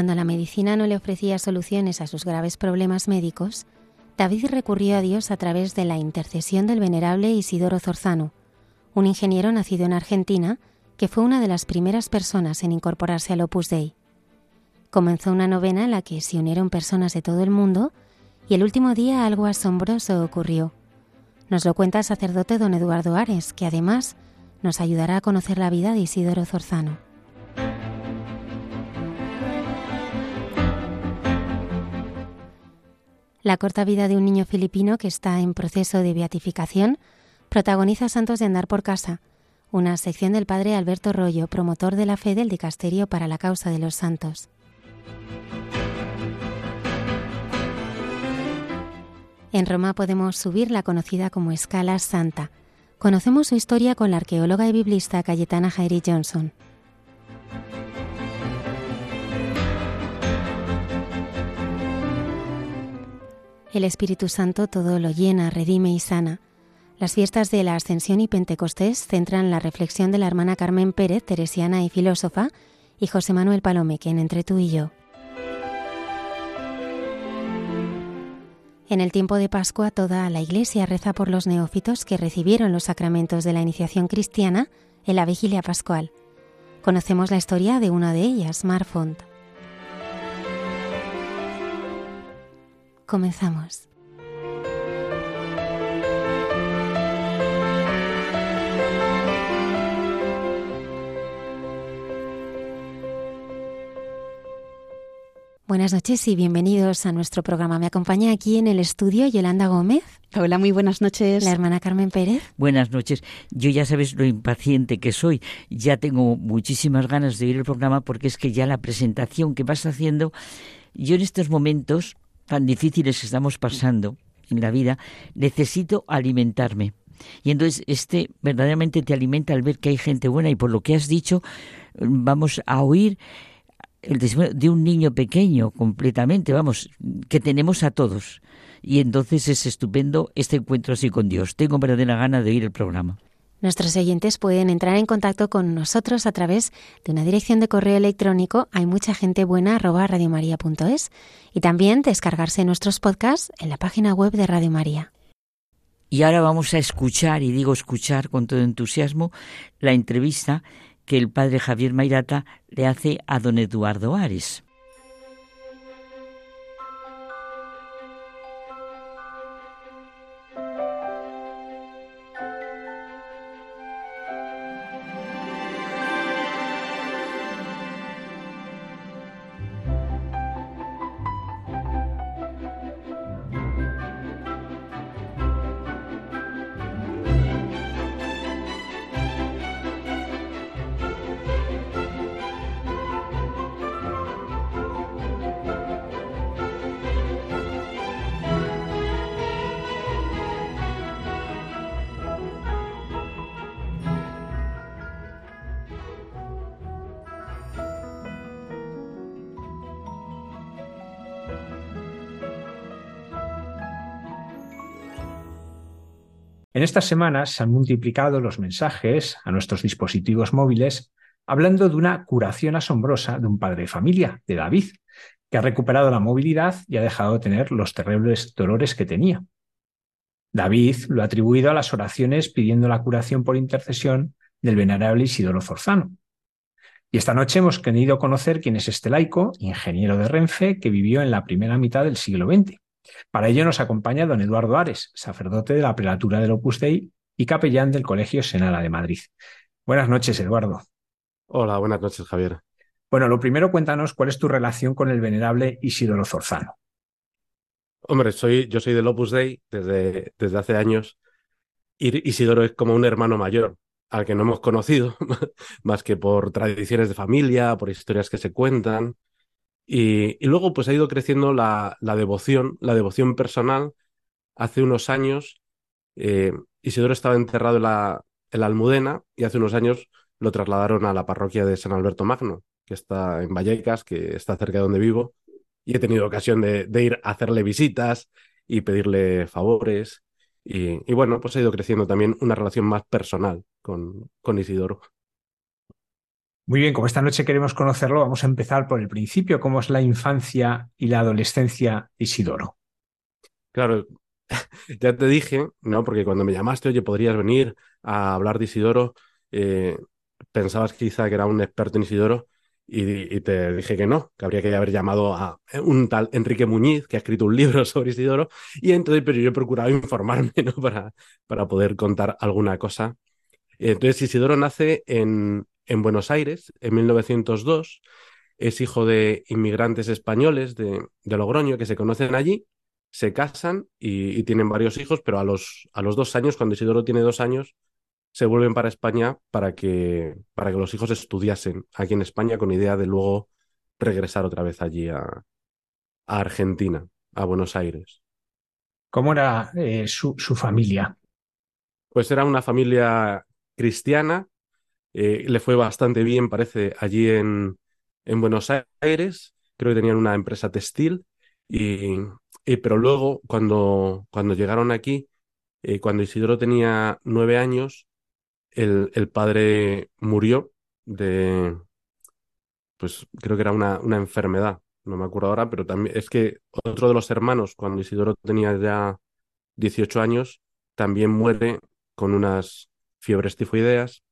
Cuando la medicina no le ofrecía soluciones a sus graves problemas médicos, David recurrió a Dios a través de la intercesión del venerable Isidoro Zorzano, un ingeniero nacido en Argentina que fue una de las primeras personas en incorporarse al Opus Dei. Comenzó una novena en la que se unieron personas de todo el mundo y el último día algo asombroso ocurrió. Nos lo cuenta el sacerdote don Eduardo Ares, que además nos ayudará a conocer la vida de Isidoro Zorzano. La corta vida de un niño filipino que está en proceso de beatificación protagoniza Santos de Andar por Casa, una sección del padre Alberto Rollo, promotor de la fe del Dicasterio para la Causa de los Santos. En Roma podemos subir la conocida como Escala Santa. Conocemos su historia con la arqueóloga y biblista Cayetana Jairi Johnson. El Espíritu Santo todo lo llena, redime y sana. Las fiestas de la Ascensión y Pentecostés centran la reflexión de la hermana Carmen Pérez, teresiana y filósofa, y José Manuel Palomeque en Entre tú y yo. En el tiempo de Pascua toda la Iglesia reza por los neófitos que recibieron los sacramentos de la iniciación cristiana en la vigilia pascual. Conocemos la historia de una de ellas, Marfont. Comenzamos. Buenas noches y bienvenidos a nuestro programa. Me acompaña aquí en el estudio Yolanda Gómez. Hola, muy buenas noches. La hermana Carmen Pérez. Buenas noches. Yo ya sabes lo impaciente que soy. Ya tengo muchísimas ganas de ir al programa porque es que ya la presentación que vas haciendo, yo en estos momentos tan difíciles que estamos pasando en la vida, necesito alimentarme. Y entonces este verdaderamente te alimenta al ver que hay gente buena y por lo que has dicho vamos a oír el testimonio de un niño pequeño completamente, vamos, que tenemos a todos. Y entonces es estupendo este encuentro así con Dios. Tengo verdadera gana de oír el programa. Nuestros oyentes pueden entrar en contacto con nosotros a través de una dirección de correo electrónico hay mucha gente buena arroba radiomaria.es y también descargarse nuestros podcasts en la página web de Radio María. Y ahora vamos a escuchar, y digo escuchar con todo entusiasmo, la entrevista que el padre Javier Mairata le hace a don Eduardo Ares. En estas semanas se han multiplicado los mensajes a nuestros dispositivos móviles hablando de una curación asombrosa de un padre de familia, de David, que ha recuperado la movilidad y ha dejado de tener los terribles dolores que tenía. David lo ha atribuido a las oraciones pidiendo la curación por intercesión del venerable Isidoro Zorzano. Y esta noche hemos querido conocer quién es este laico, ingeniero de Renfe, que vivió en la primera mitad del siglo XX. Para ello nos acompaña don Eduardo Ares, sacerdote de la prelatura del Opus Dei y capellán del Colegio Senala de Madrid. Buenas noches, Eduardo. Hola, buenas noches, Javier. Bueno, lo primero cuéntanos cuál es tu relación con el venerable Isidoro Zorzano. Hombre, soy, yo soy del Opus Dei desde, desde hace años. y Isidoro es como un hermano mayor al que no hemos conocido, más que por tradiciones de familia, por historias que se cuentan. Y, luego pues ha ido creciendo la, devoción, la devoción personal. Hace unos años eh, Isidoro estaba enterrado en la, en la Almudena y hace unos años lo trasladaron a la parroquia de San Alberto Magno, que está en Vallecas, que está cerca de donde vivo, y he tenido ocasión de, ir a hacerle visitas y pedirle favores. Y, bueno, pues ha ido creciendo también una relación más personal con, con Isidoro. Muy bien, como esta noche queremos conocerlo, vamos a empezar por el principio, cómo es la infancia y la adolescencia de Isidoro. Claro, ya te dije, ¿no? Porque cuando me llamaste, oye, podrías venir a hablar de Isidoro, eh, pensabas quizá que era un experto en Isidoro y, te dije que no, que habría que haber llamado a un tal Enrique Muñiz, que ha escrito un libro sobre Isidoro, y entonces, pero yo he procurado informarme, ¿no? Para, para poder contar alguna cosa. Entonces, Isidoro nace en, en Buenos Aires en 1902, es hijo de inmigrantes españoles de, de Logroño que se conocen allí se casan y, tienen varios hijos, pero a los, a los dos años, cuando Isidoro tiene dos años, se vuelven para España para que, para que los hijos estudiasen aquí en España con idea de luego regresar otra vez allí a, a Argentina, a Buenos Aires. ¿Cómo era eh, su, su, familia? Pues era una familia cristiana, eh, le fue bastante bien, parece, allí en, en Buenos Aires, creo que tenían una empresa textil. Y, pero luego, cuando, cuando llegaron aquí, eh, cuando Isidoro tenía nueve años, el, el, padre murió de, pues creo que era una, una enfermedad, no me acuerdo ahora, pero también es que otro de los hermanos, cuando Isidoro tenía ya 18 años, también muere con unas fiebres tifoideas.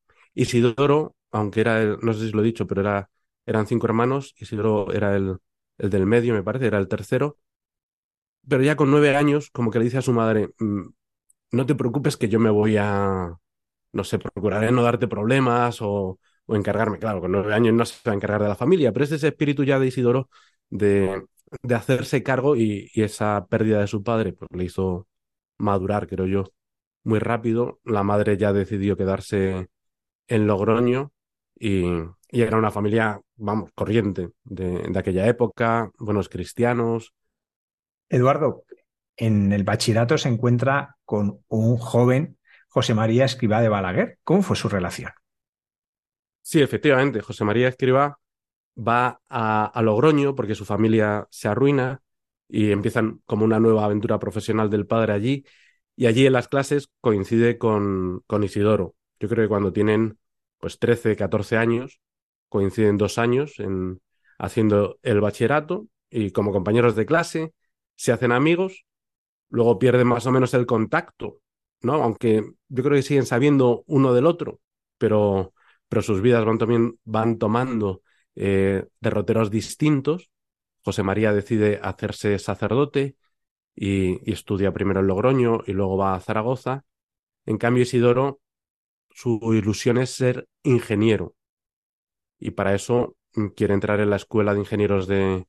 Isidoro, aunque era el, no sé si lo he dicho, pero era, eran cinco hermanos, Isidoro era el, el del medio, me parece, era el tercero, pero ya con nueve años, como que le dice a su madre, mm, no te preocupes que yo me voy a, no sé, procuraré no darte problemas o, o encargarme. Claro, con nueve años no se va a encargar de la familia, pero es ese espíritu ya de Isidoro de, de hacerse cargo y, y, esa pérdida de su padre pues, le hizo madurar, creo yo, muy rápido. La madre ya decidió quedarse en Logroño y, y era una familia, vamos, corriente de, de aquella época, buenos cristianos, Eduardo, en el bachillerato se encuentra con un joven José María Escribá de Balaguer. ¿Cómo fue su relación? Sí, efectivamente, José María Escribá va a, Logroño porque su familia se arruina y empiezan como una nueva aventura profesional del padre allí. Y allí en las clases coincide con, con Isidoro. Yo creo que cuando tienen pues 13, 14 años, coinciden dos años en, haciendo el bachillerato y como compañeros de clase se hacen amigos, luego pierden más o menos el contacto, ¿no? Aunque yo creo que siguen sabiendo uno del otro, pero, pero sus vidas van, también, van tomando eh, derroteros distintos. José María decide hacerse sacerdote y, y, estudia primero en Logroño y luego va a Zaragoza. En cambio, Isidoro, su ilusión es ser ingeniero. Y para eso mm, quiere entrar en la Escuela de Ingenieros de,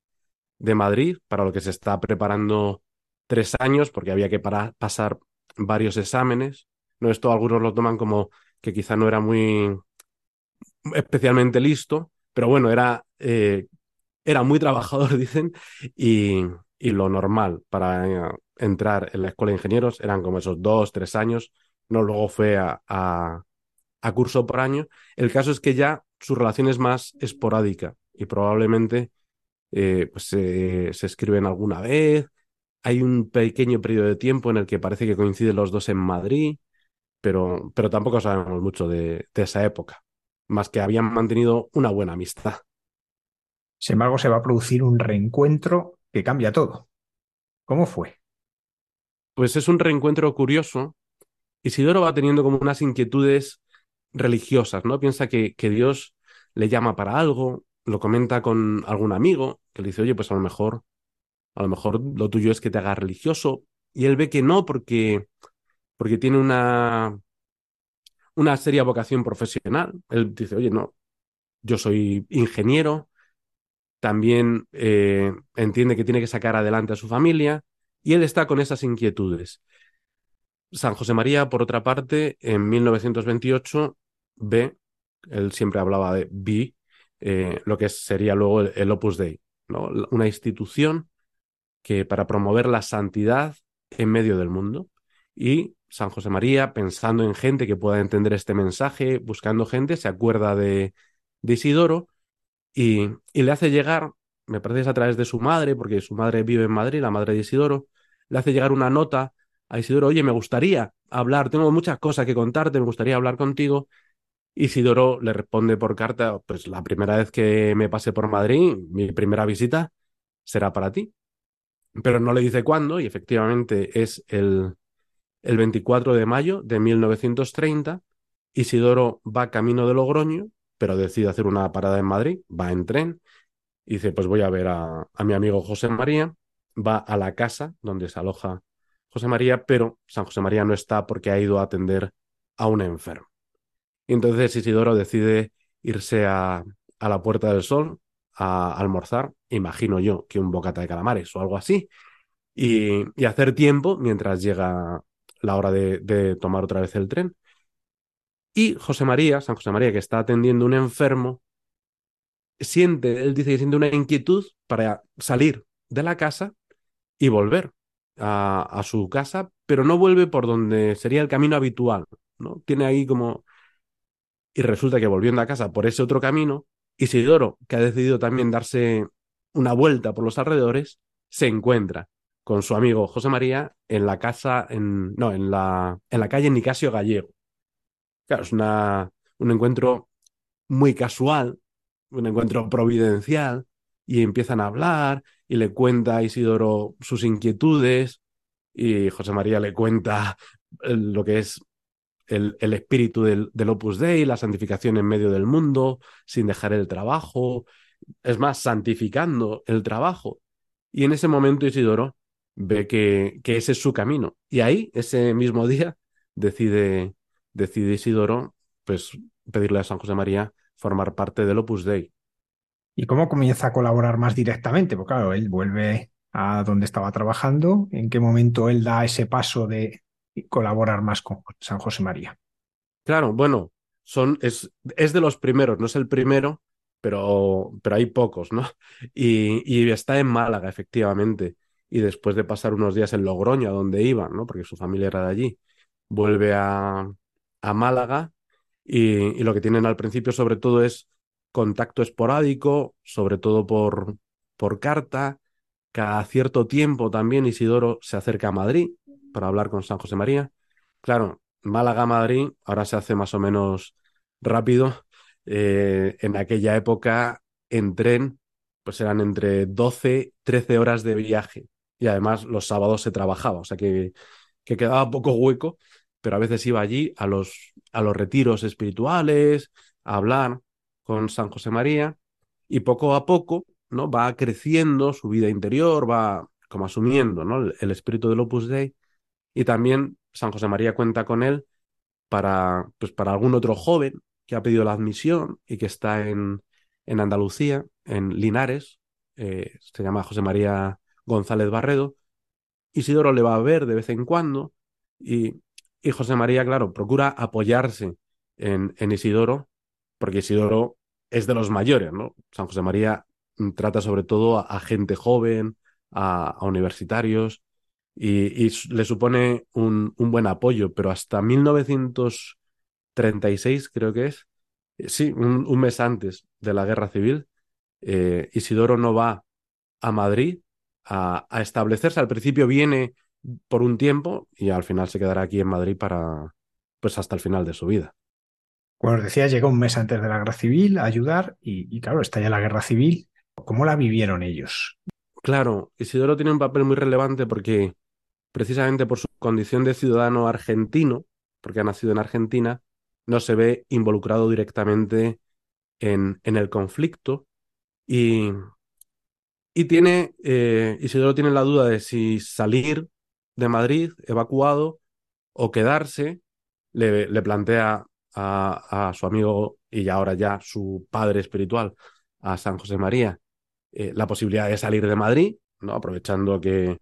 de Madrid, para lo que se está preparando tres años, porque había que pasar varios exámenes. No esto algunos lo toman como que quizá no era muy especialmente listo, pero bueno, era, eh, era muy trabajador, dicen, y, y lo normal para eh, entrar en la escuela de ingenieros. Eran como esos dos, tres años, no luego fue a, a curso por año. El caso es que ya su relación es más esporádica y probablemente eh, pues, se escriben alguna vez. Hay un pequeño periodo de tiempo en el que parece que coinciden los dos en Madrid, pero, pero tampoco sabemos mucho de, de esa época, más que habían mantenido una buena amistad. Sin embargo, se va a producir un reencuentro que cambia todo. ¿Cómo fue? Pues es un reencuentro curioso. Isidoro va teniendo como unas inquietudes religiosas, ¿no? Piensa que, que Dios le llama para algo, lo comenta con algún amigo que le dice, oye, pues a lo mejor, a lo mejor lo tuyo es que te hagas religioso. Y él ve que no, porque, porque tiene una, una seria vocación profesional. Él dice, oye, no, yo soy ingeniero, también eh, entiende que tiene que sacar adelante a su familia y él está con esas inquietudes. San José María, por otra parte, en 1928 ve, él siempre hablaba de vi, eh, lo que sería luego el, Opus Dei, ¿no? Una institución que para promover la santidad en medio del mundo. Y San José María, pensando en gente que pueda entender este mensaje, buscando gente, se acuerda de, de Isidoro y, y, le hace llegar, me parece es a través de su madre, porque su madre vive en Madrid, la madre de Isidoro, le hace llegar una nota a Isidoro, oye, me gustaría hablar, tengo muchas cosas que contarte, me gustaría hablar contigo. Isidoro le responde por carta, pues la primera vez que me pase por Madrid, mi primera visita será para ti. Pero no le dice cuándo, y efectivamente es el, el 24 de mayo de 1930. Isidoro va camino de Logroño, pero decide hacer una parada en Madrid, va en tren, y dice, pues voy a ver a, a mi amigo José María, va a la casa donde se aloja José María, pero San José María no está porque ha ido a atender a un enfermo. Y entonces Isidoro decide irse a, a la Puerta del Sol a almorzar, imagino yo que un bocata de calamares o algo así, y, y hacer tiempo mientras llega la hora de, de, tomar otra vez el tren. Y José María, San José María, que está atendiendo a un enfermo, siente, él dice que siente una inquietud para salir de la casa y volver a, a, su casa, pero no vuelve por donde sería el camino habitual, ¿no? Tiene ahí como... Y resulta que volviendo a casa por ese otro camino, Isidoro, que ha decidido también darse una vuelta por los alrededores, se encuentra con su amigo José María en la casa, en, no, en la, en la calle Nicasio Gallego. Claro, es una, un encuentro muy casual, un encuentro providencial, y empiezan a hablar y le cuenta a Isidoro sus inquietudes y José María le cuenta eh, lo que es el, el espíritu del, del, Opus Dei, la santificación en medio del mundo, sin dejar el trabajo, es más, santificando el trabajo. Y en ese momento Isidoro ve que, que ese es su camino. Y ahí, ese mismo día, decide, decide Isidoro pues, pedirle a San José María formar parte del Opus Dei. ¿Y cómo comienza a colaborar más directamente? Porque claro, él vuelve a donde estaba trabajando. ¿En qué momento él da ese paso de colaborar más con San José María? Claro, bueno, son, es, es de los primeros, no es el primero, pero, pero hay pocos, ¿no? Y, y está en Málaga, efectivamente. Y después de pasar unos días en Logroño, a donde iba, ¿no? Porque su familia era de allí, vuelve a, a Málaga y, y lo que tienen al principio sobre todo es contacto esporádico, sobre todo por, por carta. Cada cierto tiempo también Isidoro se acerca a Madrid para hablar con San José María. Claro, Málaga-Madrid ahora se hace más o menos rápido. Eh, en aquella época, en tren, pues eran entre 12, 13 horas de viaje. Y además los sábados se trabajaba, o sea que, que quedaba poco hueco, pero a veces iba allí a los, a los retiros espirituales, a hablar con San José María y poco a poco ¿no? va creciendo su vida interior, va como asumiendo ¿no? el, el espíritu del Opus Dei y también San José María cuenta con él para, pues, para algún otro joven que ha pedido la admisión y que está en, en Andalucía, en Linares, eh, se llama José María González Barredo. Isidoro le va a ver de vez en cuando y, y José María, claro, procura apoyarse en, Isidoro, porque Isidoro es de los mayores, ¿no? San José María mm, trata sobre todo a, gente joven, a universitarios, y, y, le supone un, un, buen apoyo, pero hasta 1936 creo que es, eh, sí, un, un mes antes de la guerra civil, eh, Isidoro no va a Madrid a, a, establecerse. Al principio viene por un tiempo y al final se quedará aquí en Madrid para, pues hasta el final de su vida. Como os decía, llegó un mes antes de la guerra civil a ayudar y, y claro, está ya la guerra civil. ¿Cómo la vivieron ellos? Claro, Isidoro tiene un papel muy relevante porque precisamente por su condición de ciudadano argentino, porque ha nacido en Argentina, no se ve involucrado directamente en, en el conflicto y, y tiene, eh, Isidoro tiene la duda de si salir de Madrid evacuado o quedarse, le, le plantea a, a, su amigo y ahora ya su padre espiritual, a San José María, eh, la posibilidad de salir de Madrid, ¿no? aprovechando que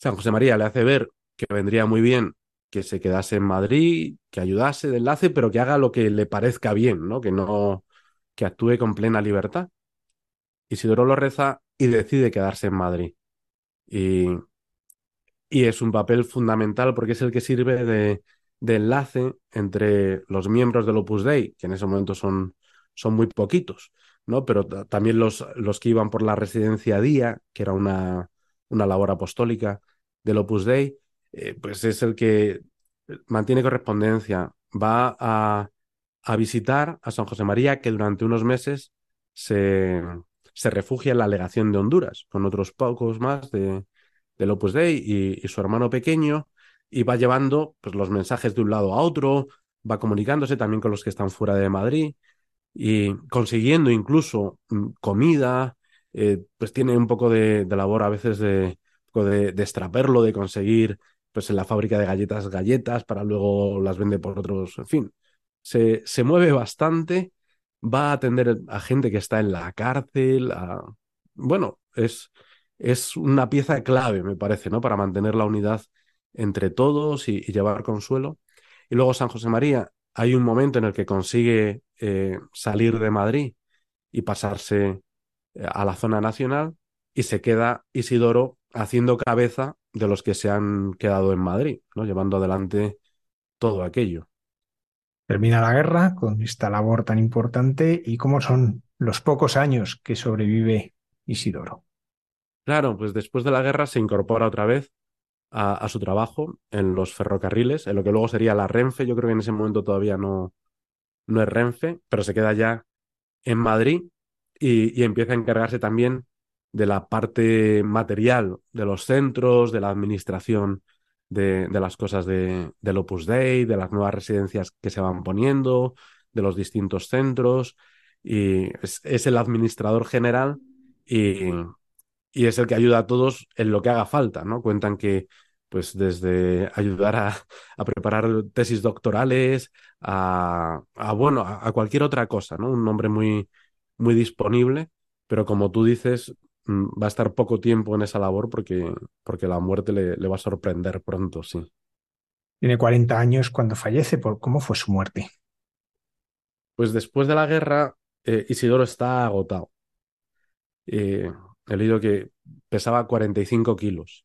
San José María le hace ver que vendría muy bien que se quedase en Madrid, que ayudase de enlace, pero que haga lo que le parezca bien, ¿no? Que no, que actúe con plena libertad. Isidoro lo reza y decide quedarse en Madrid. Y, y es un papel fundamental porque es el que sirve de, de enlace entre los miembros del Opus Dei, que en ese momento son, son muy poquitos, ¿no? Pero también los, los que iban por la residencia día, que era una, una labor apostólica del Opus Dei, eh, pues es el que mantiene correspondencia, va a, a, visitar a San José María, que durante unos meses se, se refugia en la legación de Honduras, con otros pocos más de, del Opus Dei y, su hermano pequeño, y va llevando pues, los mensajes de un lado a otro, va comunicándose también con los que están fuera de Madrid y consiguiendo incluso mm, comida, eh, pues tiene un poco de, labor a veces de, de, extraperlo, de conseguir pues en la fábrica de galletas galletas para luego las vende por otros, en fin, se, se mueve bastante, va a atender a gente que está en la cárcel, bueno, es, es una pieza clave, me parece, ¿no? Para mantener la unidad entre todos y, llevar consuelo. Y luego San José María, hay un momento en el que consigue eh, salir de Madrid y pasarse eh, a la zona nacional y se queda Isidoro haciendo cabeza de los que se han quedado en Madrid, ¿no? llevando adelante todo aquello. Termina la guerra con esta labor tan importante y cómo son los pocos años que sobrevive Isidoro. Claro, pues después de la guerra se incorpora otra vez a, su trabajo en los ferrocarriles, en lo que luego sería la Renfe. Yo creo que en ese momento todavía no, no es Renfe, pero se queda ya en Madrid y, empieza a encargarse también de la parte material de los centros, de la administración de, de las cosas de, del Opus Dei, de las nuevas residencias que se van poniendo, de los distintos centros, y es, el administrador general y, y es el que ayuda a todos en lo que haga falta, ¿no? Cuentan que pues desde ayudar a, a preparar tesis doctorales a, a bueno, a, cualquier otra cosa, ¿no? Un hombre muy, muy disponible, pero como tú dices, va a estar poco tiempo en esa labor porque, porque la muerte le, le va a sorprender pronto, sí. Tiene 40 años cuando fallece. ¿Por ¿Cómo fue su muerte? Pues después de la guerra, eh, Isidoro está agotado. Eh, He leído que pesaba 45 kilos.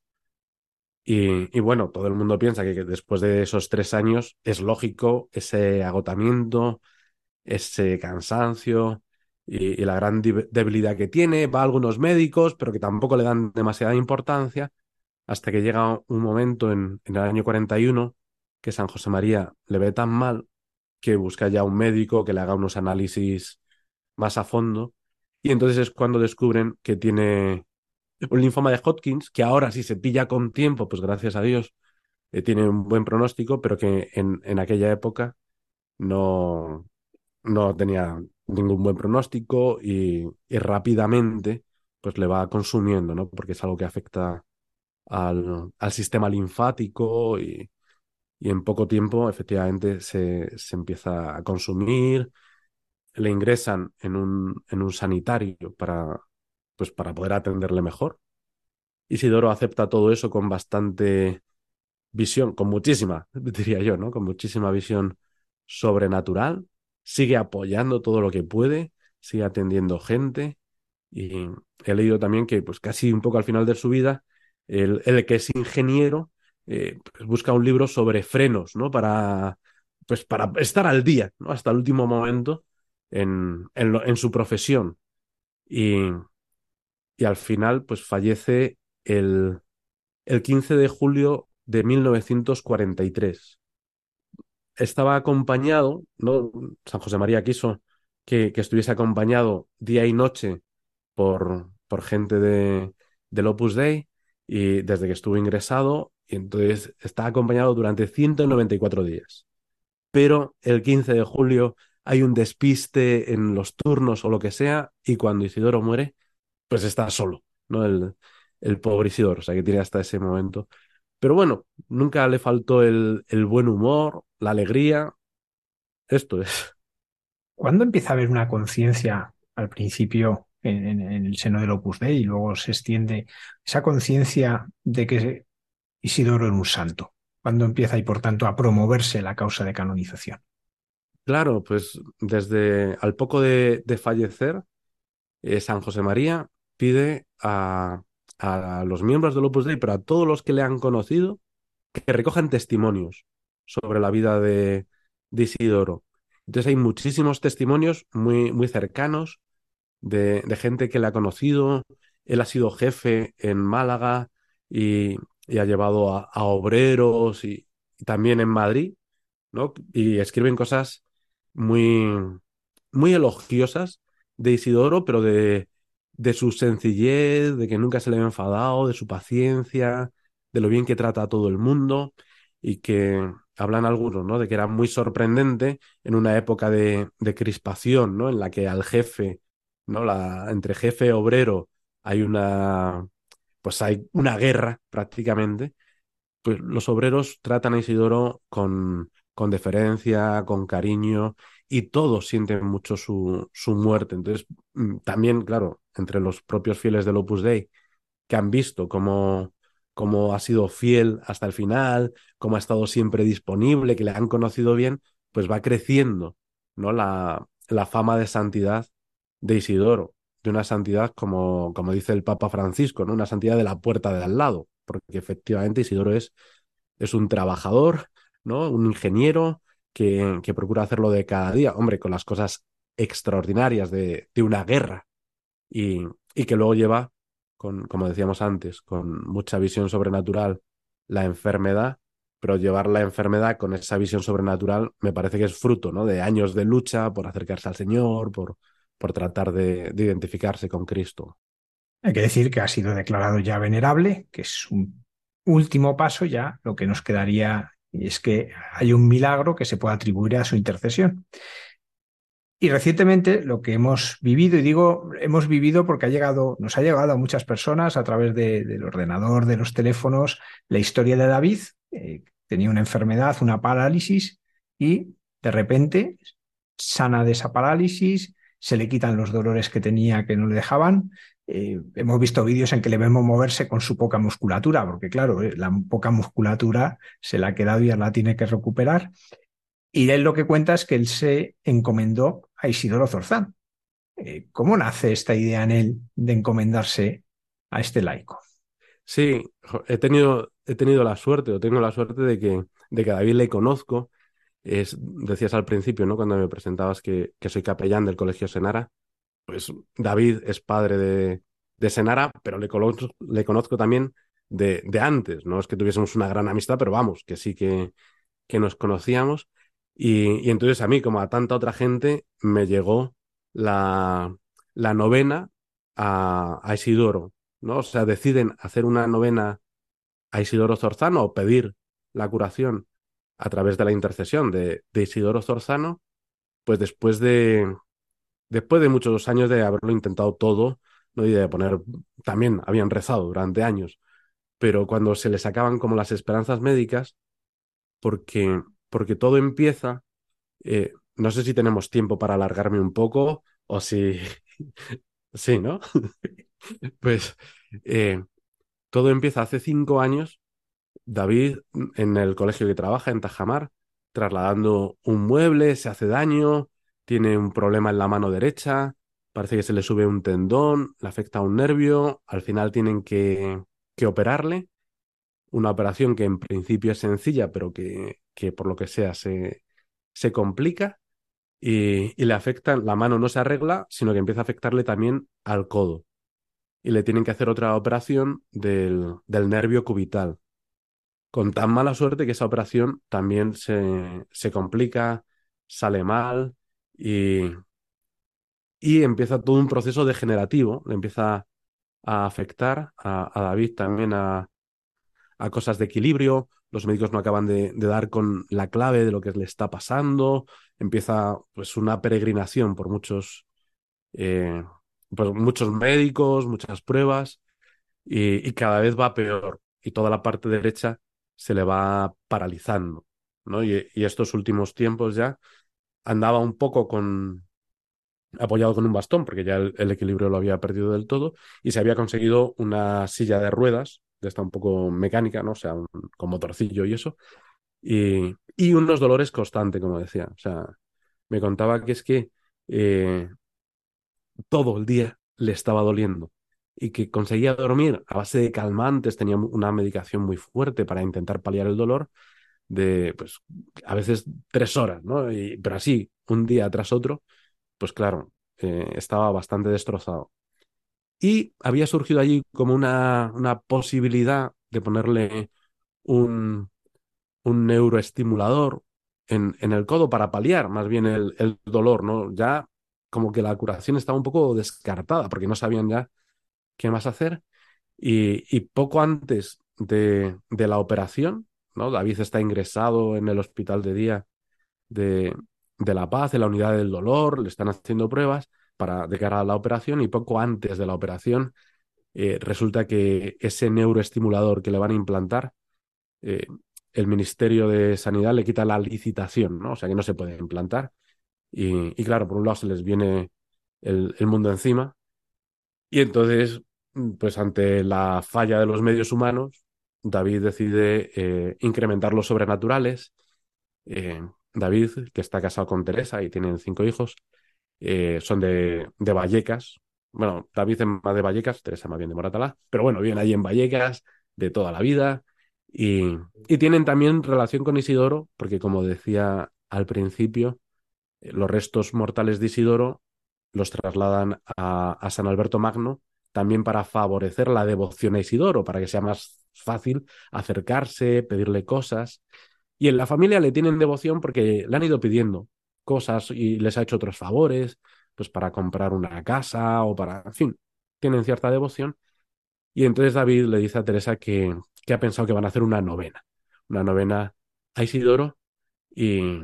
Y, y, bueno, todo el mundo piensa que, después de esos tres años es lógico ese agotamiento, ese cansancio y, la gran debilidad que tiene. Va a algunos médicos, pero que tampoco le dan demasiada importancia, hasta que llega un momento en, en el año 41 que San José María le ve tan mal que busca ya un médico que le haga unos análisis más a fondo y entonces es cuando descubren que tiene un linfoma de Hodgkins, que ahora si se pilla con tiempo, pues gracias a Dios, eh, tiene un buen pronóstico, pero que en, en aquella época no, no tenía ningún buen pronóstico y, y, rápidamente pues le va consumiendo, ¿no? Porque es algo que afecta al, al sistema linfático y, y, en poco tiempo efectivamente se, se empieza a consumir, le ingresan en un, en un sanitario para, pues para poder atenderle mejor. Isidoro acepta todo eso con bastante visión, con muchísima, diría yo, ¿no? Con muchísima visión sobrenatural. Sigue apoyando todo lo que puede, sigue atendiendo gente. Y he leído también que, pues casi un poco al final de su vida, el, el que es ingeniero eh, pues busca un libro sobre frenos, ¿no? Para, pues para estar al día, ¿no? Hasta el último momento en, en, en su profesión. Y, y, al final, pues fallece el, el 15 de julio de 1943. Estaba acompañado, ¿no? San José María quiso que, que estuviese acompañado día y noche por, por gente de, del Opus Dei y desde que estuvo ingresado, y entonces está acompañado durante 194 días. Pero el 15 de julio hay un despiste en los turnos o lo que sea, y cuando Isidoro muere, pues está solo, ¿no? El, el pobre Isidoro, o sea, que tiene hasta ese momento. Pero bueno, nunca le faltó el, el buen humor, la alegría. Esto es. ¿Cuándo empieza a haber una conciencia al principio en, en, en, el seno del Opus Dei y luego se extiende esa conciencia de que Isidoro era un santo? ¿Cuándo empieza y por tanto a promoverse la causa de canonización? Claro, pues desde al poco de, de fallecer, eh, San José María pide a, a los miembros del Opus Dei, pero a todos los que le han conocido, que recojan testimonios sobre la vida de, de Isidoro. Entonces hay muchísimos testimonios muy, muy cercanos de, de, gente que le ha conocido. Él ha sido jefe en Málaga y, y ha llevado a, obreros y, y, también en Madrid, ¿no? Y escriben cosas muy, muy elogiosas de Isidoro, pero de, de su sencillez, de que nunca se le ha enfadado, de su paciencia, de lo bien que trata a todo el mundo y que hablan algunos, ¿no? De que era muy sorprendente en una época de, de crispación, ¿no? En la que al jefe, ¿no? La, entre jefe y obrero hay una, pues hay una guerra prácticamente, pues los obreros tratan a Isidoro con, con deferencia, con cariño y todos sienten mucho su, su muerte. Entonces, mm, también, claro, entre los propios fieles del Opus Dei que han visto cómo, cómo ha sido fiel hasta el final, cómo ha estado siempre disponible, que le han conocido bien, pues va creciendo ¿no? la, la fama de santidad de Isidoro, de una santidad como, como dice el Papa Francisco, ¿no? una santidad de la puerta de al lado, porque efectivamente Isidoro es, es un trabajador, ¿no? un ingeniero que, que procura hacerlo de cada día, hombre, con las cosas extraordinarias de, de una guerra y, y que luego lleva con, como decíamos antes, con mucha visión sobrenatural la enfermedad, pero llevar la enfermedad con esa visión sobrenatural me parece que es fruto ¿no? de años de lucha por acercarse al Señor, por, por tratar de, de identificarse con Cristo. Hay que decir que ha sido declarado ya venerable, que es un último paso ya, lo que nos quedaría y es que hay un milagro que se puede atribuir a su intercesión. Y recientemente lo que hemos vivido, y digo hemos vivido porque ha llegado, nos ha llegado a muchas personas a través de, del ordenador, de los teléfonos, la historia de David. Eh, tenía una enfermedad, una parálisis, y de repente sana de esa parálisis, se le quitan los dolores que tenía que no le dejaban. Eh, hemos visto vídeos en que le vemos moverse con su poca musculatura, porque claro, eh, la poca musculatura se la ha quedado y la tiene que recuperar. Y él lo que cuenta es que él se encomendó a Isidoro Zorzán. Eh, ¿Cómo nace esta idea en él de encomendarse a este laico? Sí, he tenido, he tenido la suerte, o tengo la suerte de que, de que a David le conozco. Es, decías al principio, ¿no? Cuando me presentabas que, que soy capellán del Colegio Senara, pues David es padre de, Senara, pero le conozco, también de, antes. No es que tuviésemos una gran amistad, pero vamos, que sí que, nos conocíamos. Y, y, entonces a mí, como a tanta otra gente, me llegó la, la novena a, a, Isidoro, ¿no? O sea, deciden hacer una novena a Isidoro Zorzano o pedir la curación a través de la intercesión de, de Isidoro Zorzano, pues después de, después de muchos años de haberlo intentado todo, ¿no? Y de poner, también habían rezado durante años, pero cuando se les acaban como las esperanzas médicas, porque porque todo empieza, eh, no sé si tenemos tiempo para alargarme un poco o si... sí, ¿no? pues eh, todo empieza hace cinco años, David en el colegio que trabaja en Tajamar, trasladando un mueble, se hace daño, tiene un problema en la mano derecha, parece que se le sube un tendón, le afecta un nervio, al final tienen que, que operarle, una operación que en principio es sencilla, pero que que por lo que sea se, se complica y, y, le afecta, la mano no se arregla, sino que empieza a afectarle también al codo. Y le tienen que hacer otra operación del, del nervio cubital. Con tan mala suerte que esa operación también se, se complica, sale mal y, y empieza todo un proceso degenerativo. Le empieza a afectar a, David también a, a cosas de equilibrio, los médicos no acaban de, dar con la clave de lo que le está pasando, empieza pues una peregrinación por muchos, eh, muchos médicos, muchas pruebas, y, y, cada vez va peor, y toda la parte derecha se le va paralizando, ¿no? Y estos últimos tiempos ya andaba un poco con apoyado con un bastón, porque ya el, equilibrio lo había perdido del todo, y se había conseguido una silla de ruedas de esta un poco mecánica, ¿no? O sea, con motorcillo y eso. Y, y, unos dolores constantes, como decía. O sea, me contaba que es que eh, todo el día le estaba doliendo. y que conseguía dormir a base de calmantes, tenía una medicación muy fuerte para intentar paliar el dolor, de pues a veces tres horas, ¿no? Y, pero así, un día tras otro, pues claro, eh, estaba bastante destrozado. Y había surgido allí como una, una posibilidad de ponerle un, un neuroestimulador en, en, el codo para paliar más bien el, el, dolor, ¿no? Ya como que la curación estaba un poco descartada porque no sabían ya qué más hacer. Y, y poco antes de, de, la operación, ¿no? David está ingresado en el hospital de día de, La Paz, en la unidad del dolor, le están haciendo pruebas para, de cara a la operación y poco antes de la operación eh, resulta que ese neuroestimulador que le van a implantar, eh, el Ministerio de Sanidad le quita la licitación, ¿no? O sea que no se puede implantar. Y, y claro, por un lado se les viene el, el, mundo encima. Y entonces, pues ante la falla de los medios humanos, David decide eh, incrementar los sobrenaturales. David, que está casado con Teresa y tienen cinco hijos, eh, son de, de, Vallecas. Bueno, David es más de Vallecas, Teresa más bien de Moratalá, pero bueno, viven allí en Vallecas de toda la vida y, y tienen también relación con Isidoro, porque como decía al principio, eh, los restos mortales de Isidoro los trasladan a San Alberto Magno también para favorecer la devoción a Isidoro, para que sea más fácil acercarse, pedirle cosas. Y en la familia le tienen devoción porque le han ido pidiendo cosas y les ha hecho otros favores, pues para comprar una casa o para, en fin, tienen cierta devoción. Y entonces David le dice a Teresa que, que ha pensado que van a hacer una novena, una novena a Isidoro y,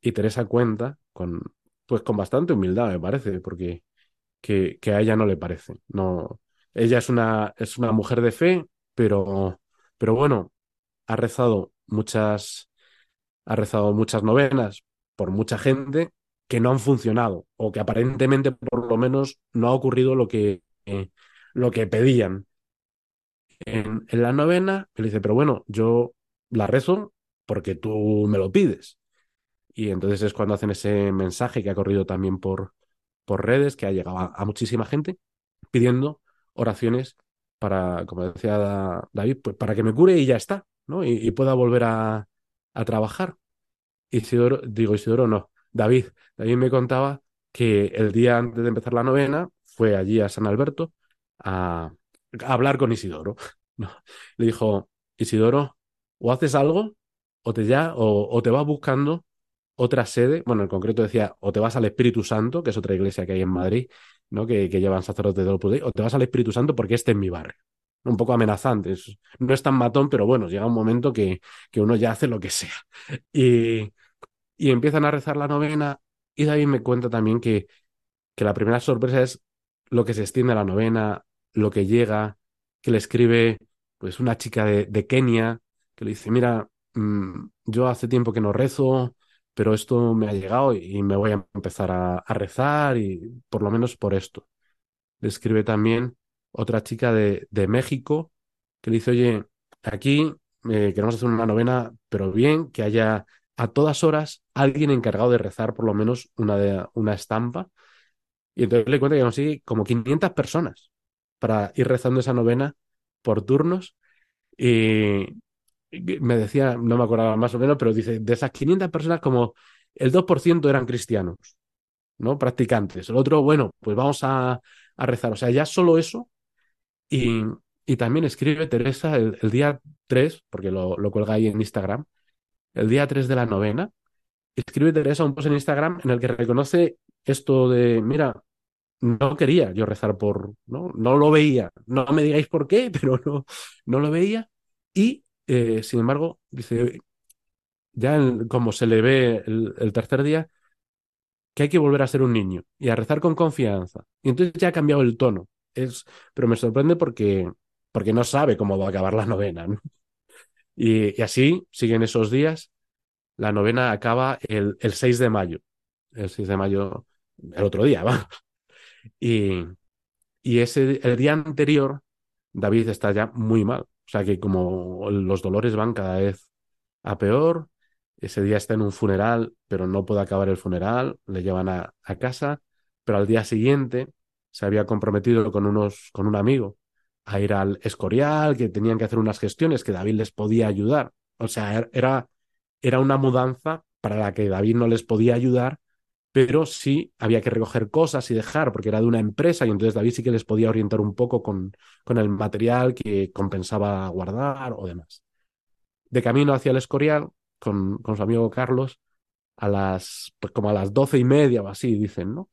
y Teresa cuenta con, pues con bastante humildad, me parece, porque que, que a ella no le parece. No, ella es una, es una mujer de fe, pero, pero bueno, ha rezado muchas, ha rezado muchas novenas por mucha gente que no han funcionado o que aparentemente por lo menos no ha ocurrido lo que, eh, lo que pedían. En, en, la novena, él dice, pero bueno, yo la rezo porque tú me lo pides. Y entonces es cuando hacen ese mensaje que ha corrido también por, por redes, que ha llegado a, a muchísima gente, pidiendo oraciones para, como decía David, pues para que me cure y ya está, ¿no? Y, pueda volver a, a trabajar. Isidoro, digo Isidoro, no, David. David me contaba que el día antes de empezar la novena fue allí a San Alberto a, hablar con Isidoro. Le dijo, Isidoro, o haces algo, o te, ya, o, o te vas buscando otra sede, bueno, en concreto decía, o te vas al Espíritu Santo, que es otra iglesia que hay en Madrid, ¿no? que, que llevan sacerdotes de los o te vas al Espíritu Santo porque este es mi barrio. Un poco amenazante, no es tan matón, pero bueno, llega un momento que, que uno ya hace lo que sea. Y, y empiezan a rezar la novena y David me cuenta también que, que la primera sorpresa es lo que se extiende a la novena, lo que llega, que le escribe pues una chica de, de Kenia, que le dice, mira, mmm, yo hace tiempo que no rezo, pero esto me ha llegado y me voy a empezar a, rezar y por lo menos por esto. Le también otra chica de, de México que le dice, oye, aquí eh, queremos hacer una novena, pero bien, que haya a todas horas alguien encargado de rezar por lo menos una, de, una estampa. Y entonces le cuenta que consigue como 500 personas para ir rezando esa novena por turnos. Y me decía, no me acordaba más o menos, pero dice, de esas 500 personas como el 2% eran cristianos, ¿no? Practicantes. El otro, bueno, pues vamos a, a rezar. O sea, ya solo eso. Y, y también escribe Teresa el, día 3, porque lo, lo cuelga ahí en Instagram, el día 3 de la novena, escribe Teresa un post en Instagram en el que reconoce esto de, mira, no quería yo rezar por, no, no lo veía, no me digáis por qué, pero no, no lo veía. Y, eh, sin embargo, dice, ya en, como se le ve el, tercer día, que hay que volver a ser un niño y a rezar con confianza. Y entonces ya ha cambiado el tono. Es, pero me sorprende porque, porque no sabe cómo va a acabar la novena. ¿no? Y, y, así siguen esos días. La novena acaba el, el 6 de mayo. El 6 de mayo, el otro día, vamos. Y, y ese, el día anterior, David está ya muy mal. O sea que como los dolores van cada vez a peor, ese día está en un funeral, pero no puede acabar el funeral, le llevan a, casa, pero al día siguiente se había comprometido con, unos, con un amigo a ir al Escorial, que tenían que hacer unas gestiones que David les podía ayudar. O sea, er, era, era una mudanza para la que David no les podía ayudar, pero sí había que recoger cosas y dejar, porque era de una empresa y entonces David sí que les podía orientar un poco con, con el material que compensaba guardar o demás. De camino hacia el Escorial, con, con su amigo Carlos, a las, pues como a las doce y media o así, dicen, ¿no?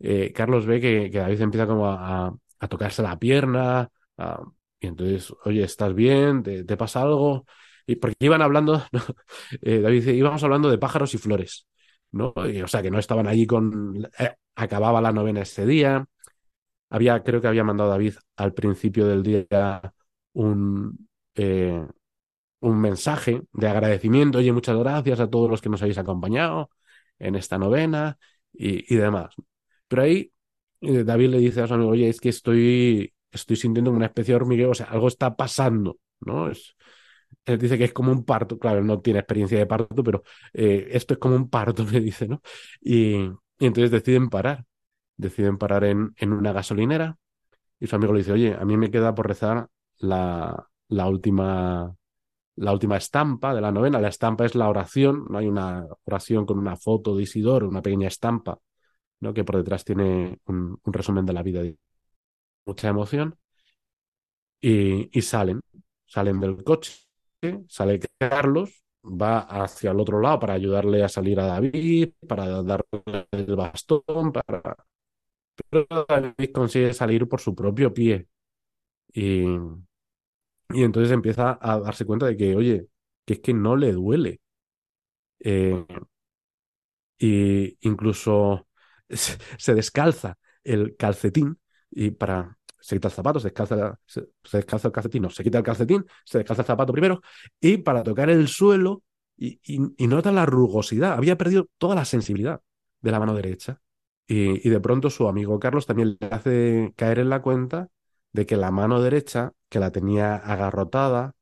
Eh, Carlos ve que, David empieza como a, a tocarse la pierna, y entonces, oye, ¿estás bien? ¿Te, pasa algo? Y porque iban hablando, eh, David dice, íbamos hablando de pájaros y flores, ¿no? O sea, que no estaban allí con... Eh, acababa la novena ese día. Había, creo que había mandado David al principio del día un, eh, un mensaje de agradecimiento. Oye, muchas gracias a todos los que nos habéis acompañado en esta novena y, y demás. Pero ahí eh, David le dice a su amigo, oye, es que estoy, estoy sintiendo una especie de hormigueo, o sea, algo está pasando, ¿no? Es, él dice que es como un parto, claro, no tiene experiencia de parto, pero eh, esto es como un parto, me dice, ¿no? Y, y entonces deciden parar, deciden parar en, en, una gasolinera y su amigo le dice, oye, a mí me queda por rezar la, la última la última estampa de la novena. La estampa es la oración, no hay una oración con una foto de Isidoro, una pequeña estampa, ¿no? que por detrás tiene un, un resumen de la vida de mucha emoción. Y, y, salen, salen del coche, sale Carlos, va hacia el otro lado para ayudarle a salir a David, para darle el bastón, para... Pero David consigue salir por su propio pie. Y, y entonces empieza a darse cuenta de que, oye, que es que no le duele. Eh, y incluso se, se, descalza el calcetín y para se quita el zapato, se descalza, se, descalza el calcetín, no, se quita el calcetín, se descalza el zapato primero y para tocar el suelo y, y, y nota la rugosidad, había perdido toda la sensibilidad de la mano derecha. Y, y de pronto su amigo Carlos también le hace caer en la cuenta de que la mano derecha, que la tenía agarrotada,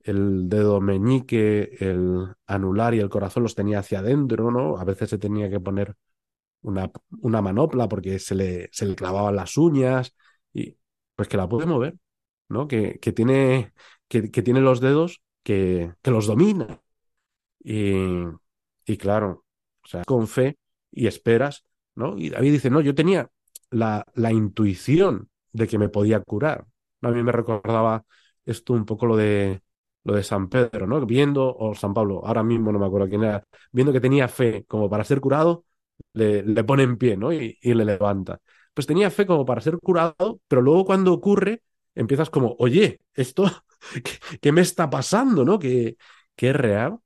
el dedo meñique, el anular y el corazón los tenía hacia adentro, ¿no? A veces se tenía que poner una, una manopla porque se le, se le clavaban las uñas y pues que la puede mover, ¿no? Que, que tiene, que, tiene los dedos que, que los domina. Y, y claro, o sea, con fe y esperas, ¿no? Y David dice, no, yo tenía la, la intuición de que me podía curar. A mí me recordaba esto un poco lo de lo de San Pedro, ¿no? Viendo, o San Pablo, ahora mismo no me acuerdo quién era, viendo que tenía fe como para ser curado, le, le pone en pie, ¿no? Y, y, le levanta. Pues tenía fe como para ser curado, pero luego cuando ocurre, empiezas como, oye, esto, ¿qué, qué me está pasando, ¿no? Que, que es real.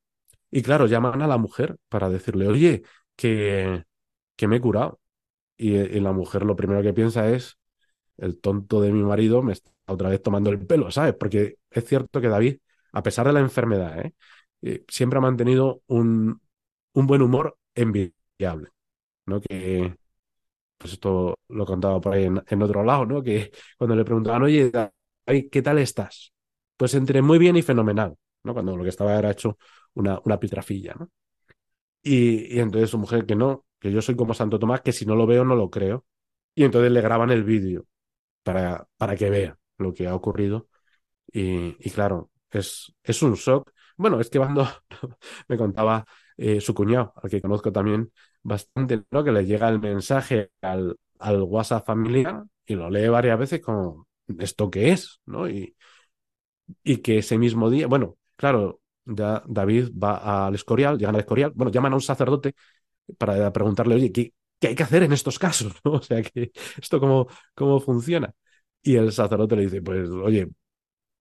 Y claro, llaman a la mujer para decirle, oye, que, que me he curado. Y, y la mujer lo primero que piensa es, el tonto de mi marido me está otra vez tomando el pelo, ¿sabes? Porque es cierto que David, a pesar de la enfermedad, ¿eh? Eh, siempre ha mantenido un, un, buen humor envidiable, ¿no? Que, pues esto lo contaba por ahí en, otro lado, ¿no? Que cuando le preguntaban, oye, ¿qué tal estás? Pues entre muy bien y fenomenal, ¿no? Cuando lo que estaba era hecho una, una pitrafilla, ¿no? Y, y entonces su mujer, que no, que yo soy como Santo Tomás, que si no lo veo, no lo creo. Y entonces le graban el vídeo para, para que vea lo que ha ocurrido. Y, y claro, es, es un shock. Bueno, es que cuando me contaba eh, su cuñado, al que conozco también bastante, ¿no? que le llega el mensaje al, al WhatsApp familiar y lo lee varias veces como, ¿esto qué es? ¿no? Y, y que ese mismo día, bueno, claro, ya David va al Escorial, llegan al Escorial, bueno, llaman a un sacerdote para preguntarle, oye, ¿qué, qué hay que hacer en estos casos? O sea, que esto cómo, cómo funciona. Y el sacerdote le dice, pues, oye,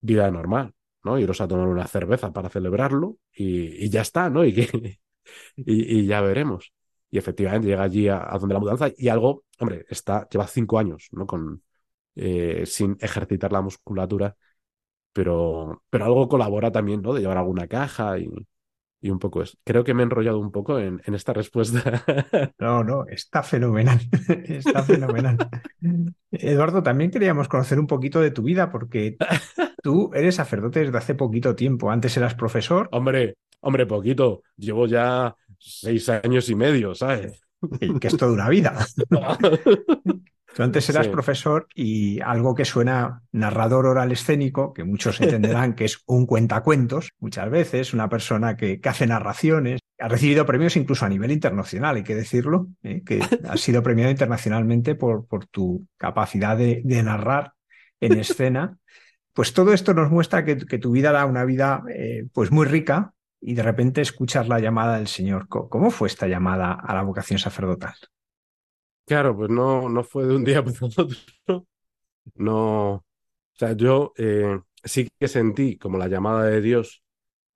vida normal, ¿no? Iros a tomar una cerveza para celebrarlo y, y ya está, ¿no? Y, que, y, y, ya veremos. Y efectivamente llega allí a, a, donde la mudanza y algo, hombre, está, lleva cinco años, ¿no? Con, eh, sin ejercitar la musculatura, pero, pero algo colabora también, ¿no? De llevar alguna caja y, y un poco es. Creo que me he enrollado un poco en, en esta respuesta. No, no, está fenomenal. Está fenomenal. Eduardo, también queríamos conocer un poquito de tu vida, porque tú eres sacerdote desde hace poquito tiempo. Antes eras profesor. Hombre, hombre, poquito. Llevo ya seis años y medio, ¿sabes? Y que es toda una vida. Tú antes eras profesor y algo que suena narrador oral escénico, que muchos entenderán que es un cuentacuentos, muchas veces, una persona que, hace narraciones, ha recibido premios incluso a nivel internacional, hay que decirlo, ¿eh? que ha sido premiado internacionalmente por, por tu capacidad de, narrar en escena. Pues todo esto nos muestra que, tu vida da una vida eh, pues muy rica y de repente escuchas la llamada del Señor. ¿Cómo fue esta llamada a la vocación sacerdotal? Claro, pues no, no fue de un día para otro. No, o sea, yo eh, sí que sentí como la llamada de Dios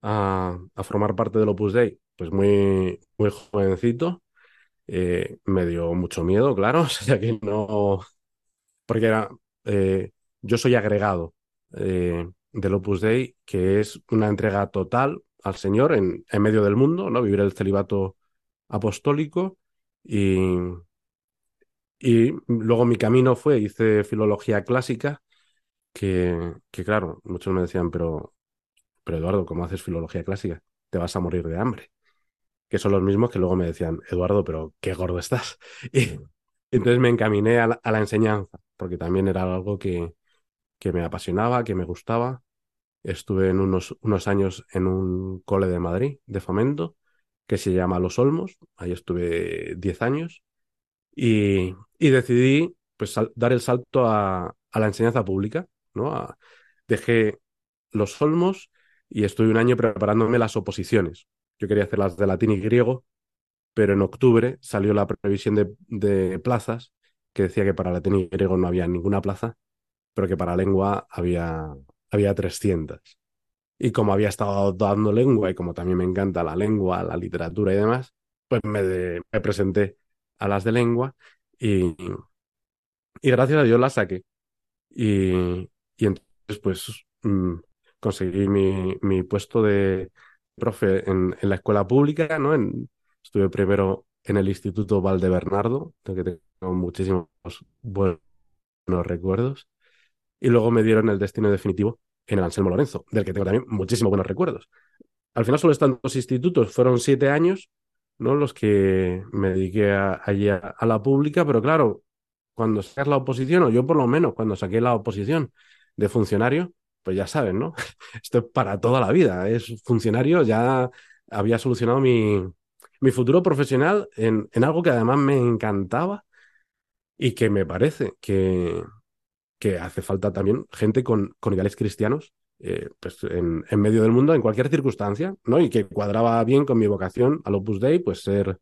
a, formar parte del Opus Dei, pues muy, muy jovencito. Eh, me dio mucho miedo, claro, o sea que no, porque era, eh, yo soy agregado del Opus Dei, que es una entrega total al Señor en, en medio del mundo, ¿no? Vivir el celibato apostólico y, y luego mi camino fue, hice filología clásica, que, que claro, muchos me decían, pero, pero Eduardo, ¿cómo haces filología clásica? Te vas a morir de hambre. Que son los mismos que luego me decían, Eduardo, pero qué gordo estás. Y entonces me encaminé a la, enseñanza, porque también era algo que, que me apasionaba, que me gustaba. Estuve en unos, unos años en un cole de Madrid, de fomento, que se llama Los Olmos. Ahí estuve 10 años. Y, y decidí pues, dar el salto a, a la enseñanza pública. ¿no? dejé los olmos y estuve un año preparándome las oposiciones. Yo quería hacer las de latín y griego, pero en octubre salió la previsión de, de plazas que decía que para latín y griego no había ninguna plaza, pero que para lengua había, había 300. Y como había estado dando lengua y como también me encanta la lengua, la literatura y demás, pues me, presenté a las de lengua y, y gracias a Dios la saqué. Y, y entonces, pues, mm, conseguí mi, mi, puesto de profe en, la escuela pública, ¿no? En, estuve primero en el Instituto Valdebernardo, de que tengo muchísimos buenos recuerdos. Y luego me dieron el destino definitivo en el Anselmo Lorenzo, del que tengo también muchísimos buenos recuerdos. Al final solo están dos institutos, fueron siete años, ¿no? Los que me dediqué allí a, la pública, pero claro, cuando sacas la oposición, o yo por lo menos cuando saqué la oposición de funcionario, pues ya saben, ¿no? Esto es para toda la vida. Es funcionario, ya había solucionado mi, mi futuro profesional en, en algo que además me encantaba y que me parece que, que hace falta también gente con, con ideales cristianos eh, pues en, en, medio del mundo, en cualquier circunstancia, ¿no? Y que cuadraba bien con mi vocación al Opus Dei, pues ser,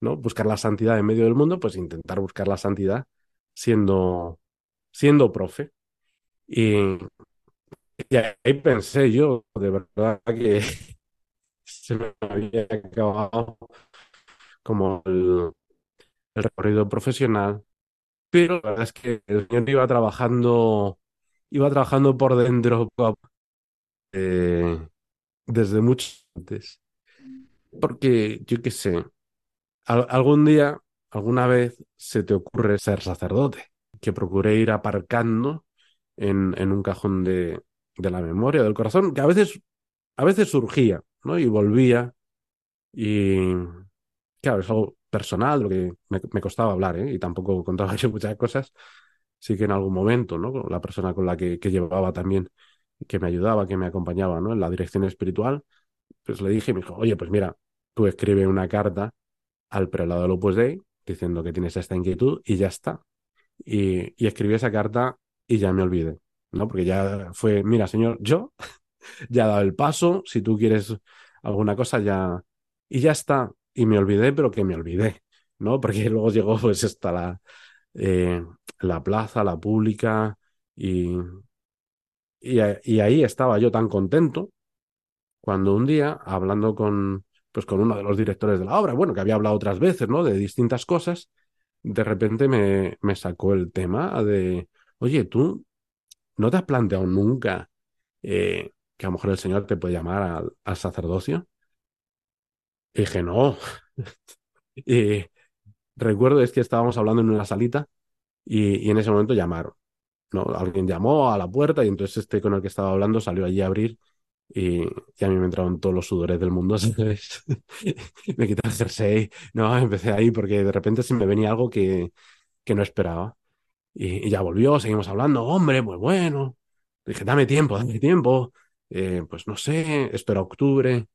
¿no? Buscar la santidad en medio del mundo, pues intentar buscar la santidad siendo, siendo profe. Y, y ahí pensé yo, de verdad que se me había acabado como el, el recorrido profesional, pero la verdad es que el señor iba trabajando, iba trabajando por dentro eh, desde mucho antes. Porque, yo qué sé, algún día, alguna vez se te ocurre ser sacerdote, que procuré ir aparcando en, en un cajón de, de, la memoria, del corazón, que a veces, a veces surgía, ¿no? Y volvía. Y claro, es algo personal, lo que me, costaba hablar, ¿eh? Y tampoco contaba yo muchas cosas. Sí que en algún momento, ¿no? La persona con la que, que llevaba también que me ayudaba, que me acompañaba ¿no? en la dirección espiritual, pues le dije, me dijo, oye, pues mira, tú escribe una carta al prelado del Opus Dei diciendo que tienes esta inquietud y ya está. Y, escribí esa carta y ya me olvidé, ¿no? Porque ya fue, mira, señor, yo ya he dado el paso, si tú quieres alguna cosa ya... Y ya está. Y me olvidé, pero que me olvidé, ¿no? Porque luego llegó pues hasta la, eh, la plaza, la pública y, y, ahí estaba yo tan contento cuando un día, hablando con, pues con uno de los directores de la obra, bueno, que había hablado otras veces, ¿no? De distintas cosas, de repente me, me sacó el tema de, oye, tú no te has planteado nunca eh, que a lo mejor el Señor te puede llamar al, al sacerdocio. Y dije, no. y recuerdo es que estábamos hablando en una salita y, en ese momento llamaron. ¿no? Alguien llamó a la puerta y entonces este con el que estaba hablando salió allí a abrir y, y a mí me entraron todos los sudores del mundo, me quité el jersey, no, empecé ahí porque de repente se me venía algo que, que no esperaba. Y, ya volvió, seguimos hablando, hombre, pues bueno. Dije, dame tiempo, dame tiempo. Eh, pues no sé, espero octubre.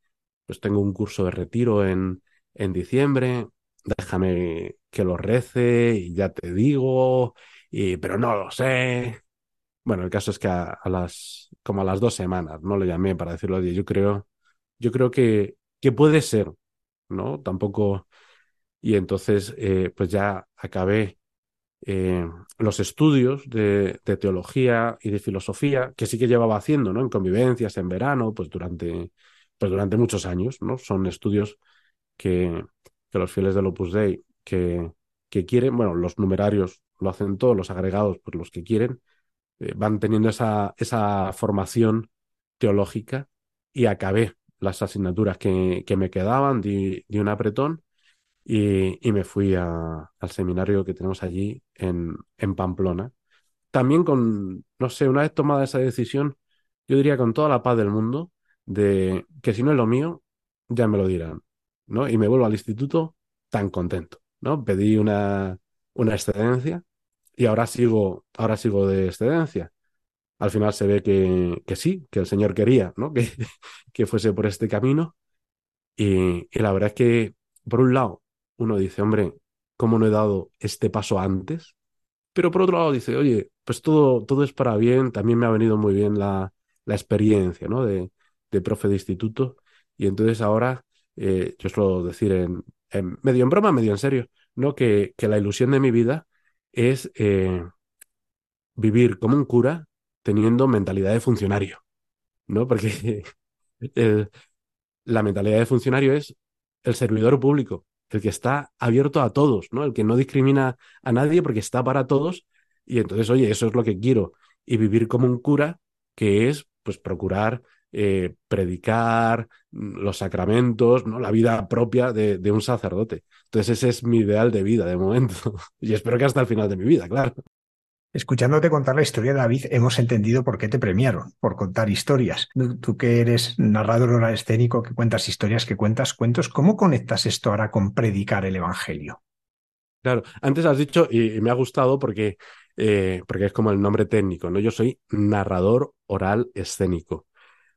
Pues tengo un curso de retiro en, en diciembre. Déjame que lo rece y ya te digo. Y, pero no lo sé. Bueno, el caso es que a, las, como a las dos semanas, no le llamé para decirlo, oye, yo creo, yo creo que, que puede ser, ¿no? Tampoco. Y entonces, eh, pues ya acabé eh, los estudios de, teología y de filosofía, que sí que llevaba haciendo, ¿no? En convivencias, en verano, pues durante, pues durante muchos años, ¿no? Son estudios que, los fieles del Opus Dei que, que quieren, bueno, los numerarios lo hacen todos, los agregados, pues los que quieren, eh, van teniendo esa, esa formación teológica y acabé las asignaturas que, que me quedaban, di, un apretón y, y me fui al seminario que tenemos allí en, en Pamplona. También con, no sé, una vez tomada esa decisión, yo diría con toda la paz del mundo, de que si no es lo mío, ya me lo dirán, ¿no? Y me vuelvo al instituto tan contento, ¿no? Pedí una, una excedencia y ahora sigo, ahora sigo de excedencia. Al final se ve que, que sí, que el Señor quería, ¿no? Que, que fuese por este camino. Y, y la verdad es que, por un lado, uno dice, hombre, ¿cómo no he dado este paso antes? Pero por otro lado dice, oye, pues todo, todo es para bien, también me ha venido muy bien la, la experiencia, ¿no? De, de profe de instituto. Y entonces ahora, eh, yo suelo decir en, medio en broma, medio en serio, ¿no? Que, que la ilusión de mi vida es eh, vivir como un cura teniendo mentalidad de funcionario, ¿no? Porque la mentalidad de funcionario es el servidor público, el que está abierto a todos, ¿no? El que no discrimina a nadie porque está para todos y entonces, oye, eso es lo que quiero y vivir como un cura que es, pues, procurar eh, predicar mm, los sacramentos, ¿no? La vida propia de, de un sacerdote. Entonces ese es mi ideal de vida de momento y espero que hasta el final de mi vida, claro. Escuchándote contar la historia de David, hemos entendido por qué te premiaron, por contar historias. Tú que eres narrador oral escénico, que cuentas historias, que cuentas cuentos, ¿cómo conectas esto ahora con predicar el Evangelio? Claro, antes has dicho, y, me ha gustado porque, eh, porque es como el nombre técnico, ¿no? Yo soy narrador oral escénico.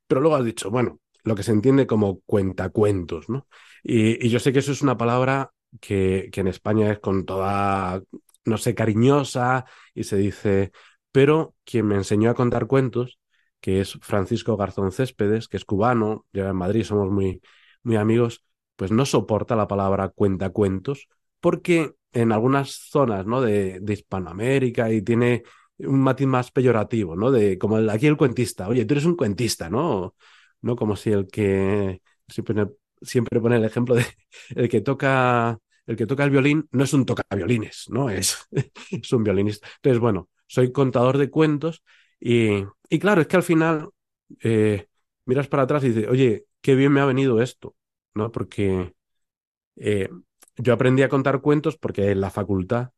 Pero luego has dicho, bueno, lo que se entiende como cuentacuentos, ¿no? Y, yo sé que eso es una palabra que, que en España es con toda, no sé, cariñosa y se dice, pero quien me enseñó a contar cuentos, que es Francisco Garzón Céspedes, que es cubano, lleva en Madrid, somos muy, muy amigos, pues no soporta la palabra cuentacuentos, porque en algunas zonas ¿no? de, de Hispanoamérica y tiene un matiz más peyorativo, ¿no? De como el, aquí el cuentista, oye, tú eres un cuentista, ¿no? No como si el que siempre, siempre pone el ejemplo de el que toca el que toca el violín no es un tocaviolines, ¿no? Es, es un violinista. Entonces, bueno, soy contador de cuentos y, y claro, es que al final eh, miras para atrás y dices, oye, qué bien me ha venido esto, ¿no? Porque eh, yo aprendí a contar cuentos porque en la facultad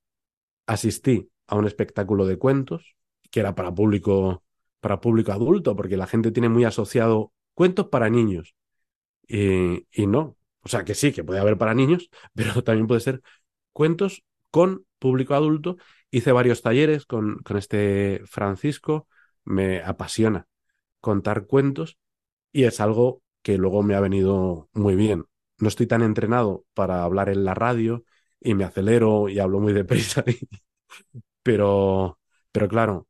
asistí a un espectáculo de cuentos que era para público, para público adulto, porque la gente tiene muy asociado cuentos para niños. Y, y no. O sea, que sí, que puede haber para niños, pero también puede ser cuentos con público adulto. Hice varios talleres con, con este Francisco, me apasiona contar cuentos y es algo que luego me ha venido muy bien. No estoy tan entrenado para hablar en la radio y me acelero y hablo muy deprisa Pero, pero claro,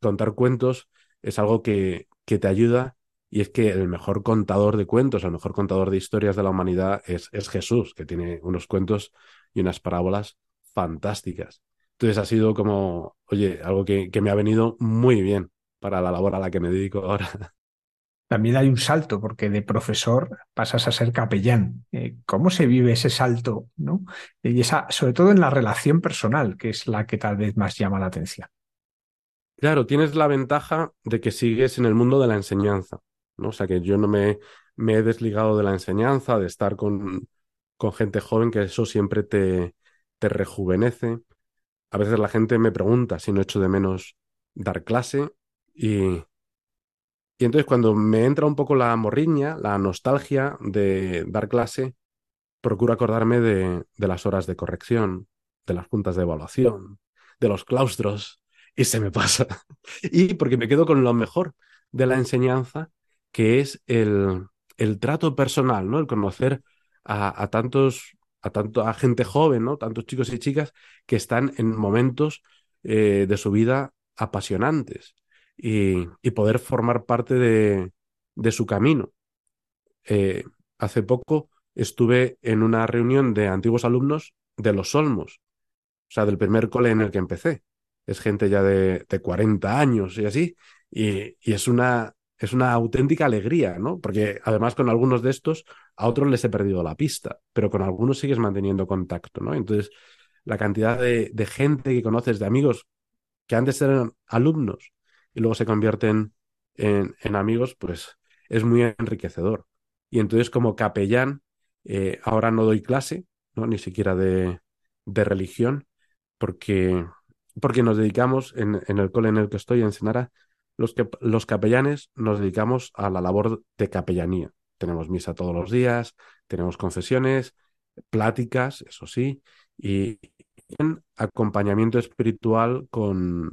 contar cuentos es algo que, que te ayuda y es que el mejor contador de cuentos, el mejor contador de historias de la humanidad es, es Jesús, que tiene unos cuentos y unas parábolas fantásticas. Entonces ha sido como, oye, algo que, que me ha venido muy bien para la labor a la que me dedico ahora. También hay un salto, porque de profesor pasas a ser capellán. Eh, ¿Cómo se vive ese salto? ¿no? Y esa, sobre todo en la relación personal, que es la que tal vez más llama la atención. Claro, tienes la ventaja de que sigues en el mundo de la enseñanza, ¿no? O sea que yo no me, me he desligado de la enseñanza, de estar con, con gente joven, que eso siempre te, te rejuvenece. A veces la gente me pregunta si no echo de menos dar clase y, y entonces cuando me entra un poco la morriña, la nostalgia de dar clase, procuro acordarme de, de las horas de corrección, de las juntas de evaluación, de los claustros y se me pasa. y porque me quedo con lo mejor de la enseñanza, que es el, el trato personal, ¿no? El conocer a, tantos, a tanto a gente joven, ¿no? Tantos chicos y chicas que están en momentos eh, de su vida apasionantes y, poder formar parte de, de su camino. Eh, hace poco estuve en una reunión de antiguos alumnos de los Olmos, o sea, del primer cole en el que empecé. Es gente ya de, de 40 años y así, y, y, es, una, es una auténtica alegría, ¿no? Porque además con algunos de estos, a otros les he perdido la pista, pero con algunos sigues manteniendo contacto, ¿no? Entonces, la cantidad de, de gente que conoces, de amigos que antes eran alumnos y luego se convierten en, en amigos, pues es muy enriquecedor. Y entonces como capellán, eh, ahora no doy clase, ¿no? ni siquiera de, de religión, porque, porque nos dedicamos en, en, el cole en el que estoy, en Senara, los, que, los capellanes nos dedicamos a la labor de capellanía. Tenemos misa todos los días, tenemos confesiones, pláticas, eso sí, y acompañamiento espiritual con,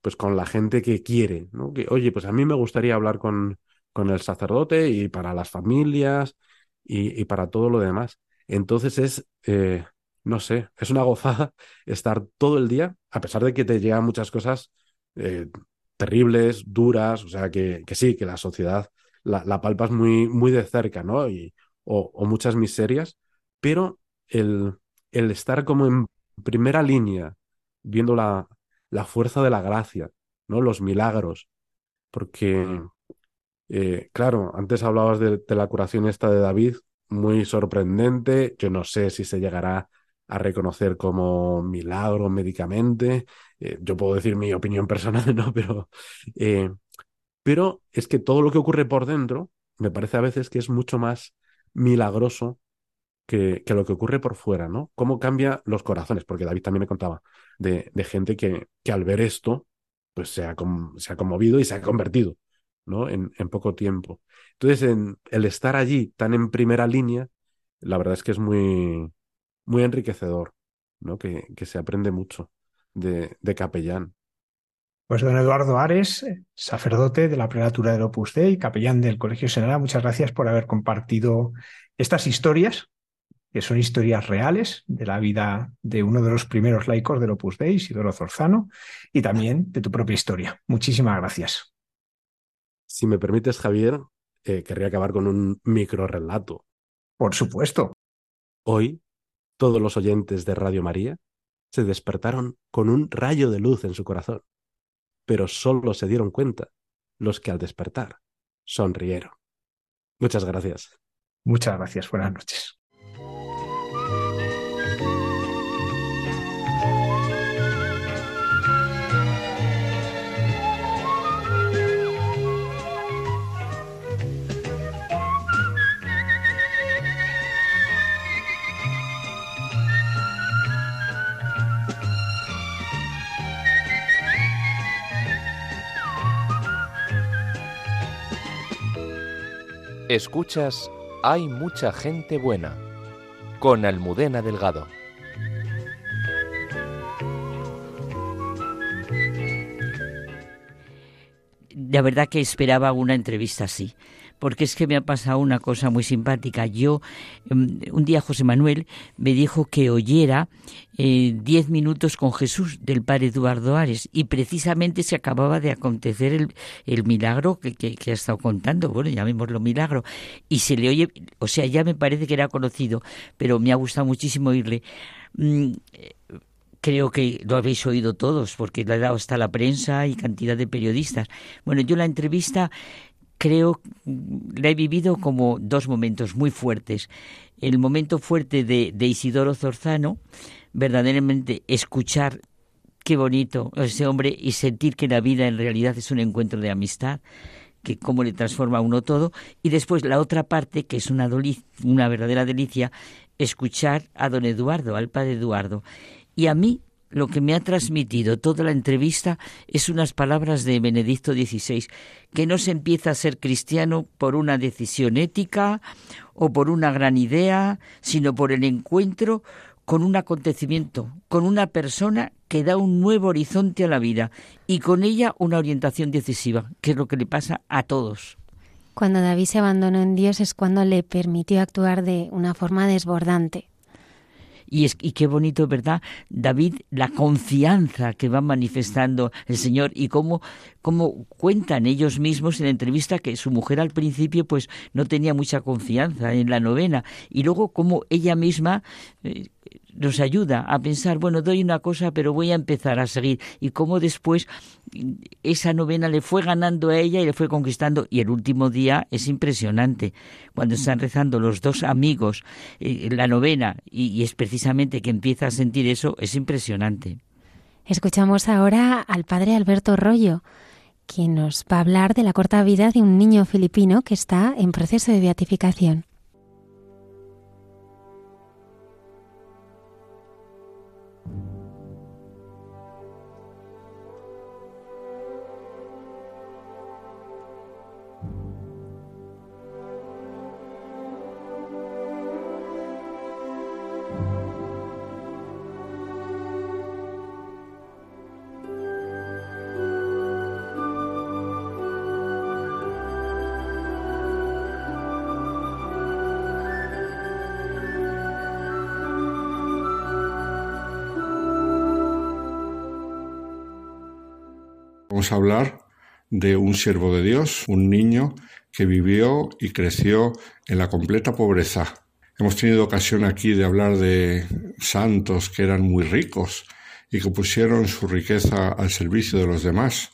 pues con la gente que quiere, ¿no? Que, oye, pues a mí me gustaría hablar con, con el sacerdote y para las familias y, para todo lo demás. Entonces es, eh, no sé, es una gozada estar todo el día, a pesar de que te llegan muchas cosas eh, terribles, duras, o sea, que, que, sí, que la sociedad la, la palpas muy, muy de cerca, ¿no? Y, o, o muchas miserias, pero el, el estar como en primera línea, viendo la, la fuerza de la gracia, ¿no? Los milagros, porque eh, claro, antes hablabas de, de, la curación esta de David, muy sorprendente. Yo no sé si se llegará a reconocer como milagro médicamente. Eh, yo puedo decir mi opinión personal, ¿no? Pero, eh, pero es que todo lo que ocurre por dentro me parece a veces que es mucho más milagroso que, que, lo que ocurre por fuera, ¿no? Cómo cambia los corazones, porque David también me contaba de, gente que, que, al ver esto, pues se ha, conmovido y se ha convertido. ¿no? En, poco tiempo. Entonces, en, el estar allí tan en primera línea, la verdad es que es muy, muy enriquecedor, ¿no? Que, que se aprende mucho de, de capellán. Pues don Eduardo Ares, sacerdote de la prelatura del Opus Dei, capellán del Colegio Senara, muchas gracias por haber compartido estas historias, que son historias reales de la vida de uno de los primeros laicos del Opus Dei, Isidoro Zorzano, y también de tu propia historia. Muchísimas gracias. Si me permites, Javier, eh, querría acabar con un micro relato. Por supuesto. Hoy, todos los oyentes de Radio María se despertaron con un rayo de luz en su corazón, pero solo se dieron cuenta los que al despertar sonrieron. Muchas gracias. Muchas gracias. Buenas noches. Escuchas Hay mucha gente buena con Almudena Delgado. La verdad que esperaba una entrevista así porque es que me ha pasado una cosa muy simpática. Yo, em, un día José Manuel me dijo que oyera eh, diez minutos con Jesús del padre Eduardo Ares y precisamente se acababa de acontecer el, milagro que, que, ha estado contando, bueno, llamémoslo milagro, y se le oye, o sea, ya me parece que era conocido, pero me ha gustado muchísimo oírle. Mm, creo que lo habéis oído todos, porque le ha dado hasta la prensa y cantidad de periodistas. Bueno, yo la entrevista creo, la he vivido como dos momentos muy fuertes. El momento fuerte de, de Isidoro Zorzano, verdaderamente escuchar qué bonito ese hombre y sentir que la vida en realidad es un encuentro de amistad, que cómo le transforma a uno todo. Y después la otra parte, que es una, una verdadera delicia, escuchar a don Eduardo, al padre Eduardo. Y a mí lo que me ha transmitido toda la entrevista es unas palabras de Benedicto XVI, que no se empieza a ser cristiano por una decisión ética o por una gran idea, sino por el encuentro con un acontecimiento, con una persona que da un nuevo horizonte a la vida y con ella una orientación decisiva, que es lo que le pasa a todos. Cuando David se abandonó en Dios es cuando le permitió actuar de una forma desbordante. Y, es, y qué bonito, ¿verdad? David, la confianza que va manifestando el Señor y cómo, cómo cuentan ellos mismos en la entrevista que su mujer al principio pues no tenía mucha confianza en la novena y luego cómo ella misma eh, nos ayuda a pensar, bueno, doy una cosa, pero voy a empezar a seguir. Y cómo después esa novena le fue ganando a ella y le fue conquistando. Y el último día es impresionante. Cuando están rezando los dos amigos eh, la novena y, es precisamente que empieza a sentir eso, es impresionante. Escuchamos ahora al padre Alberto Rollo, quien nos va a hablar de la corta vida de un niño filipino que está en proceso de beatificación. Vamos a hablar de un siervo de Dios, un niño que vivió y creció en la completa pobreza. Hemos tenido ocasión aquí de hablar de santos que eran muy ricos y que pusieron su riqueza al servicio de los demás.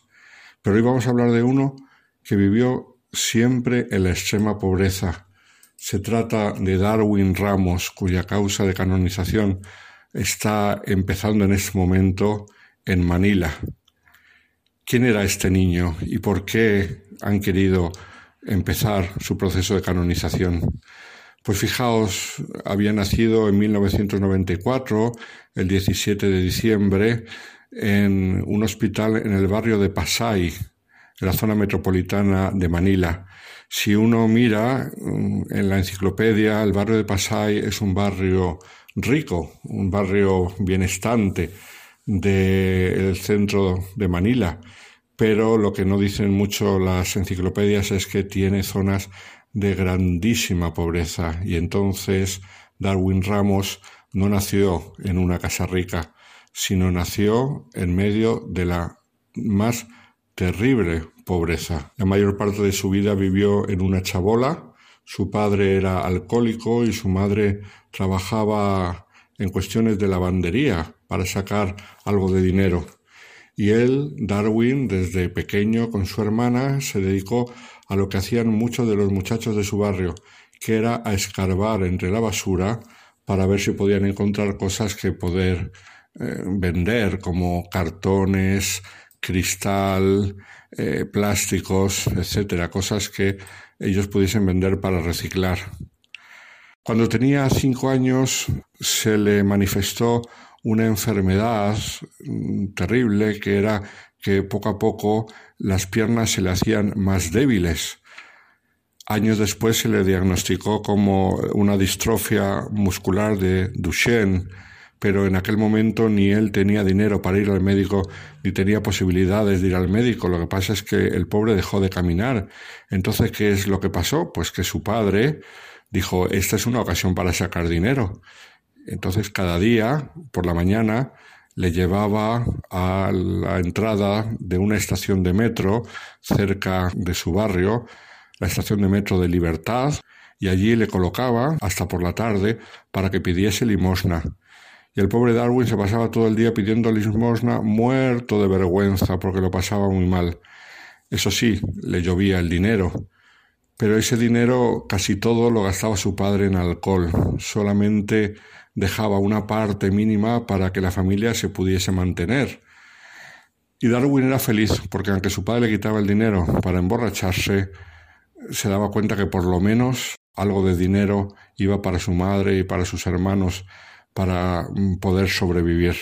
Pero hoy vamos a hablar de uno que vivió siempre en la extrema pobreza. Se trata de Darwin Ramos, cuya causa de canonización está empezando en este momento en Manila. ¿Quién era este niño y por qué han querido empezar su proceso de canonización? Pues fijaos, había nacido en 1994, el 17 de diciembre, en un hospital en el barrio de Pasay, en la zona metropolitana de Manila. Si uno mira mm, en la enciclopedia, el barrio de Pasay es un barrio rico, un barrio bienestante del centro de Manila. Pero lo que no dicen mucho las enciclopedias es que tiene zonas de grandísima pobreza. Y entonces Darwin Ramos no nació en una casa rica, sino nació en medio de la más terrible pobreza. La mayor parte de su vida vivió en una chabola, su padre era alcohólico y su madre trabajaba en cuestiones de lavandería para sacar algo de dinero. Y él, Darwin, desde pequeño con su hermana, se dedicó a lo que hacían muchos de los muchachos de su barrio, que era a escarbar entre la basura para ver si podían encontrar cosas que poder eh, vender, como cartones, cristal, eh, plásticos, etcétera, cosas que ellos pudiesen vender para reciclar. Cuando tenía cinco años se le manifestó una enfermedad mm, terrible que era que poco a poco las piernas se le hacían más débiles. Años después se le diagnosticó como una distrofia muscular de Duchenne, pero en aquel momento ni él tenía dinero para ir al médico ni tenía posibilidades de ir al médico. Lo que pasa es que el pobre dejó de caminar. Entonces, ¿qué es lo que pasó? Pues que su padre dijo, esta es una ocasión para sacar dinero. Entonces cada día, por la mañana, le llevaba a la entrada de una estación de metro cerca de su barrio, la estación de metro de Libertad, y allí le colocaba hasta por la tarde para que pidiese limosna. Y el pobre Darwin se pasaba todo el día pidiendo limosna muerto de vergüenza porque lo pasaba muy mal. Eso sí, le llovía el dinero, pero ese dinero casi todo lo gastaba su padre en alcohol. Solamente dejaba una parte mínima para que la familia se pudiese mantener. Y Darwin era feliz porque aunque su padre le quitaba el dinero para emborracharse, se daba cuenta que por lo menos algo de dinero iba para su madre y para sus hermanos para mm, poder sobrevivir.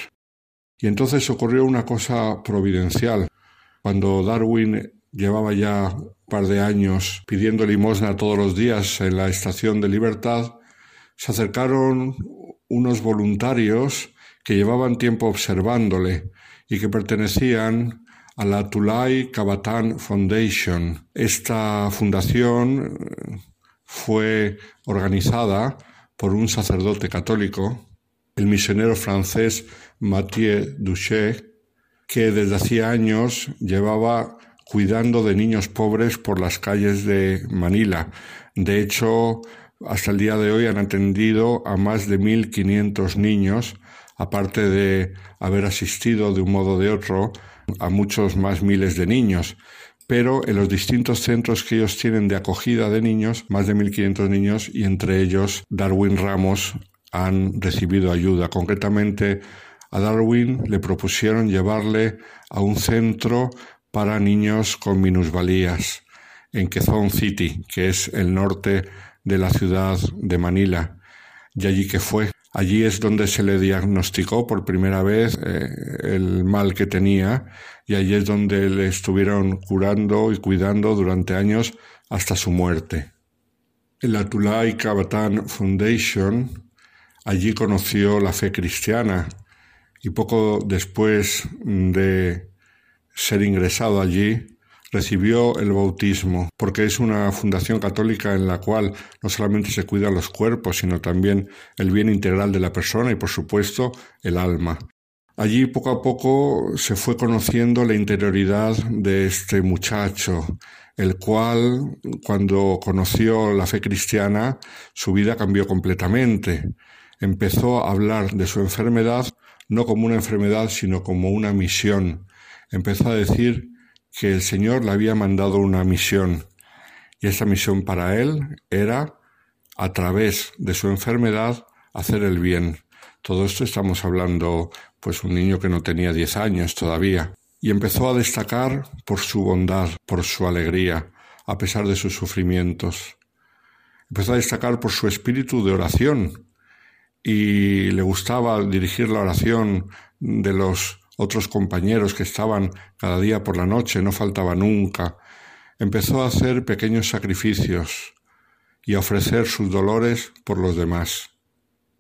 Y entonces ocurrió una cosa providencial. Cuando Darwin llevaba ya un par de años pidiendo limosna todos los días en la estación de libertad, se acercaron unos voluntarios que llevaban tiempo observándole y que pertenecían a la Tulay Kabatan Foundation. Esta fundación eh, fue organizada por un sacerdote católico, el misionero francés Mathieu Duché, que desde hacía años llevaba cuidando de niños pobres por las calles de Manila. De hecho, hasta el día de hoy han atendido a más de 1.500 niños, aparte de haber asistido de un modo o de otro a muchos más miles de niños. Pero en los distintos centros que ellos tienen de acogida de niños, más de 1.500 niños, y entre ellos Darwin Ramos han recibido ayuda. Concretamente, a Darwin le propusieron llevarle a un centro para niños con minusvalías en Quezon City, que es el norte de la ciudad de Manila. Y allí que fue. Allí es donde se le diagnosticó por primera vez eh, el mal que tenía y allí es donde le estuvieron curando y cuidando durante años hasta su muerte. En la Tulay Kabatan Foundation, allí conoció la fe cristiana y poco después de ser ingresado allí, recibió el bautismo, porque es una fundación católica en la cual no solamente se cuidan los cuerpos, sino también el bien integral de la persona y, por supuesto, el alma. Allí poco a poco se fue conociendo la interioridad de este muchacho, el cual, cuando conoció la fe cristiana, su vida cambió completamente. Empezó a hablar de su enfermedad no como una enfermedad, sino como una misión, empezó a decir que el Señor le había mandado una misión y esa misión para él era, a través de su enfermedad, hacer el bien. Todo esto estamos hablando, pues un niño que no tenía diez años todavía. Y empezó a destacar por su bondad, por su alegría, a pesar de sus sufrimientos. Empezó a destacar por su espíritu de oración y le gustaba dirigir la oración de los otros compañeros que estaban cada día por la noche, no faltaba nunca, empezó a hacer pequeños sacrificios y a ofrecer sus dolores por los demás.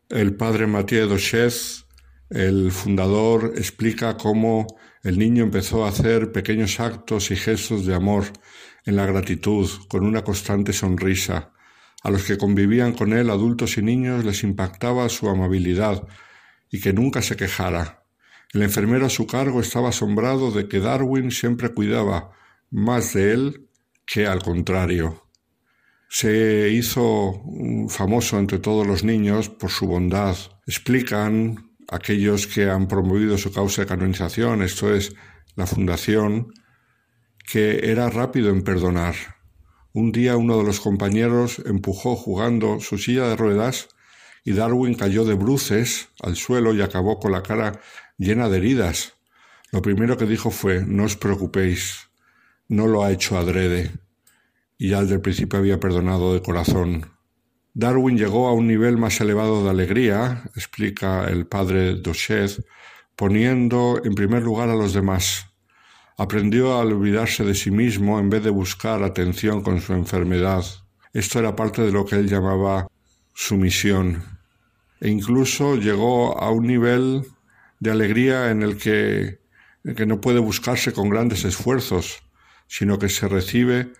El padre Mathieu Dochez, el fundador, explica cómo el niño empezó a hacer pequeños actos y gestos de amor en la gratitud, con una constante sonrisa. A los que convivían con él, adultos y niños, les impactaba su amabilidad y que nunca se quejara, el enfermero a su cargo estaba asombrado de que Darwin siempre cuidaba más de él que al contrario. Se hizo famoso entre todos los niños por su bondad. Explican aquellos que han promovido su causa de canonización, esto es, la fundación, que era rápido en perdonar. Un día uno de los compañeros empujó jugando su silla de ruedas y Darwin cayó de bruces al suelo y acabó con la cara llena de heridas. Lo primero que dijo fue, no os preocupéis, no lo ha hecho adrede. Y ya desde principio había perdonado de corazón. Darwin llegó a un nivel más elevado de alegría, explica el padre Dochet, poniendo en primer lugar a los demás. Aprendió a olvidarse de sí mismo en vez de buscar atención con su enfermedad. Esto era parte de lo que él llamaba su misión. E incluso llegó a un nivel de alegría en el que, que no puede buscarse con grandes esfuerzos, sino que se recibe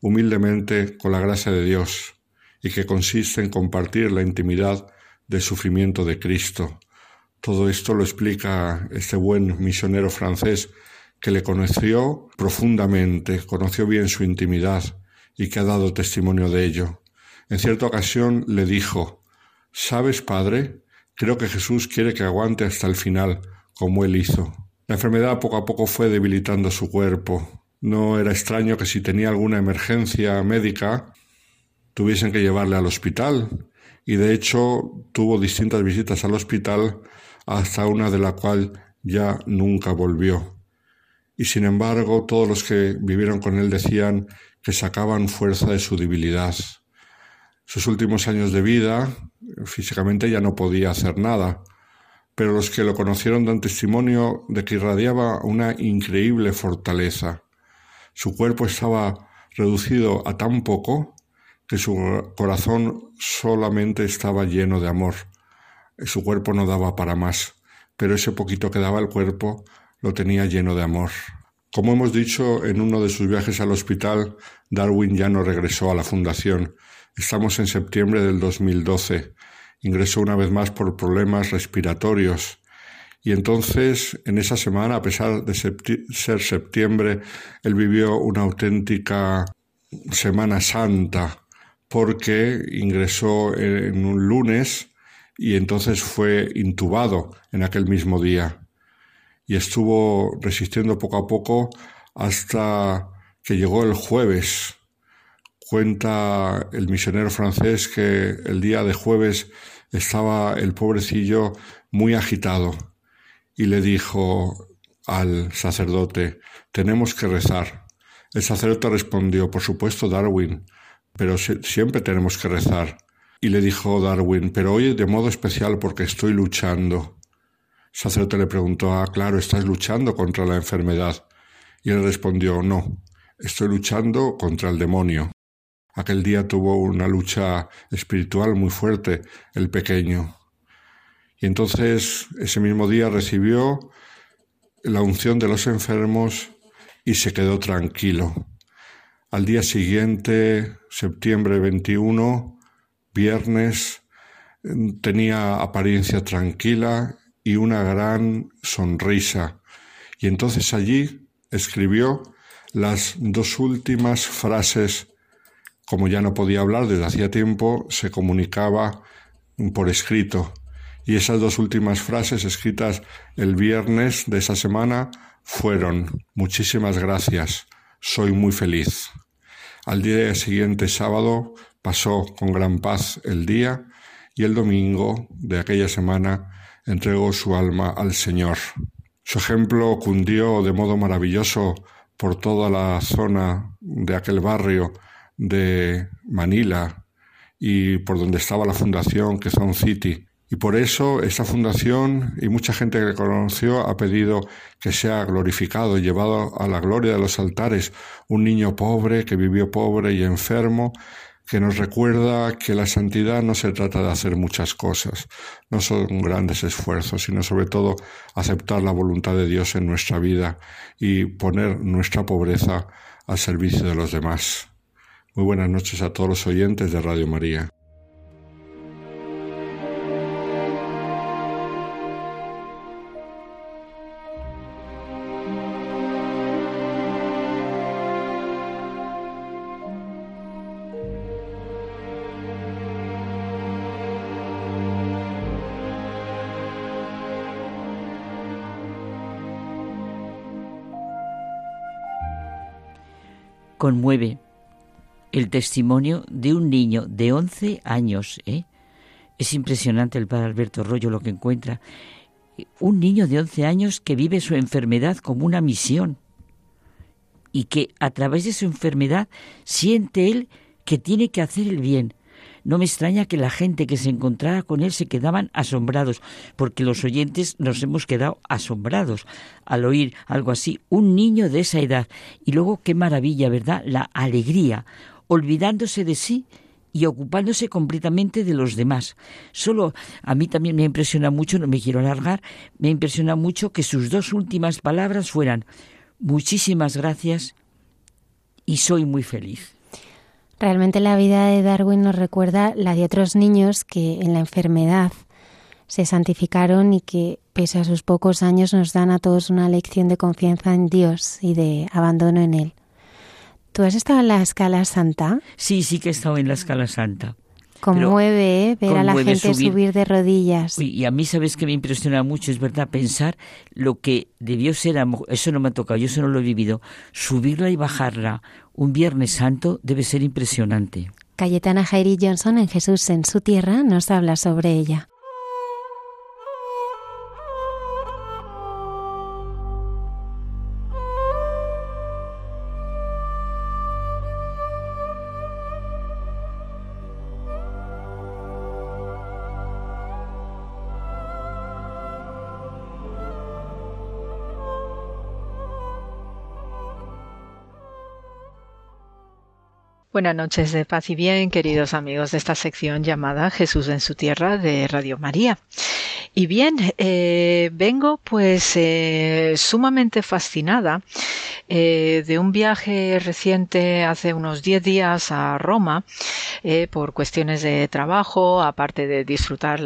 humildemente con la gracia de Dios y que consiste en compartir la intimidad del sufrimiento de Cristo. Todo esto lo explica este buen misionero francés que le conoció profundamente, conoció bien su intimidad y que ha dado testimonio de ello. En cierta ocasión le dijo, ¿Sabes, Padre? Creo que Jesús quiere que aguante hasta el final, como él hizo. La enfermedad poco a poco fue debilitando su cuerpo. No era extraño que si tenía alguna emergencia médica tuviesen que llevarle al hospital, y de hecho tuvo distintas visitas al hospital hasta una de la cual ya nunca volvió. Y sin embargo todos los que vivieron con él decían que sacaban fuerza de su debilidad. Sus últimos años de vida, físicamente ya no podía hacer nada, pero los que lo conocieron dan testimonio de que irradiaba una increíble fortaleza. Su cuerpo estaba reducido a tan poco que su corazón solamente estaba lleno de amor. Su cuerpo no daba para más, pero ese poquito que daba el cuerpo lo tenía lleno de amor. Como hemos dicho, en uno de sus viajes al hospital, Darwin ya no regresó a la fundación. Estamos en septiembre del 2012. Ingresó una vez más por problemas respiratorios. Y entonces, en esa semana, a pesar de ser septiembre, él vivió una auténtica Semana Santa, porque ingresó en un lunes y entonces fue intubado en aquel mismo día. Y estuvo resistiendo poco a poco hasta que llegó el jueves. Cuenta el misionero francés que el día de jueves estaba el pobrecillo muy agitado y le dijo al sacerdote, tenemos que rezar. El sacerdote respondió, por supuesto, Darwin, pero siempre tenemos que rezar. Y le dijo Darwin, pero hoy de modo especial porque estoy luchando. El sacerdote le preguntó, ah, claro, estás luchando contra la enfermedad. Y él respondió, no, estoy luchando contra el demonio. Aquel día tuvo una lucha espiritual muy fuerte, el pequeño. Y entonces ese mismo día recibió la unción de los enfermos y se quedó tranquilo. Al día siguiente, septiembre 21, viernes, tenía apariencia tranquila y una gran sonrisa. Y entonces allí escribió las dos últimas frases. Como ya no podía hablar desde hacía tiempo, se comunicaba por escrito. Y esas dos últimas frases escritas el viernes de esa semana fueron Muchísimas gracias, soy muy feliz. Al día siguiente, sábado, pasó con gran paz el día y el domingo de aquella semana entregó su alma al Señor. Su ejemplo cundió de modo maravilloso por toda la zona de aquel barrio de Manila y por donde estaba la fundación Quezon City y por eso esta fundación y mucha gente que conoció ha pedido que sea glorificado y llevado a la gloria de los altares un niño pobre que vivió pobre y enfermo que nos recuerda que la santidad no se trata de hacer muchas cosas, no son grandes esfuerzos, sino sobre todo aceptar la voluntad de Dios en nuestra vida y poner nuestra pobreza al servicio de los demás. Muy buenas noches a todos los oyentes de Radio María. conmueve el testimonio de un niño de 11 años. ¿eh? Es impresionante el padre Alberto Rollo lo que encuentra. Un niño de 11 años que vive su enfermedad como una misión y que a través de su enfermedad siente él que tiene que hacer el bien, no me extraña que la gente que se encontrara con él se quedaban asombrados, porque los oyentes nos hemos quedado asombrados al oír algo así, un niño de esa edad. Y luego qué maravilla, ¿verdad? La alegría, olvidándose de sí y ocupándose completamente de los demás. Solo a mí también me impresiona mucho, no me quiero alargar, me impresiona mucho que sus dos últimas palabras fueran muchísimas gracias y soy muy feliz. Realmente la vida de Darwin nos recuerda la de otros niños que en la enfermedad se santificaron y que pese a sus pocos años nos dan a todos una lección de confianza en Dios y de abandono en Él. ¿Tú has estado en la escala santa? Sí, sí que he estado en la escala santa. Conmueve ¿eh? ver a la gente subir. de rodillas. y a mí, ¿sabes que me impresiona mucho? Es verdad, pensar lo que debió ser, eso no me ha tocado, yo eso no lo he vivido, subirla y bajarla un Viernes Santo debe ser impresionante. Cayetana Jairi Johnson en Jesús en su tierra nos habla sobre ella. Buenas noches de paz y bien, queridos amigos de esta sección llamada Jesús en su tierra de Radio María. Y bien, eh, vengo pues eh, sumamente fascinada eh, de un viaje reciente hace unos 10 días a Roma por cuestiones de trabajo, aparte de disfrutar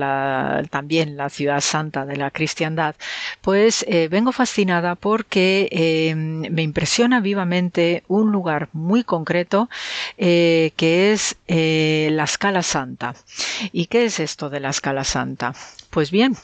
también la ciudad santa de la cristiandad, pues vengo fascinada porque me impresiona vivamente un lugar muy concreto eh, que es eh, la escala santa. ¿Y qué es esto de la escala santa? Pues bien,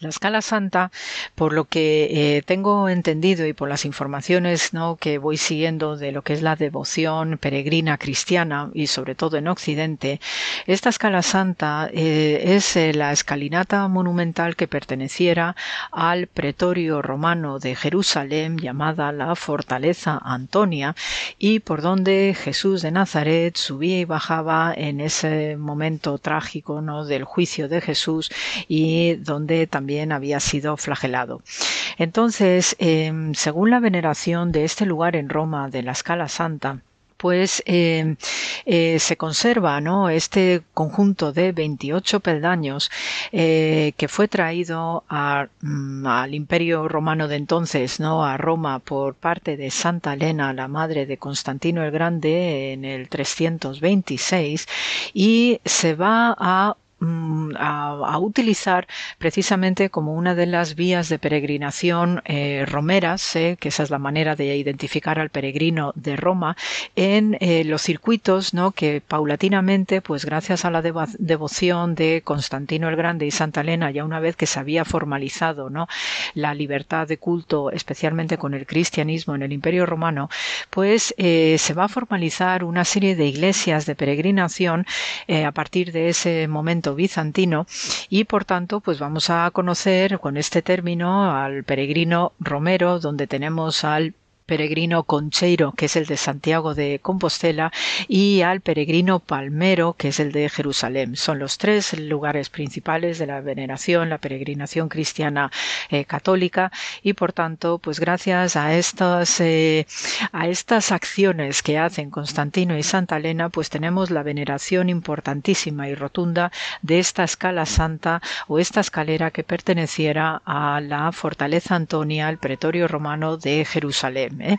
la escala santa, por lo que eh, tengo entendido y por las informaciones ¿no? que voy siguiendo de lo que es la devoción peregrina cristiana y sobre todo en Occidente, esta escala santa eh, es eh, la escalinata monumental que perteneciera al pretorio romano de Jerusalén llamada la Fortaleza Antonia y por donde Jesús de Nazaret subía y bajaba en ese momento trágico ¿no? del juicio de Jesús y donde también había sido flagelado. Entonces, em, según la veneración de este lugar en Roma de la Scala Santa, pues em, eh, se conserva ¿no? este conjunto de 28 peldaños eh, que fue traído mm, al imperio romano de entonces, ¿no? a Roma por parte de Santa Elena, la madre de Constantino el Grande, en el 326 y se va a Mm, a, utilizar precisamente como una de las vías de peregrinación eh, romeras, eh, que esa es la manera de identificar al peregrino de Roma, en eh, los circuitos ¿no? que paulatinamente, pues gracias a la devoción de Constantino el Grande y Santa Elena, ya una vez que se había formalizado ¿no? la libertad de culto, especialmente con el cristianismo en el Imperio Romano, pues se va a formalizar una serie de iglesias de peregrinación a partir de ese momento bizantino y por tanto pues vamos a conocer con este término al peregrino romero donde tenemos al peregrino Concheiro, que es el de Santiago de Compostela, y al peregrino Palmero, que es el de Jerusalén. Son los tres lugares principales de la veneración, la peregrinación cristiana eh, católica, y por tanto, pues gracias a estas, eh, a estas acciones que hacen Constantino y Santa Elena, pues tenemos la veneración importantísima y rotunda de esta escala santa o esta escalera que perteneciera a la fortaleza Antonia, el pretorio romano de Jerusalén. ¿Eh?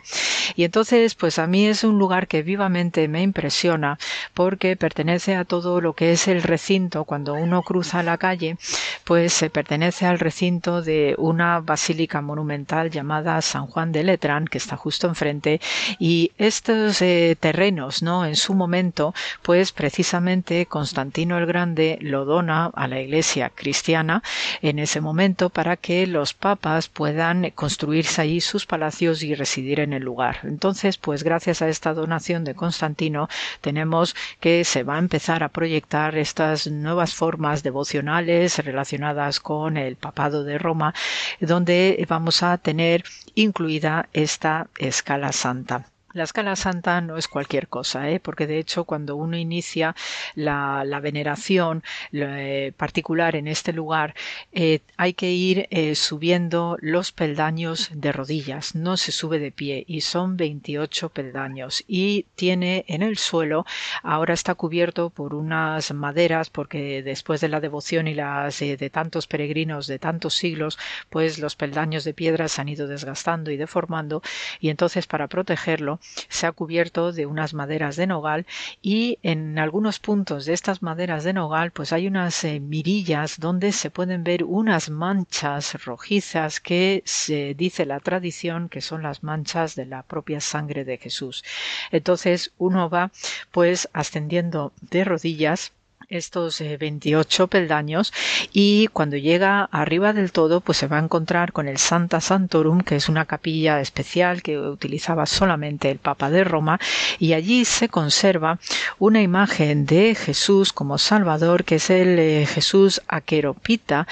Y entonces, pues a mí es un lugar que vivamente me impresiona porque pertenece a todo lo que es el recinto. Cuando uno cruza la calle, pues se pertenece al recinto de una basílica monumental llamada San Juan de Letrán, que está justo enfrente. Y estos eh, terrenos, ¿no? En su momento, pues precisamente Constantino el Grande lo dona a la iglesia cristiana en ese momento para que los papas puedan construirse allí sus palacios y residir en el lugar. Entonces, pues gracias a esta donación de Constantino, tenemos que se va a empezar a proyectar estas nuevas formas devocionales relacionadas con el papado de Roma, donde vamos a tener incluida esta escala santa. La escala santa no es cualquier cosa, ¿eh? porque de hecho cuando uno inicia la, veneración eh, particular en este lugar, eh, hay que ir eh, subiendo los peldaños de rodillas, no se sube de pie y son 28 peldaños. Y tiene en el suelo, ahora está cubierto por unas maderas porque después de la devoción y las de tantos peregrinos de tantos siglos, pues los peldaños de piedra se han ido desgastando y deformando. Y entonces para protegerlo se ha cubierto de unas maderas de nogal y en algunos puntos de estas maderas de nogal pues hay unas eh, mirillas donde se pueden ver unas manchas rojizas que se dice la tradición que son las manchas de la propia sangre de Jesús. Entonces uno va pues ascendiendo de rodillas estos 28 eh, peldaños y cuando llega arriba del todo pues se va a encontrar con el Santa Santorum que es una capilla especial que utilizaba solamente el Papa de Roma y allí se conserva una imagen de Jesús como Salvador que es el eh, Jesús Aqueropita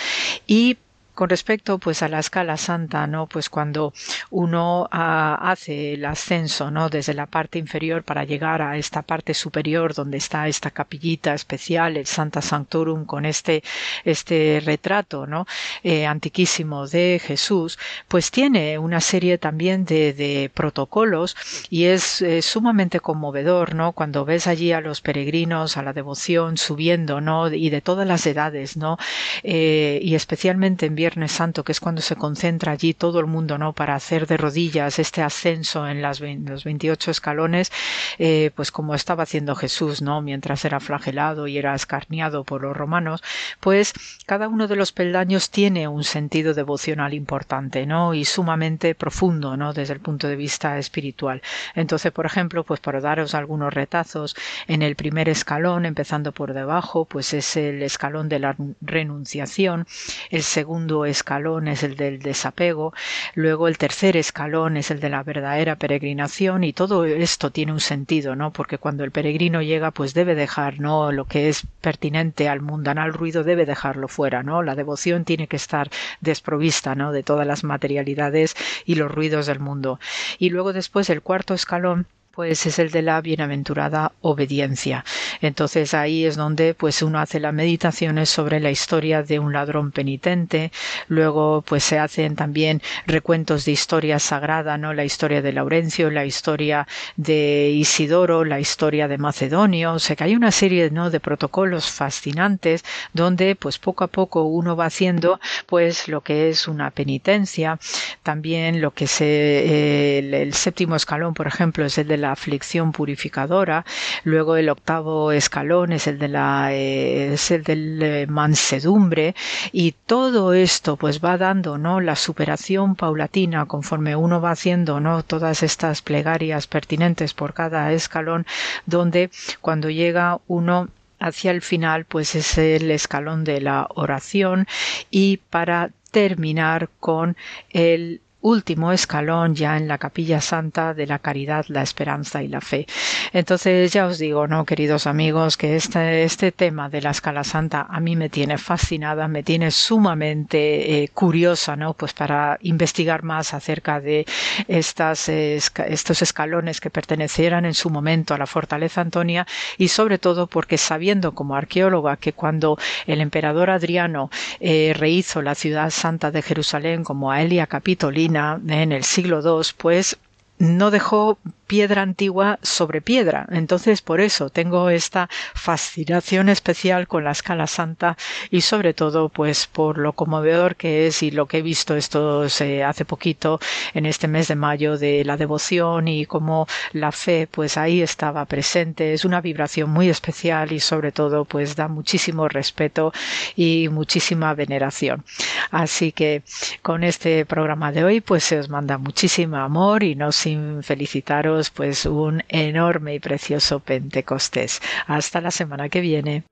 y Con respecto pues a la escala santa, ¿no? Pues cuando uno ah, hace el ascenso, ¿no? Desde la parte inferior para llegar a esta parte superior donde está esta capillita especial, el Santa Sanctorum con este, este retrato, ¿no? Eh, antiquísimo de Jesús, pues tiene una serie también de, de protocolos y es sumamente conmovedor, ¿no? Cuando ves allí a los peregrinos, a la devoción subiendo, ¿no? Y de todas las edades, ¿no? Eh, y especialmente en Viernes Santo, que es cuando se concentra allí todo el mundo, ¿no? Para hacer de rodillas este ascenso en las, los 28 escalones, eh, pues como estaba haciendo Jesús, ¿no? Mientras era flagelado y era escarniado por los romanos, pues cada uno de los peldaños tiene un sentido devocional importante, ¿no? Y sumamente profundo, ¿no? Desde el punto de vista espiritual. Entonces, por ejemplo, pues para daros algunos retazos, en el primer escalón, empezando por debajo, pues es el escalón de la renunciación, el segundo escalón es el del desapego, luego el tercer escalón es el de la verdadera peregrinación y todo esto tiene un sentido, ¿no? Porque cuando el peregrino llega, pues debe dejar, ¿no? Lo que es pertinente al mundanal ruido debe dejarlo fuera, ¿no? La devoción tiene que estar desprovista, ¿no? De todas las materialidades y los ruidos del mundo. Y luego después el cuarto escalón pues es el de la bienaventurada obediencia. Entonces ahí es donde pues uno hace las meditaciones sobre la historia de un ladrón penitente, luego pues se hacen también recuentos de historia sagrada, ¿no? La historia de Laurencio, la historia de Isidoro, la historia de Macedonio, o sea que hay una serie ¿no? de protocolos fascinantes donde pues poco a poco uno va haciendo pues lo que es una penitencia, también lo que se el séptimo escalón por ejemplo es el de la aflicción purificadora, luego el octavo escalón es el de la eh, es el eh, mansedumbre y todo esto pues va dando no la superación paulatina conforme uno va haciendo no todas estas plegarias pertinentes por cada escalón donde cuando llega uno hacia el final pues es el escalón de la oración y para terminar con el último escalón ya en la capilla santa de la caridad, la esperanza y la fe. Entonces ya os digo, ¿no, queridos amigos, que este, este tema de la escala santa a mí me tiene fascinada, me tiene sumamente eh, curiosa, ¿no? Pues para investigar más acerca de estas, estos escalones que pertenecieran en su momento a la fortaleza Antonia y sobre todo porque sabiendo como arqueóloga que cuando el emperador Adriano eh, rehizo la ciudad santa de Jerusalén como Aelia Capitolina en el siglo II, pues no dejó piedra antigua sobre piedra. Entonces, por eso tengo esta fascinación especial con la escala santa y sobre todo, pues por lo conmovedor que es y lo que he visto esto hace poquito en este mes de mayo de la devoción y cómo la fe, pues ahí estaba presente. Es una vibración muy especial y sobre todo, pues da muchísimo respeto y muchísima veneración. Así que con este programa de hoy, pues se os manda muchísimo amor y no sin felicitaros pues un enorme y precioso Pentecostés. Hasta la semana que viene.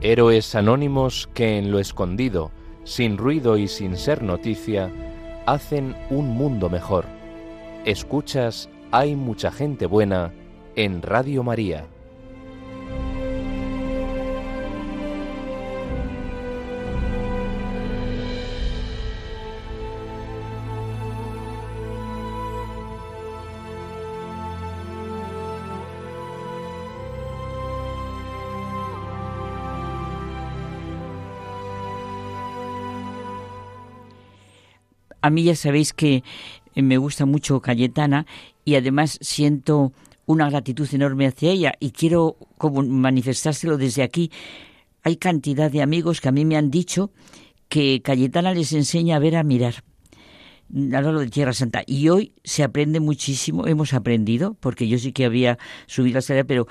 Héroes anónimos que en lo escondido, sin ruido y sin ser noticia, hacen un mundo mejor Escuchas Hay mucha gente buena en Radio María. A mí ya sabéis que me gusta mucho Cayetana y además siento una gratitud enorme hacia ella y quiero como manifestárselo desde aquí. Hay cantidad de amigos que a mí me han dicho que Cayetana les enseña a ver a mirar lo de Tierra Santa. Y hoy se aprende muchísimo, hemos aprendido, porque yo sí que había subido la escalera, pero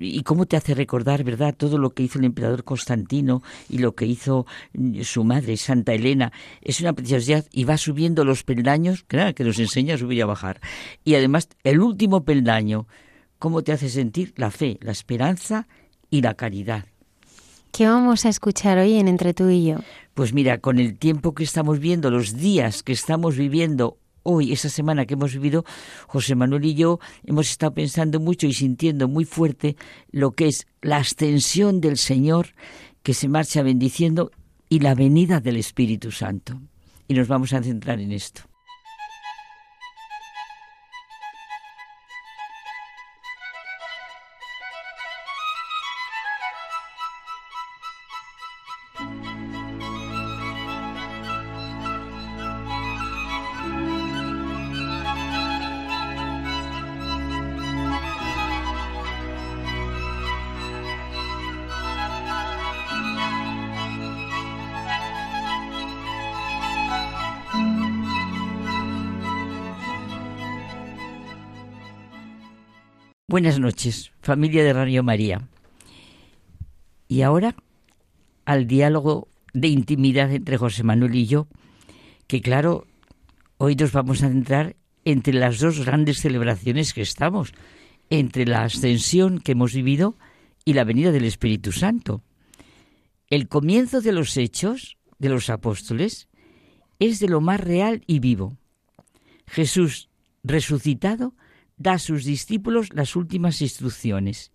¿y cómo te hace recordar, verdad, todo lo que hizo el emperador Constantino y lo que hizo mm, su madre, Santa Elena? Es una preciosidad y va subiendo los peldaños, claro, que nos enseña a subir y a bajar. Y además, el último peldaño, ¿cómo te hace sentir la fe, la esperanza y la caridad? ¿Qué vamos a escuchar hoy en Entre tú y yo? Pues mira, con el tiempo que estamos viendo, los días que estamos viviendo hoy, esa semana que hemos vivido, José Manuel y yo hemos estado pensando mucho y sintiendo muy fuerte lo que es la ascensión del Señor que se marcha bendiciendo y la venida del Espíritu Santo. Y nos vamos a centrar en esto. Buenas noches, familia de Radio María. Y ahora al diálogo de intimidad entre José Manuel y yo, que claro, hoy nos vamos a centrar entre las dos grandes celebraciones que estamos, entre la ascensión que hemos vivido y la venida del Espíritu Santo. El comienzo de los hechos de los apóstoles es de lo más real y vivo. Jesús resucitado da a sus discípulos las últimas instrucciones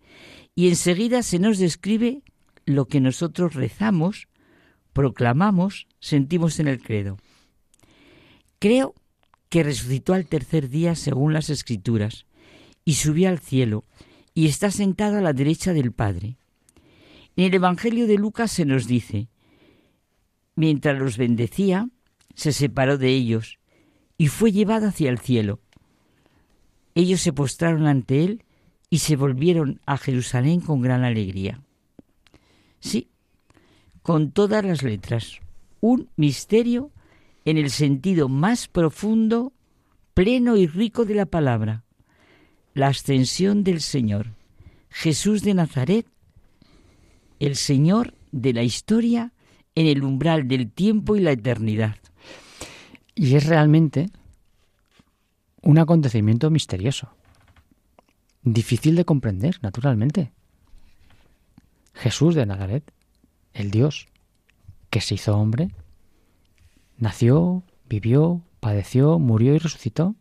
y enseguida se nos describe lo que nosotros rezamos, proclamamos, sentimos en el credo. Creo que resucitó al tercer día según las escrituras y subió al cielo y está sentado a la derecha del Padre. En el Evangelio de Lucas se nos dice, mientras los bendecía, se separó de ellos y fue llevado hacia el cielo ellos se postraron ante él y se volvieron a Jerusalén con gran alegría. Sí, con todas las letras, un misterio en el sentido más profundo, pleno y rico de la palabra, la ascensión del Señor, Jesús de Nazaret, el Señor de la historia en el umbral del tiempo y la eternidad. Y es realmente un acontecimiento misterioso, difícil de comprender, naturalmente. Jesús de Nazaret, el Dios que se hizo hombre, nació, vivió, padeció, murió y resucitó,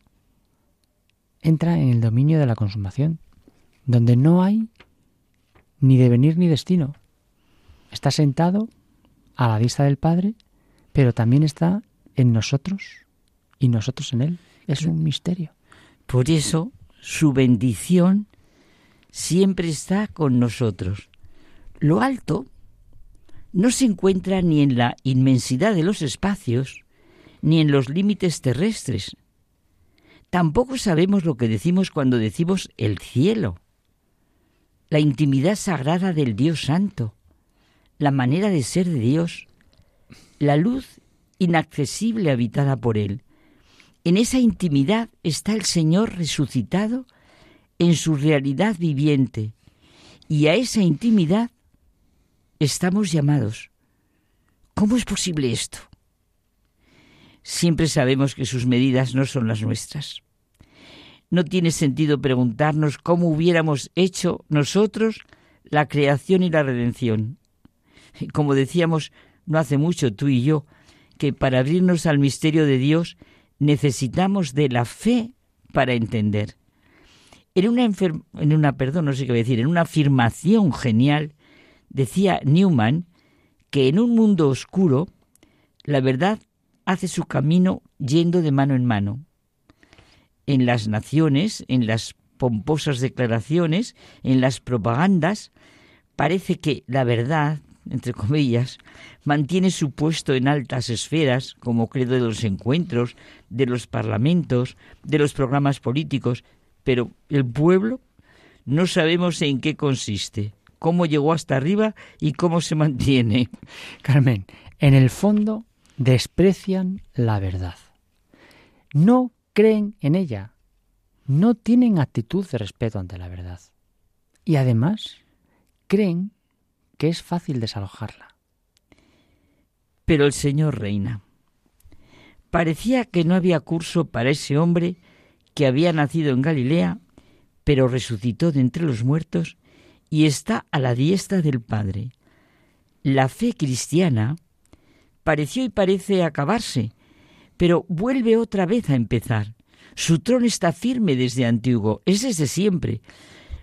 entra en el dominio de la consumación, donde no hay ni devenir ni destino. Está sentado a la vista del Padre, pero también está en nosotros y nosotros en Él. Es un misterio. Por eso su bendición siempre está con nosotros. Lo alto no se encuentra ni en la inmensidad de los espacios, ni en los límites terrestres. Tampoco sabemos lo que decimos cuando decimos el cielo, la intimidad sagrada del Dios Santo, la manera de ser de Dios, la luz inaccesible habitada por Él. En esa intimidad está el Señor resucitado en su realidad viviente. Y a esa intimidad estamos llamados. ¿Cómo es posible esto? Siempre sabemos que sus medidas no son las nuestras. No tiene sentido preguntarnos cómo hubiéramos hecho nosotros la creación y la redención. Como decíamos no hace mucho tú y yo, que para abrirnos al misterio de Dios necesitamos de la fe para entender. En una, en una perdón, no sé qué decir, en una afirmación genial, decía Newman que en un mundo oscuro la verdad hace su camino yendo de mano en mano. En las naciones, en las pomposas declaraciones, en las propagandas, parece que la verdad, entre comillas, mantiene su puesto en altas esferas, como credo de los encuentros, de los parlamentos, de los programas políticos, pero el pueblo no sabemos en qué consiste, cómo llegó hasta arriba y cómo se mantiene. Carmen, en el fondo desprecian la verdad. No creen en ella. No tienen actitud de respeto ante la verdad. Y además creen que es fácil desalojarla. Pero el Señor reina. Parecía que no había curso para ese hombre que había nacido en Galilea, pero resucitó de entre los muertos y está a la diestra del Padre. La fe cristiana pareció y parece acabarse, pero vuelve otra vez a empezar. Su trono está firme desde antiguo, es desde siempre.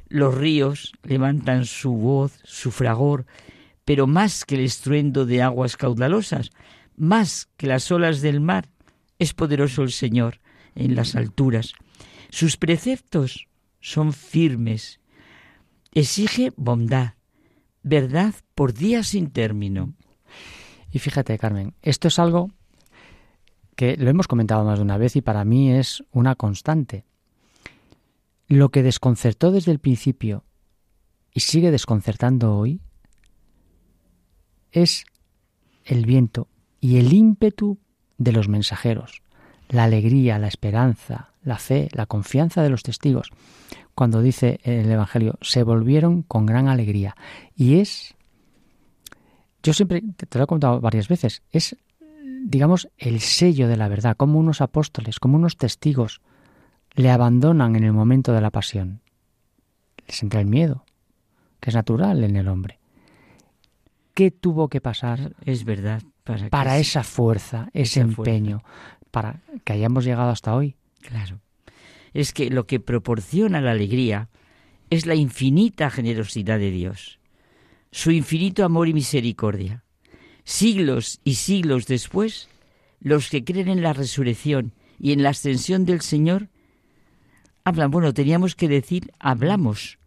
Los ríos levantan su voz, su fragor, pero más que el estruendo de aguas caudalosas, más que las olas del mar, es poderoso el Señor en las alturas. Sus preceptos son firmes. Exige bondad, verdad por días sin término. Y fíjate, Carmen, esto es algo que lo hemos comentado más de una vez y para mí es una constante. Lo que desconcertó desde el principio y sigue desconcertando hoy es el viento y el ímpetu de los mensajeros, la alegría, la esperanza, la fe, la confianza de los testigos. Cuando dice el Evangelio, se volvieron con gran alegría. Y es, yo siempre, te lo he contado varias veces, es, digamos, el sello de la verdad, como unos apóstoles, como unos testigos, le abandonan en el momento de la pasión. Les entra el miedo, que es natural en el hombre. ¿Qué tuvo que pasar? Es verdad. Para, esa fuerza, ese empeño, para que hayamos llegado hasta hoy. Claro. Es que lo que proporciona la alegría es la infinita generosidad de Dios, su infinito amor y misericordia. Siglos y siglos después, los que creen en la resurrección y en la ascensión del Señor hablan, bueno, teníamos que decir, hablamos,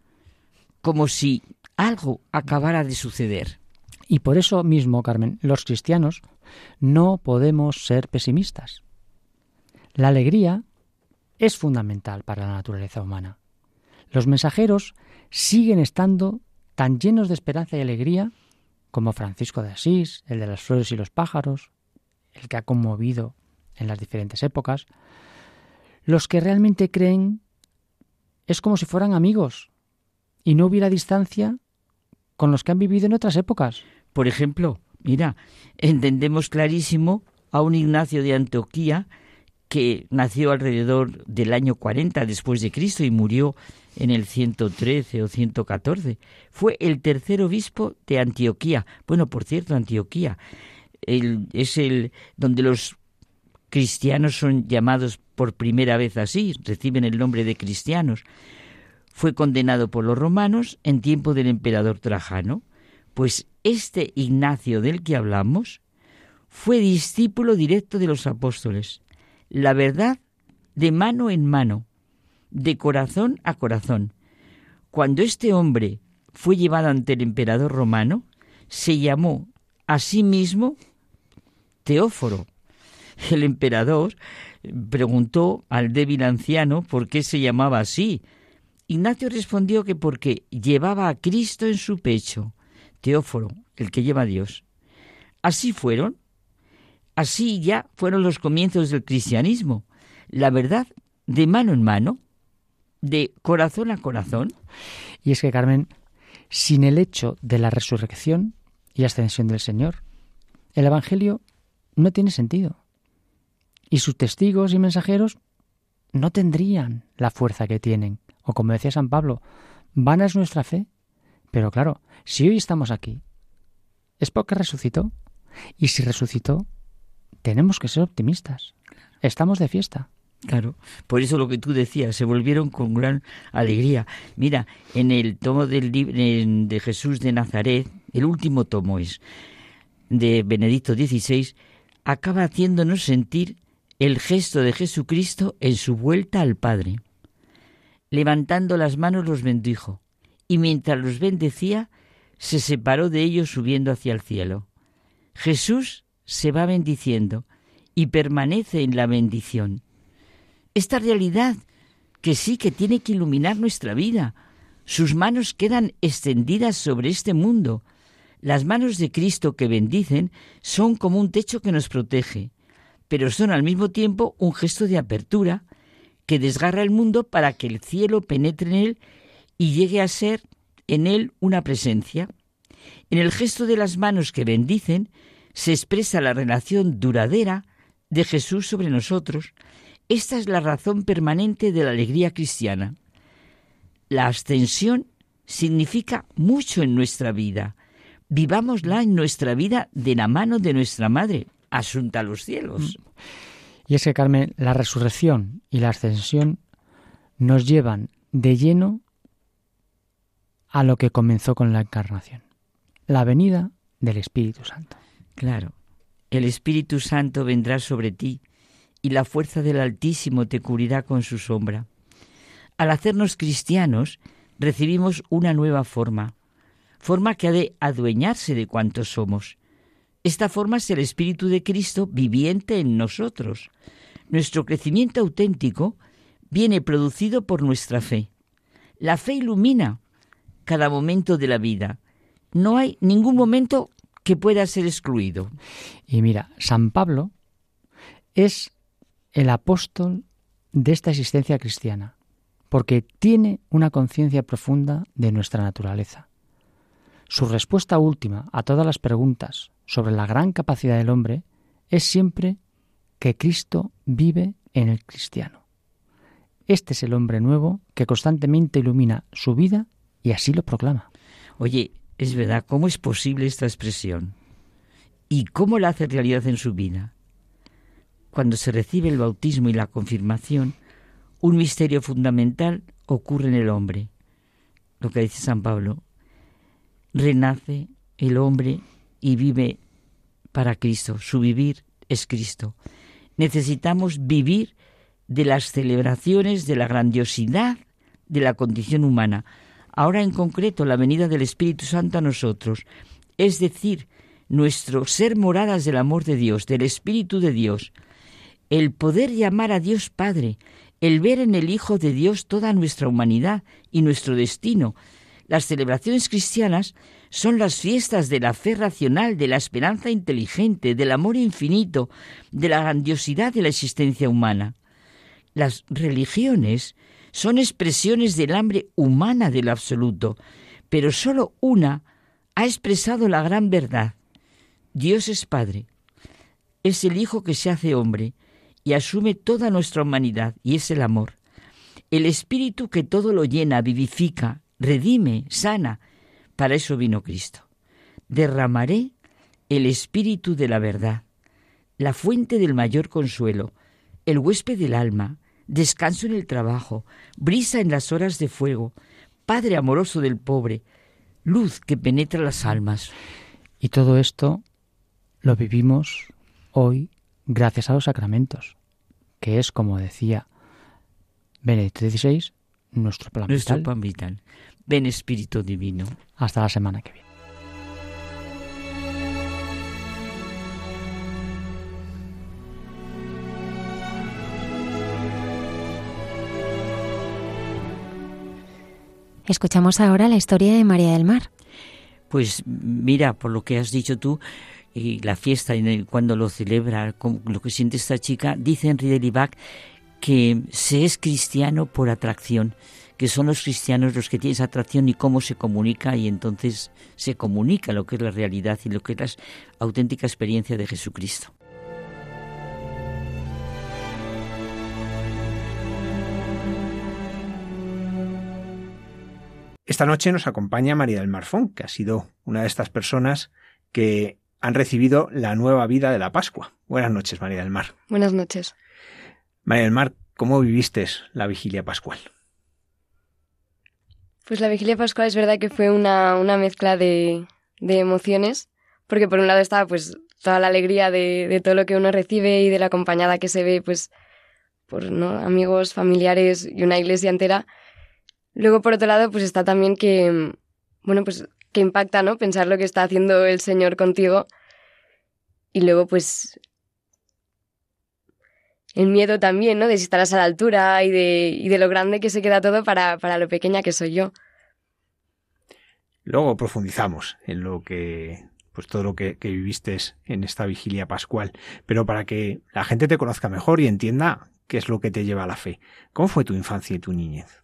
como si algo acabara de suceder. Y por eso mismo, Carmen, los cristianos no podemos ser pesimistas. La alegría es fundamental para la naturaleza humana. Los mensajeros siguen estando tan llenos de esperanza y alegría como Francisco de Asís, el de las flores y los pájaros, el que ha conmovido en las diferentes épocas. Los que realmente creen es como si fueran amigos y no hubiera distancia con los que han vivido en otras épocas. Por ejemplo, mira, entendemos clarísimo a un Ignacio de Antioquía que nació alrededor del año 40 después de Cristo y murió en el 113 o 114. Fue el tercer obispo de Antioquía. Bueno, por cierto, Antioquía es el donde los cristianos son llamados por primera vez así, reciben el nombre de cristianos. Fue condenado por los romanos en tiempo del emperador Trajano. Pues este Ignacio del que hablamos fue discípulo directo de los apóstoles. La verdad de mano en mano, de corazón a corazón. Cuando este hombre fue llevado ante el emperador romano, se llamó a sí mismo Teóforo. El emperador preguntó al débil anciano por qué se llamaba así. Ignacio respondió que porque llevaba a Cristo en su pecho, Teóforo, el que lleva a Dios. Así fueron, así ya fueron los comienzos del cristianismo. La verdad de mano en mano, de corazón a corazón. Y es que, Carmen, sin el hecho de la resurrección y ascensión del Señor, el Evangelio no tiene sentido y sus testigos y mensajeros no tendrían la fuerza que tienen. O como decía San Pablo, vana es nuestra fe. Pero claro, si hoy estamos aquí, es porque resucitó. Y si resucitó, tenemos que ser optimistas. Estamos de fiesta. Claro, por eso lo que tú decías, se volvieron con gran alegría. Mira, en el tomo del de Jesús de Nazaret, el último tomo es de Benedicto XVI, acaba haciéndonos sentir el gesto de Jesucristo en su vuelta al Padre. Levantando las manos los bendijo, y mientras los bendecía, se separó de ellos subiendo hacia el cielo. Jesús se va bendiciendo y permanece en la bendición. Esta realidad que sí que tiene que iluminar nuestra vida. Sus manos quedan extendidas sobre este mundo. Las manos de Cristo que bendicen son como un techo que nos protege pero son al mismo tiempo un gesto de apertura que desgarra el mundo para que el cielo penetre en él y llegue a ser en él una presencia. En el gesto de las manos que bendicen se expresa la relación duradera de Jesús sobre nosotros. Esta es la razón permanente de la alegría cristiana. La ascensión significa mucho en nuestra vida, vivámosla en nuestra vida de la mano de nuestra Madre, asunta a los cielos. Mm. Y es que, Carmen, la resurrección y la ascensión nos llevan de lleno a lo que comenzó con la encarnación, la venida del Espíritu Santo. Claro, el Espíritu Santo vendrá sobre ti y la fuerza del Altísimo te cubrirá con su sombra. Al hacernos cristianos, recibimos una nueva forma, forma que ha de adueñarse de cuantos somos. Esta forma es el Espíritu de Cristo viviente en nosotros. Nuestro crecimiento auténtico viene producido por nuestra fe. La fe ilumina cada momento de la vida. No hay ningún momento que pueda ser excluido. Y mira, San Pablo es el apóstol de esta existencia cristiana, porque tiene una conciencia profunda de nuestra naturaleza. Su respuesta última a todas las preguntas sobre la gran capacidad del hombre es siempre que Cristo vive en el cristiano. Este es el hombre nuevo que constantemente ilumina su vida y así lo proclama. Oye, es verdad, ¿cómo es posible esta expresión? ¿Y cómo la hace realidad en su vida? Cuando se recibe el bautismo y la confirmación, un misterio fundamental ocurre en el hombre. Lo que dice San Pablo, renace el hombre y vive para Cristo. Su vivir es Cristo. Necesitamos vivir de las celebraciones de la grandiosidad de la condición humana. Ahora en concreto la venida del Espíritu Santo a nosotros, es decir, nuestro ser moradas del amor de Dios, del Espíritu de Dios, el poder llamar a Dios Padre, el ver en el Hijo de Dios toda nuestra humanidad y nuestro destino. Las celebraciones cristianas son las fiestas de la fe racional, de la esperanza inteligente, del amor infinito, de la grandiosidad de la existencia humana. Las religiones son expresiones del hambre humana del absoluto, pero sólo una ha expresado la gran verdad. Dios es Padre, es el Hijo que se hace hombre y asume toda nuestra humanidad, y es el amor. El Espíritu que todo lo llena, vivifica, redime, sana. Para eso vino Cristo. Derramaré el Espíritu de la verdad, la fuente del mayor consuelo, el huésped del alma, descanso en el trabajo, brisa en las horas de fuego, Padre amoroso del pobre, luz que penetra las almas. Y todo esto lo vivimos hoy gracias a los sacramentos, que es, como decía Benedicto XVI, nuestro plan nuestro pan vital. Ven Espíritu Divino. Hasta la semana que viene. Escuchamos ahora la historia de María del Mar. Pues mira, por lo que has dicho tú, y la fiesta y cuando lo celebra, lo que siente esta chica, dice Henri de Libac que se es cristiano por atracción, que son los cristianos los que tienen esa atracción y cómo se comunica y entonces se comunica lo que es la realidad y lo que es la auténtica experiencia de Jesucristo. Esta noche nos acompaña María del Marfón, que ha sido una de estas personas que han recibido la nueva vida de la Pascua. Buenas noches, María del Mar. Buenas noches. María del Mar, ¿cómo viviste la vigilia pascual? Pues la vigilia pascual es verdad que fue una, mezcla de, emociones, porque por un lado estaba pues toda la alegría de, de, todo lo que uno recibe y de la acompañada que se ve pues por ¿no? amigos, familiares y una iglesia entera, Luego, por otro lado, pues está también que, bueno, pues que impacta, ¿no? Pensar lo que está haciendo el Señor contigo. Y luego, pues, el miedo también, ¿no? De si estarás a la altura y de, y de lo grande que se queda todo para, para lo pequeña que soy yo. Luego profundizamos en lo que, pues todo lo que, que viviste en esta vigilia pascual. Pero para que la gente te conozca mejor y entienda qué es lo que te lleva a la fe. ¿Cómo fue tu infancia y tu niñez?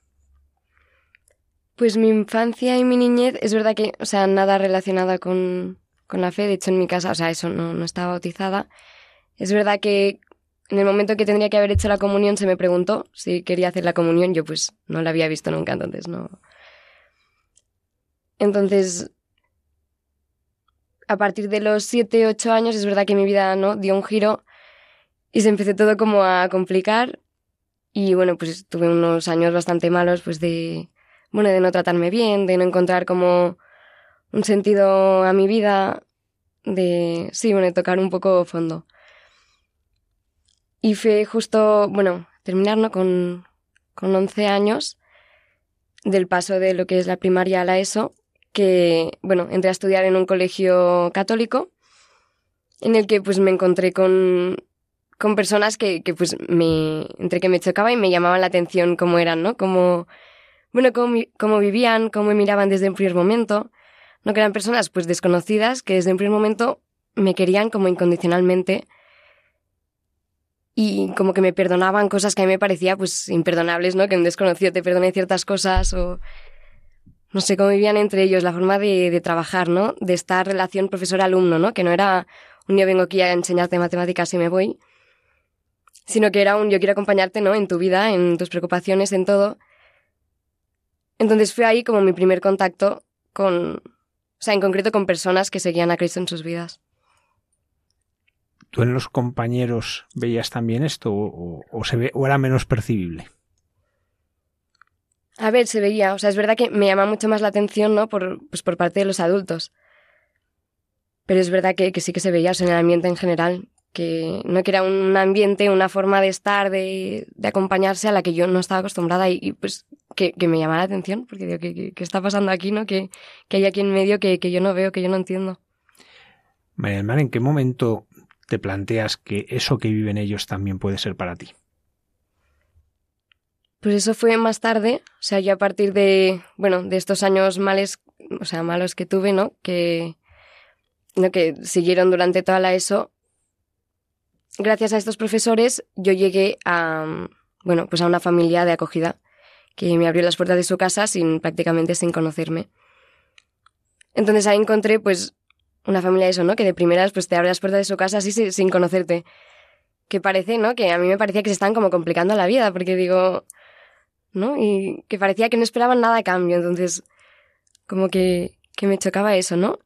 Pues mi infancia y mi niñez es verdad que, o sea, nada relacionada con, con la fe. De hecho, en mi casa, o sea, eso no, no estaba bautizada. Es verdad que en el momento que tendría que haber hecho la comunión se me preguntó si quería hacer la comunión. Yo pues no la había visto nunca, entonces no. Entonces, a partir de los 7, 8 años es verdad que mi vida no dio un giro y se empezó todo como a complicar y bueno, pues tuve unos años bastante malos pues de bueno, de no tratarme bien, de no encontrar como un sentido a mi vida, de sí, bueno, tocar un poco fondo. Y fue justo, bueno, terminar ¿no? con, con 11 años del paso de lo que es la primaria a la ESO, que, bueno, entré a estudiar en un colegio católico en el que pues me encontré con, con personas que, que pues me, entre que me chocaba y me llamaban la atención cómo eran, ¿no? Como, bueno, cómo, cómo vivían, cómo me miraban desde un primer momento, ¿no? Que eran personas pues desconocidas que desde un primer momento me querían como incondicionalmente y como que me perdonaban cosas que a mí me parecía pues imperdonables, ¿no? Que un desconocido te perdone ciertas cosas o no sé cómo vivían entre ellos, la forma de, de trabajar, ¿no? De esta relación profesor-alumno, ¿no? Que no era un día vengo aquí a enseñarte matemáticas y me voy, sino que era un yo quiero acompañarte, ¿no? En tu vida, en tus preocupaciones, en todo. Entonces fue ahí como mi primer contacto con, o sea, en concreto con personas que seguían a Cristo en sus vidas. ¿Tú en los compañeros veías también esto o, o, se ve, o era menos percibible? A ver, se veía. O sea, es verdad que me llama mucho más la atención, ¿no? Por, pues por parte de los adultos. Pero es verdad que, que sí que se veía o sea, en el ambiente en general. Que no que era un ambiente, una forma de estar, de, de acompañarse a la que yo no estaba acostumbrada y, y pues que, que, me llamaba la atención. Porque digo, ¿qué, qué, está pasando aquí, no? Que, que hay aquí en medio que, que yo no veo, que yo no entiendo. María del Mar, ¿en qué momento te planteas que eso que viven ellos también puede ser para ti? Pues eso fue más tarde, o sea, yo a partir de, bueno, de estos años males, o sea, malos que tuve, ¿no? Que, ¿no? que siguieron durante toda la ESO. Gracias a estos profesores yo llegué a, bueno, pues a una familia de acogida que me abrió las puertas de su casa sin prácticamente sin conocerme. Entonces ahí encontré pues una familia de eso, ¿no? Que de primeras pues te abre las puertas de su casa así sin conocerte. Que parece, ¿no? Que a mí me parecía que se están como complicando la vida, porque digo, ¿no? Y que parecía que no esperaban nada a cambio, entonces como que, que me chocaba eso, ¿no?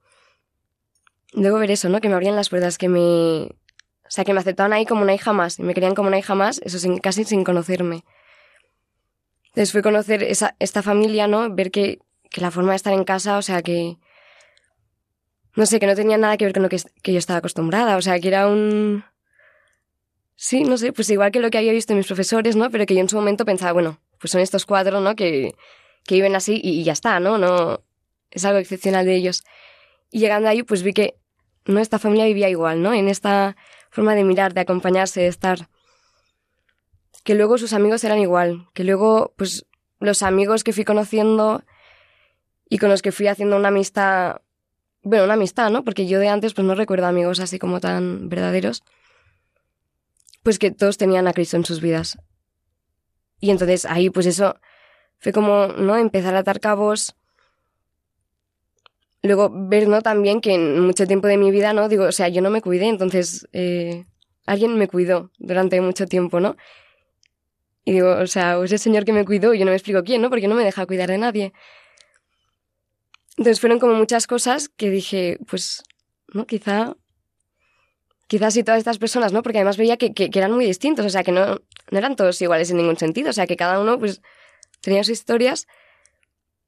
Luego ver eso, ¿no? Que me abrían las puertas, que me... O sea, que me aceptaban ahí como una hija más, y me querían como una hija más, eso sin, casi sin conocerme. Entonces fue conocer esa, esta familia, ¿no? Ver que, que la forma de estar en casa, o sea, que... No sé, que no tenía nada que ver con lo que, que yo estaba acostumbrada, o sea, que era un... Sí, no sé, pues igual que lo que había visto en mis profesores, ¿no? Pero que yo en su momento pensaba, bueno, pues son estos cuatro, ¿no? Que, que viven así y, y, ya está, ¿no? No es algo excepcional de ellos. Y llegando ahí, pues vi que no esta familia vivía igual, ¿no? En esta forma de mirar, de acompañarse, de estar. Que luego sus amigos eran igual, que luego, pues, los amigos que fui conociendo y con los que fui haciendo una amistad, bueno, una amistad, ¿no? Porque yo de antes, pues no recuerdo amigos así como tan verdaderos, pues que todos tenían a Cristo en sus vidas. Y entonces ahí, pues eso fue como, ¿no? Empezar a atar cabos. Luego ver, ¿no? También que en mucho tiempo de mi vida, ¿no? Digo, o sea, yo no me cuidé, entonces eh, alguien me cuidó durante mucho tiempo, ¿no? Y digo, o sea, ese señor que me cuidó, yo no me explico quién, ¿no? Porque no me deja cuidar de nadie. Entonces fueron como muchas cosas que dije, pues, ¿no? Quizá quizás sí todas estas personas, ¿no? Porque además veía que, que, eran muy distintos, o sea, que no, no eran todos iguales en ningún sentido, o sea, que cada uno pues tenía sus historias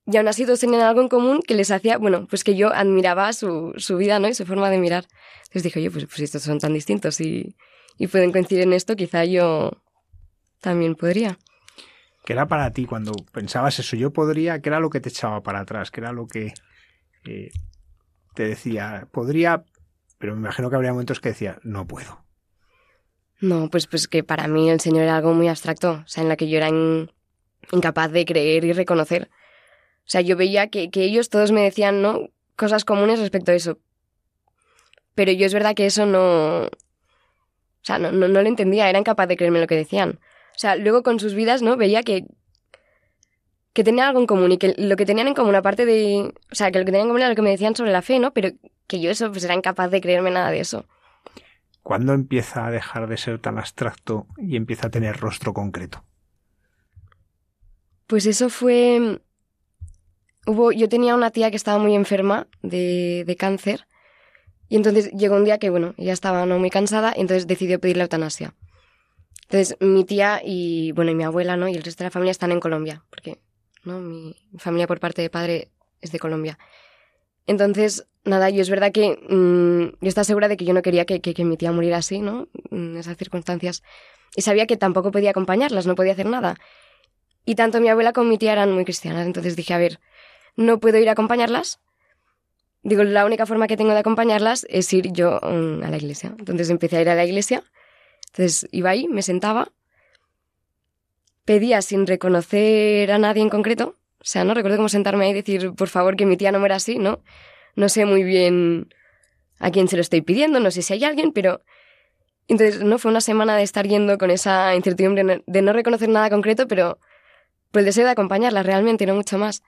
y aún así todos tenían algo en común que les hacía, bueno, pues que yo admiraba su, su vida, ¿no? Y su forma de mirar. Entonces dije, oye, pues, pues estos son tan distintos y, y pueden coincidir en esto, quizá yo también podría. ¿Qué era para ti cuando pensabas eso? Yo podría, ¿qué era lo que te echaba para atrás? ¿Qué era lo que eh, te decía? Podría, pero me imagino que habría momentos que decía, no puedo. No, pues, pues que para mí el Señor era algo muy abstracto, o sea, en la que yo era in, incapaz de creer y reconocer. O sea, yo veía que, que, ellos todos me decían, ¿no? Cosas comunes respecto a eso. Pero yo es verdad que eso no... O sea, no, no, no lo entendía, era incapaz de creerme lo que decían. O sea, luego con sus vidas, ¿no? Veía que, que tenían algo en común y que lo que tenían en común, aparte de... O sea, que lo que tenían en común era lo que me decían sobre la fe, ¿no? Pero que yo eso, pues era incapaz de creerme nada de eso. ¿Cuándo empieza a dejar de ser tan abstracto y empieza a tener rostro concreto? Pues eso fue... Hubo... Yo tenía una tía que estaba muy enferma de, de cáncer Y entonces llegó un día que, bueno, ella estaba no muy cansada y entonces decidió pedir la eutanasia. Entonces mi tía y, bueno, mi abuela, ¿no? Y el resto de la familia están en Colombia, porque, ¿no? Mi familia por parte de padre es de Colombia. Entonces, nada, yo es verdad que mm, yo estaba segura de que yo no quería que, que, mi tía muriera así, ¿no? En esas circunstancias. Y sabía que tampoco podía acompañarlas, no podía hacer nada. Y tanto mi abuela como mi tía eran muy cristianas. Entonces dije, a ver, no puedo ir a acompañarlas. Digo, la única forma que tengo de acompañarlas es ir yo mm, a la iglesia. Entonces empecé a ir a la iglesia. Entonces iba ahí, me sentaba, pedía sin reconocer a nadie en concreto. O sea, no recuerdo cómo sentarme ahí y decir, por favor, que mi tía no muera así, ¿no? No sé muy bien a quién se lo estoy pidiendo, no sé si hay alguien, pero... Entonces, no fue una semana de estar yendo con esa incertidumbre de no reconocer nada concreto, pero por el deseo de acompañarla realmente, no mucho más.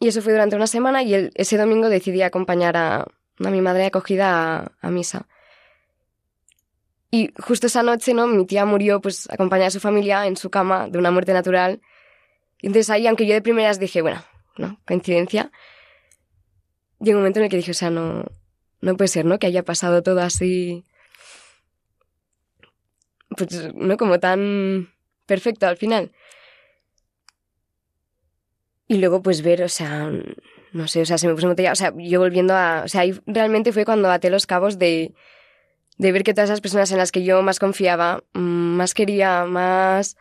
Y eso fue durante una semana y ese domingo decidí acompañar a, a mi madre acogida a, misa. Y justo esa noche, ¿no? Mi tía murió, pues, acompañada a su familia en su cama de una muerte natural. Y entonces ahí, aunque yo de primeras dije, bueno, no, coincidencia, llegó un momento en el que dije, o sea, no, no puede ser, ¿no? Que haya pasado todo así, pues, no como tan perfecto al final. Y luego, pues ver, o sea, no sé, o sea, se me puso botella. O sea, yo volviendo a. O sea, ahí realmente fue cuando até los cabos de, de ver que todas esas personas en las que yo más confiaba, mm, más quería, más.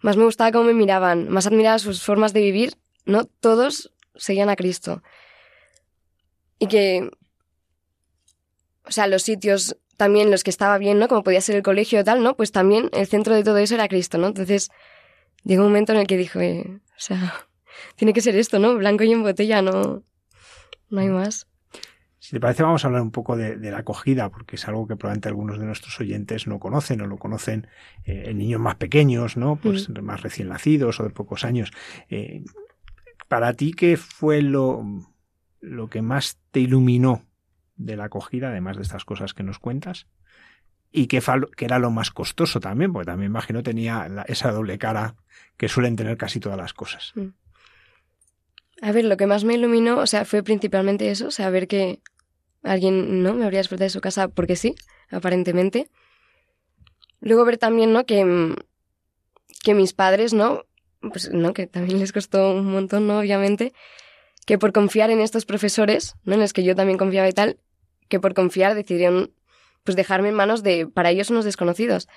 Más me gustaba cómo me miraban, más admiraba sus formas de vivir, ¿no? Todos seguían a Cristo. Y que. O sea, los sitios también los que estaba bien, ¿no? Como podía ser el colegio y tal, ¿no? Pues también el centro de todo eso era Cristo, ¿no? Entonces llegó un momento en el que dije, o sea, tiene que ser esto, ¿no? Blanco y en botella, no, no hay más. Si te parece, vamos a hablar un poco de, la acogida, porque es algo que probablemente algunos de nuestros oyentes no conocen o lo conocen eh, en niños más pequeños, ¿no? Pues mm. más recién nacidos o de pocos años. Eh, para ti, ¿qué fue lo, lo que más te iluminó de la acogida, además de estas cosas que nos cuentas? Y qué, que era lo más costoso también, porque también imagino tenía esa doble cara que suelen tener casi todas las cosas. Mm. A ver, lo que más me iluminó, o sea, fue principalmente eso, ver que alguien, ¿no? Me habría despertado de su casa porque sí, aparentemente. Luego ver también, ¿no? Que, mm, que mis padres, ¿no? Pues, ¿no? Que también les costó un montón, ¿no? Obviamente. Que por confiar en estos profesores, ¿no? En los que yo también confiaba y tal, que por confiar decidieron, pues, dejarme en manos de, para ellos, unos desconocidos.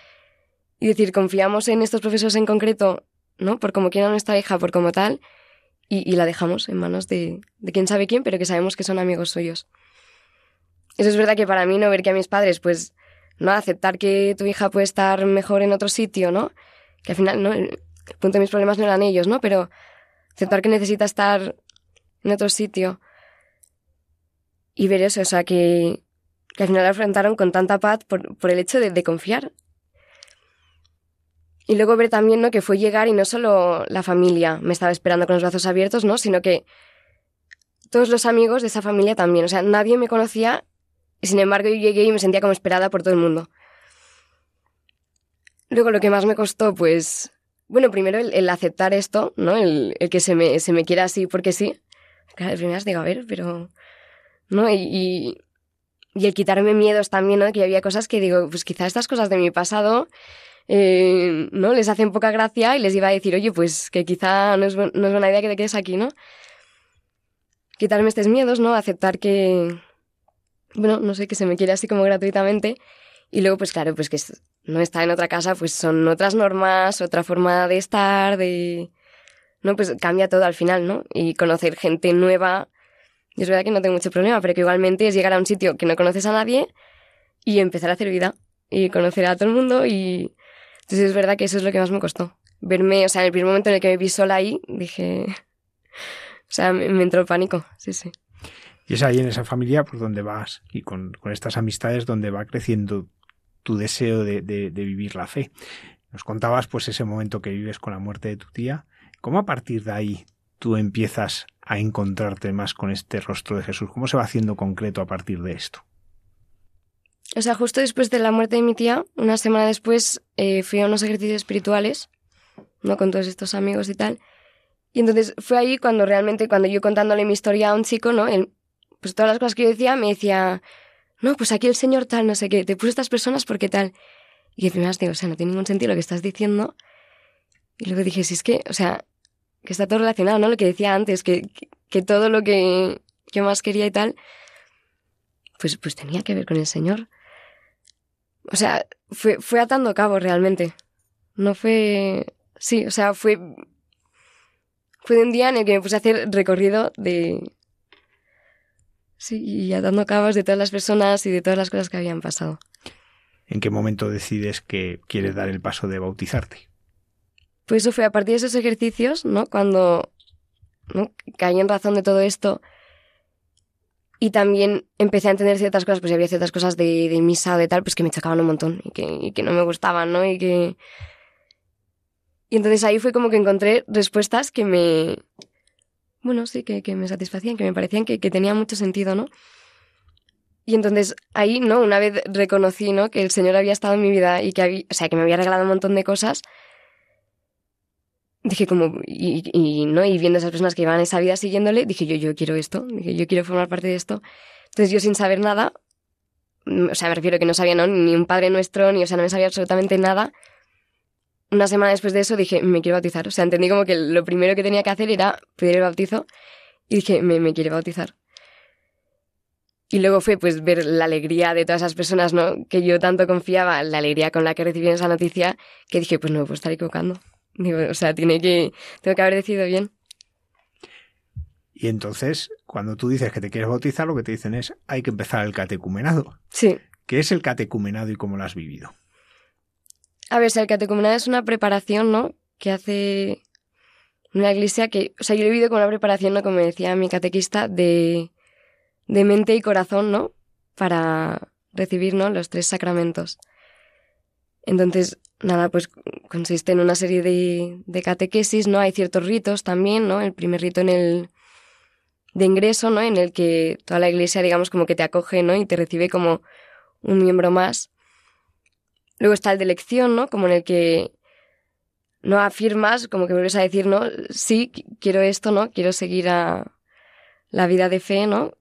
Y decir, confiamos en estos profesores en concreto, ¿no? Por como quieran nuestra hija, por como tal, y, la dejamos en manos de, de quién sabe quién, pero que sabemos que son amigos suyos. Eso es verdad que para mí no ver que a mis padres, pues, no aceptar que tu hija puede estar mejor en otro sitio, ¿no? Que al final, ¿no? El punto de mis problemas no eran ellos, ¿no? Pero aceptar que necesita estar en otro sitio y ver eso, o sea, que, que al final la afrontaron con tanta paz por, por el hecho de confiar y luego ver también, ¿no? Que fue llegar y no solo la familia me estaba esperando con los brazos abiertos, ¿no? Sino que todos los amigos de esa familia también. O sea, nadie me conocía y sin embargo yo llegué y me sentía como esperada por todo el mundo. Luego lo que más me costó, pues, bueno, primero el, aceptar esto, ¿no? El, que se me, se me quiera así porque sí. Claro, de primeras digo, a ver, pero... ¿No? Y, y, y el quitarme miedos también, ¿no? Que había cosas que digo, pues quizá estas cosas de mi pasado eh, ¿no? Les hacen poca gracia y les iba a decir, oye, pues que quizá no es, no es buena idea que te quedes aquí, ¿no? Quitarme estos miedos, ¿no? Aceptar que, bueno, no sé, que se me quiere así como gratuitamente. Y luego, pues claro, pues que no estar en otra casa, pues son otras normas, otra forma de estar, de... No, pues cambia todo al final, ¿no? Y conocer gente nueva. Es verdad que no tengo mucho problema, pero que igualmente es llegar a un sitio que no conoces a nadie y empezar a hacer vida. Y conocer a todo el mundo y entonces es verdad que eso es lo que más me costó. Verme, o sea, en el primer momento en el que me vi sola ahí, dije... O sea, me, entró el pánico, sí, sí. Y es ahí en esa familia por donde vas y con, estas amistades donde va creciendo tu deseo de, vivir la fe. Nos contabas pues ese momento que vives con la muerte de tu tía. ¿Cómo a partir de ahí tú empiezas a encontrarte más con este rostro de Jesús? ¿Cómo se va haciendo concreto a partir de esto? O sea, justo después de la muerte de mi tía, una semana después, eh, fui a unos ejercicios espirituales, ¿no? Con todos estos amigos y tal. Y entonces fue ahí cuando realmente, cuando yo contándole mi historia a un chico, ¿no? Él pues todas las cosas que yo decía, me decía, no, pues aquí el señor tal, no sé qué, te puso estas personas porque tal. Y de primeras digo, o sea, no tiene ningún sentido lo que estás diciendo. Y luego dije, si es que, o sea, que está todo relacionado, ¿no? Lo que decía antes, que, que, todo lo que yo más quería y tal, pues, pues tenía que ver con el Señor. O sea, fue, fue atando cabo realmente. No fue. Sí, o sea, fue. Fue de un día en el que me puse a hacer recorrido de. Sí, y atando cabos de todas las personas y de todas las cosas que habían pasado. ¿En qué momento decides que quieres dar el paso de bautizarte? Pues eso fue a partir de esos ejercicios, ¿no? Cuando ¿no? caí en razón de todo esto y también empecé a entender ciertas cosas, pues había ciertas cosas de, de misa o de tal, pues que me chocaban un montón y que, y que no me gustaban, ¿no? Y que... Y entonces ahí fue como que encontré respuestas que me... Bueno, sí, que, que me satisfacían, que me parecían que, que tenía mucho sentido, ¿no? Y entonces ahí, ¿no? Una vez reconocí, ¿no? Que el Señor había estado en mi vida y que había, o sea, que me había regalado un montón de cosas, dije como, y, ¿no? y viendo esas personas que iban esa vida siguiéndole, dije yo, yo quiero esto, dije yo quiero formar parte de esto. Entonces yo sin saber nada, mm, o sea, me refiero que no sabía ¿no? ni un padre nuestro, ni, o sea, no me sabía absolutamente nada. Una semana después de eso dije, me quiero bautizar. O sea, entendí como que lo primero que tenía que hacer era pedir el bautizo y dije, me, me quiero bautizar. Y luego fue pues ver la alegría de todas esas personas, ¿no? Que yo tanto confiaba, la alegría con la que recibí esa noticia, que dije, pues no me puedo estar equivocando o sea, tiene que, tengo que haber decidido bien. Y entonces, cuando tú dices que te quieres bautizar, lo que te dicen es, hay que empezar el catecumenado. Sí. ¿Qué es el catecumenado y cómo lo has vivido? A ver, el catecumenado es una preparación, ¿no? Que hace una iglesia que, o sea, yo lo he vivido como una preparación, ¿no? Como decía mi catequista, de, de mente y corazón, ¿no? Para recibir, ¿no? Los tres sacramentos. Entonces, nada, pues consiste en una serie de, de catequesis, ¿no? Hay ciertos ritos también, ¿no? El primer rito en el de ingreso, ¿no? En el que toda la iglesia, digamos, como que te acoge, ¿no? Y te recibe como un miembro más. Luego está el de elección, ¿no? Como en el que no afirmas, como que vuelves a decir, ¿no? Sí, quiero esto, ¿no? Quiero seguir a la vida de fe, ¿no?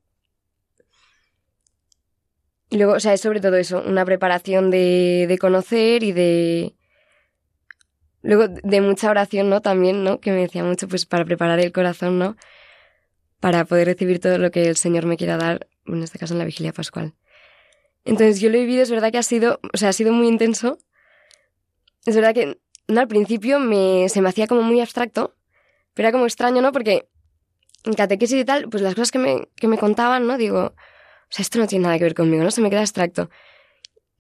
Y luego, o sea, es sobre todo eso, una preparación de, de conocer y de... Luego de mucha oración, ¿no? También, ¿no? Que me decía mucho, pues para preparar el corazón, ¿no? Para poder recibir todo lo que el Señor me quiera dar, en este caso en la vigilia pascual. Entonces yo lo he vivido, es verdad que ha sido, o sea, ha sido muy intenso. Es verdad que no, al principio me, se me hacía como muy abstracto, pero era como extraño, ¿no? Porque en catequesis y tal, pues las cosas que me, que me contaban, ¿no? Digo, o sea, esto no tiene nada que ver conmigo, ¿no? Se me queda abstracto.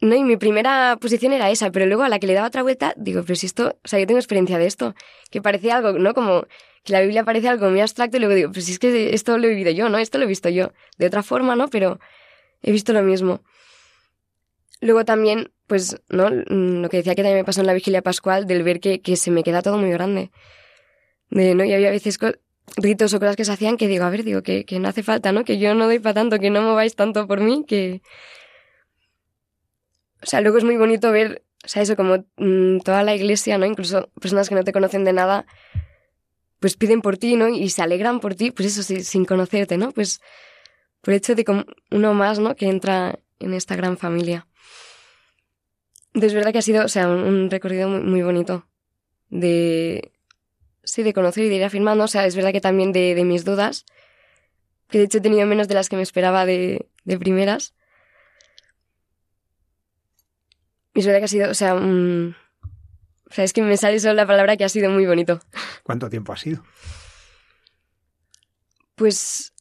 No, y mi primera posición era esa, pero luego a la que le daba otra vuelta, digo, pero si esto, o sea, yo tengo experiencia de esto, que parecía algo, ¿no? Como que la Biblia parece algo muy abstracto y luego digo, pues si es que esto lo he vivido yo, ¿no? Esto lo he visto yo. De otra forma, ¿no? Pero he visto lo mismo. Luego también, pues, ¿no? Lo que decía que también me pasó en la vigilia pascual, del ver que, que se me queda todo muy grande. De, ¿no? Y había veces ritos o cosas que se hacían que digo, a ver, digo, que, que no hace falta, ¿no? Que yo no doy para tanto, que no mováis tanto por mí, que... O sea, luego es muy bonito ver, o sea, eso como mm, toda la iglesia, ¿no? Incluso personas que no te conocen de nada, pues piden por ti, ¿no? Y se alegran por ti, pues eso, sin conocerte, ¿no? Pues por el hecho de como uno más, ¿no? Que entra en esta gran familia. Es verdad que ha sido, o sea, un, recorrido muy, muy bonito de, sí, de conocer y de ir afirmando. O sea, es verdad que también de, de mis dudas, que de hecho he tenido menos de las que me esperaba de, de primeras. Y es verdad que ha sido, o sea, o sea, es que me sale solo la palabra que ha sido muy bonito. ¿Cuánto tiempo ha sido? Pues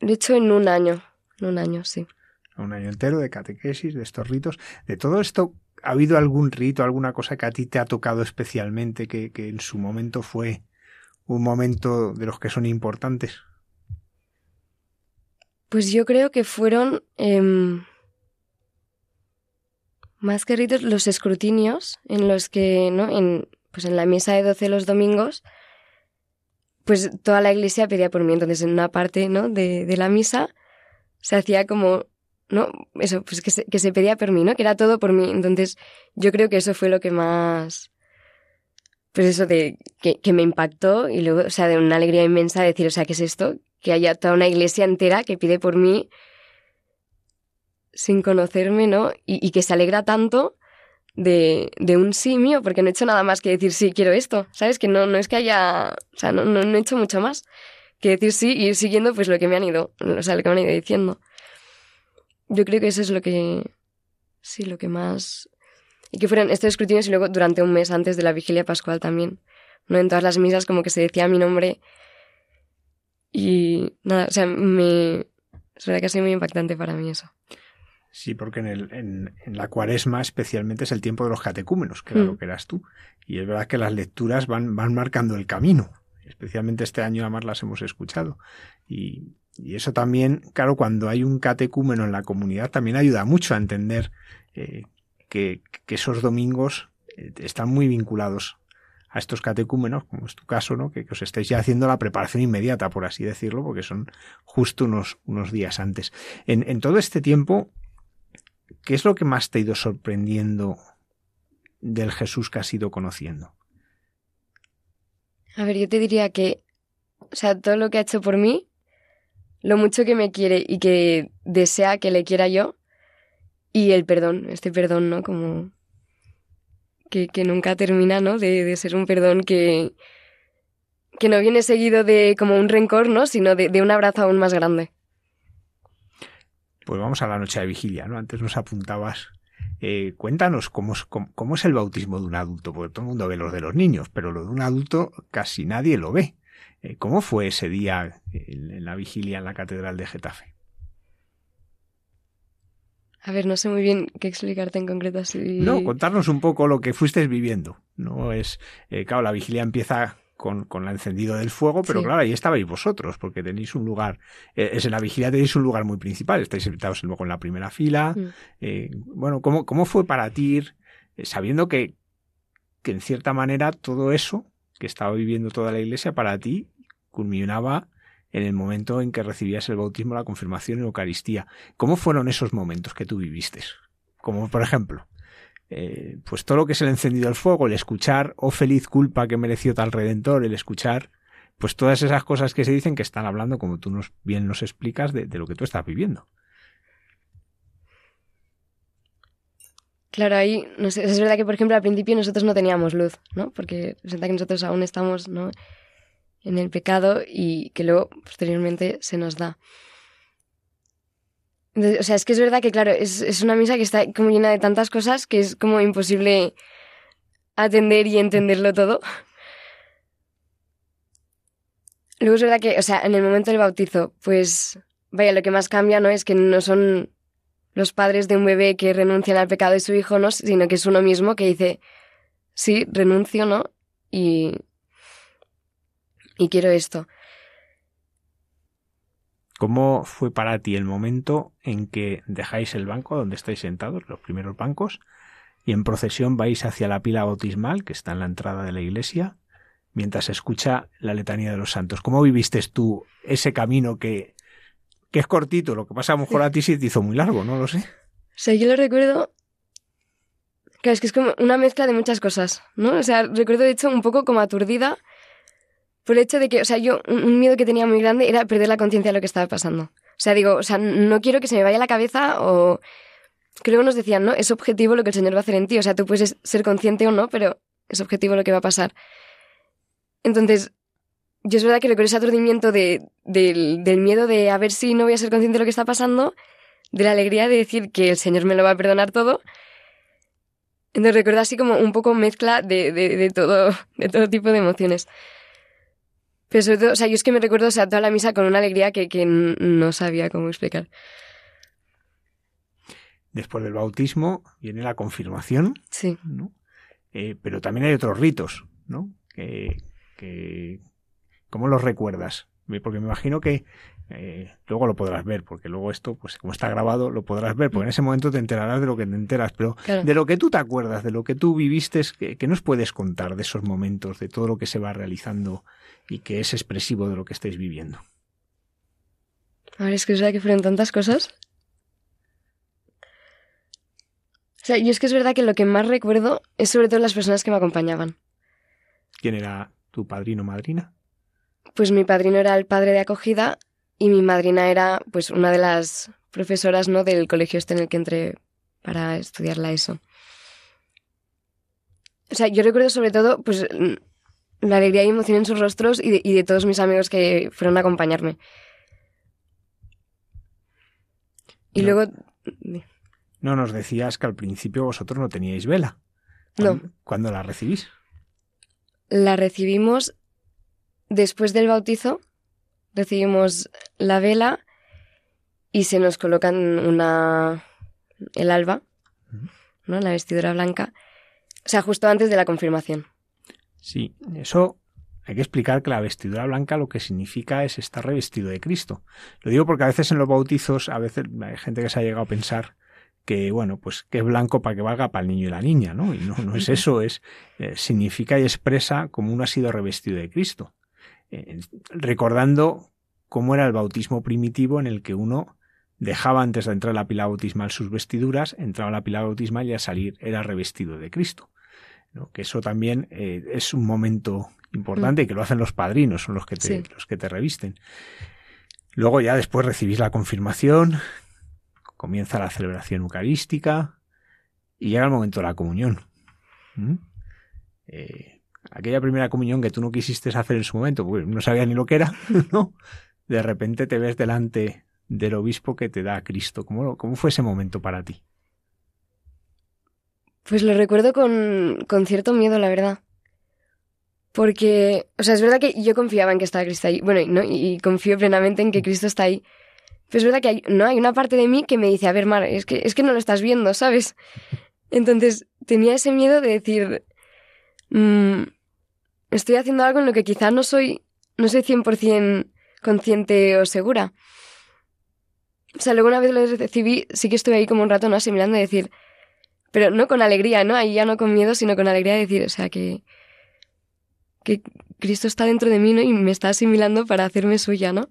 lo he hecho en un año, en un año, sí. Un año entero de catequesis, de estos ritos. De todo esto, ¿ha habido algún rito, alguna cosa que a ti te ha tocado especialmente, que, que en su momento fue un momento de los que son importantes? Pues yo creo que fueron eh, más que ritos los escrutinios en los que, ¿no? En, pues en la misa de 12 los domingos, pues toda la iglesia pedía por mí. Entonces en una parte, ¿no? De, de la misa se hacía como, ¿no? Eso, pues que se, que se pedía por mí, ¿no? Que era todo por mí. Entonces yo creo que eso fue lo que más pues eso de que, me impactó y luego, o sea, de una alegría inmensa de decir, o sea, ¿qué es esto? que haya toda una iglesia entera que pide por mí sin conocerme, ¿no? Y, que se alegra tanto de, de, un sí mío, porque no he hecho nada más que decir sí, quiero esto, ¿sabes? Que no, no es que haya, o sea, no, no, he hecho mucho más que decir sí y ir siguiendo pues lo que me han ido, o sea, lo que me han ido diciendo. Yo creo que eso es lo que, sí, lo que más... Y que fueran estos escrutinios y luego durante un mes antes de la vigilia pascual también. ¿no? En todas las misas como que se decía mi nombre y nada, o sea, me... Es verdad que ha sido muy impactante para mí eso. Sí, porque en, el, en, la cuaresma especialmente es el tiempo de los catecúmenos, que era lo mm. que eras tú. Y es verdad que las lecturas van, van marcando el camino. Especialmente este año además las hemos escuchado. Y, y eso también, claro, cuando hay un catecúmeno en la comunidad, también ayuda mucho a entender eh, que, que, esos domingos eh, están muy vinculados a estos catecúmenos, como es tu caso, ¿no? Que, os estáis ya haciendo la preparación inmediata, por así decirlo, porque son justo unos, unos días antes. En, en todo este tiempo, ¿qué es lo que más te ha ido sorprendiendo del Jesús que has ido conociendo? A ver, yo te diría que, o sea, todo lo que ha hecho por mí, lo mucho que me quiere y que desea que le quiera yo, y el perdón, este perdón, ¿no? Como que, que nunca termina, ¿no? De, de, ser un perdón que, que no viene seguido de como un rencor, ¿no? Sino de, de un abrazo aún más grande. Pues vamos a la noche de vigilia, ¿no? Antes nos apuntabas eh, cuéntanos cómo es, cómo, es, el bautismo de un adulto, porque todo el mundo ve los de los niños, pero lo de un adulto casi nadie lo ve. Eh, ¿Cómo fue ese día en, la vigilia en la Catedral de Getafe? A ver, no sé muy bien qué explicarte en concreto así. No, contarnos un poco lo que fuiste viviendo. No es, eh, claro, la vigilia empieza con, con el encendido del fuego, pero claro, ahí estabais vosotros, porque tenéis un lugar, eh, es en la vigilia tenéis un lugar muy principal, estáis invitados luego en la primera fila. Mm. Eh, bueno, ¿cómo, ¿cómo fue para ti ir, sabiendo que, que en cierta manera todo eso que estaba viviendo toda la iglesia para ti culminaba en el momento en que recibías el bautismo, la confirmación y la Eucaristía. ¿Cómo fueron esos momentos que tú viviste? Como por ejemplo. Eh, pues todo lo que es el encendido del fuego, el escuchar, oh feliz culpa que mereció tal redentor, el escuchar, pues todas esas cosas que se dicen que están hablando, como tú nos, bien nos explicas, de, lo que tú estás viviendo. Claro, ahí, no sé, es verdad que, por ejemplo, al principio nosotros no teníamos luz, ¿no? Porque resulta que nosotros aún estamos, ¿no? En el pecado y que luego, posteriormente, se nos da. O sea, es que es verdad que, claro, es, es una misa que está como llena de tantas cosas que es como imposible atender y entenderlo todo. Luego es verdad que, o sea, en el momento del bautizo, pues, vaya, lo que más cambia, ¿no? Es que no son los padres de un bebé que renuncian al pecado de su hijo, ¿no? Sino que es uno mismo que dice, sí, renuncio, ¿no? Y, y quiero esto. ¿Cómo fue para ti el momento en que dejáis el banco donde estáis sentados, los primeros bancos, y en procesión vais hacia la pila bautismal que está en la entrada de la iglesia, mientras se escucha la letanía de los santos? ¿Cómo viviste tú ese camino que, que es cortito? Lo que pasa a lo mejor a ti sí te hizo muy largo, no lo sé. O sea, yo lo recuerdo Claro, es que es como una mezcla de muchas cosas, ¿no? O sea, recuerdo de hecho un poco como aturdida por el hecho de que, o sea, yo, un miedo que tenía muy grande era perder la conciencia de lo que estaba pasando. O sea, digo, o sea, no quiero que se me vaya la cabeza o... Que luego nos decían, ¿no? Es objetivo lo que el Señor va a hacer en ti. O sea, tú puedes ser consciente o no, pero es objetivo lo que va a pasar. Entonces, yo es verdad que recuerdo ese aturdimiento de, del, del miedo de a ver si no voy a ser consciente de lo que está pasando, de la alegría de decir que el Señor me lo va a perdonar todo. Entonces recuerdo así como un poco mezcla de, de todo, de todo tipo de emociones. Pero sobre todo, o sea, yo es que me recuerdo, o sea, toda la misa con una alegría que, que no sabía cómo explicar. Después del bautismo viene la confirmación. Sí. ¿no? Eh, pero también hay otros ritos, ¿no? Que, que, ¿Cómo los recuerdas? Porque me imagino que eh, luego lo podrás ver, porque luego esto, pues como está grabado, lo podrás ver, porque en ese momento te enterarás de lo que te enteras, pero de lo que tú te acuerdas, de lo que tú viviste, que, que nos puedes contar de esos momentos, de todo lo que se va realizando y que es expresivo de lo que estáis viviendo. A ver, es que es verdad que fueron tantas cosas. O sea, yo es que es verdad que lo que más recuerdo es sobre todo las personas que me acompañaban. ¿Quién era tu padrino o madrina? Pues mi padrino era el padre de acogida y mi madrina era pues una de las profesoras ¿no? del colegio este en el que entré para estudiar la ESO. O sea, yo recuerdo sobre todo pues la alegría y emoción en sus rostros y de, y de todos mis amigos que fueron a acompañarme. Y No. luego... No nos decías que al principio vosotros no teníais vela. No, ¿Cuándo la recibís? la recibimos después del bautizo, recibimos la vela y se nos colocan una el alba, ¿no? La vestidura blanca. O sea, justo antes de la confirmación. Sí, eso hay que explicar que la vestidura blanca lo que significa es estar revestido de Cristo. Lo digo porque a veces en los bautizos, a veces hay gente que se ha llegado a pensar que, bueno, pues que es blanco para que valga para el niño y la niña, ¿no? Y no, no es eso, es eh, significa y expresa como uno ha sido revestido de Cristo. Eh, recordando cómo era el bautismo primitivo en el que uno dejaba antes de entrar a la pila bautismal sus vestiduras, entraba a la pila bautismal y al salir era revestido de Cristo. ¿no? Que eso también eh, es un momento importante y que lo hacen los padrinos, son los que te, Sí. los que te revisten. Luego ya después recibís la confirmación, comienza la celebración eucarística y llega el momento de la comunión. ¿Mm? Eh, aquella primera comunión que tú no quisiste hacer en su momento, porque no sabías ni lo que era, ¿no? De repente te ves delante del obispo que te da a Cristo. ¿Cómo, cómo fue ese momento para ti? Pues lo recuerdo con, con cierto miedo, la verdad. Porque, o sea, es verdad que yo confiaba en que estaba Cristo ahí. Bueno, y ¿no? y confío plenamente en que Cristo está ahí. Pero es verdad que hay, no hay una parte de mí que me dice, a ver, Mar, es que, es que no lo estás viendo, ¿sabes? Entonces tenía ese miedo de decir, mm, estoy haciendo algo en lo que quizá no soy, no soy 100% consciente o segura. O sea, luego una vez lo recibí, sí que estuve ahí como un rato, ¿no? Asimilando y decir, pero no con alegría, ¿no? Ahí ya no con miedo, sino con alegría de decir, o sea, que, que Cristo está dentro de mí, ¿no? Y me está asimilando para hacerme suya, ¿no?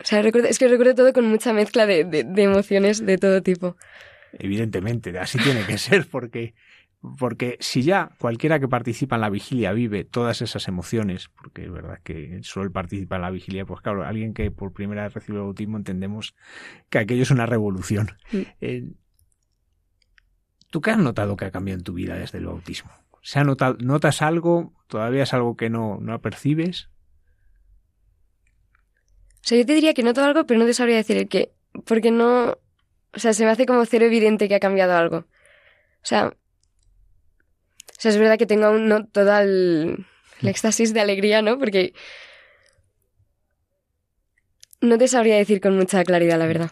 O sea, recuerdo, es que recuerdo todo con mucha mezcla de emociones de todo tipo. Evidentemente, así tiene que ser, porque, porque si ya cualquiera que participa en la vigilia vive todas esas emociones, porque es verdad que solo participa en la vigilia, pues claro, alguien que por primera vez recibe el bautismo entendemos que aquello es una revolución. Mm. Eh, ¿Tú qué has notado que ha cambiado en tu vida desde el bautismo? ¿Se ha notado, ¿Notas algo? ¿Todavía es algo que no, no percibes? O sea, yo te diría que noto algo, pero no te sabría decir el qué. Porque no. O sea, se me hace como cero evidente que ha cambiado algo. O sea. O sea, es verdad que tengo aún no toda el, el éxtasis de alegría, ¿no? Porque. No te sabría decir con mucha claridad, la verdad.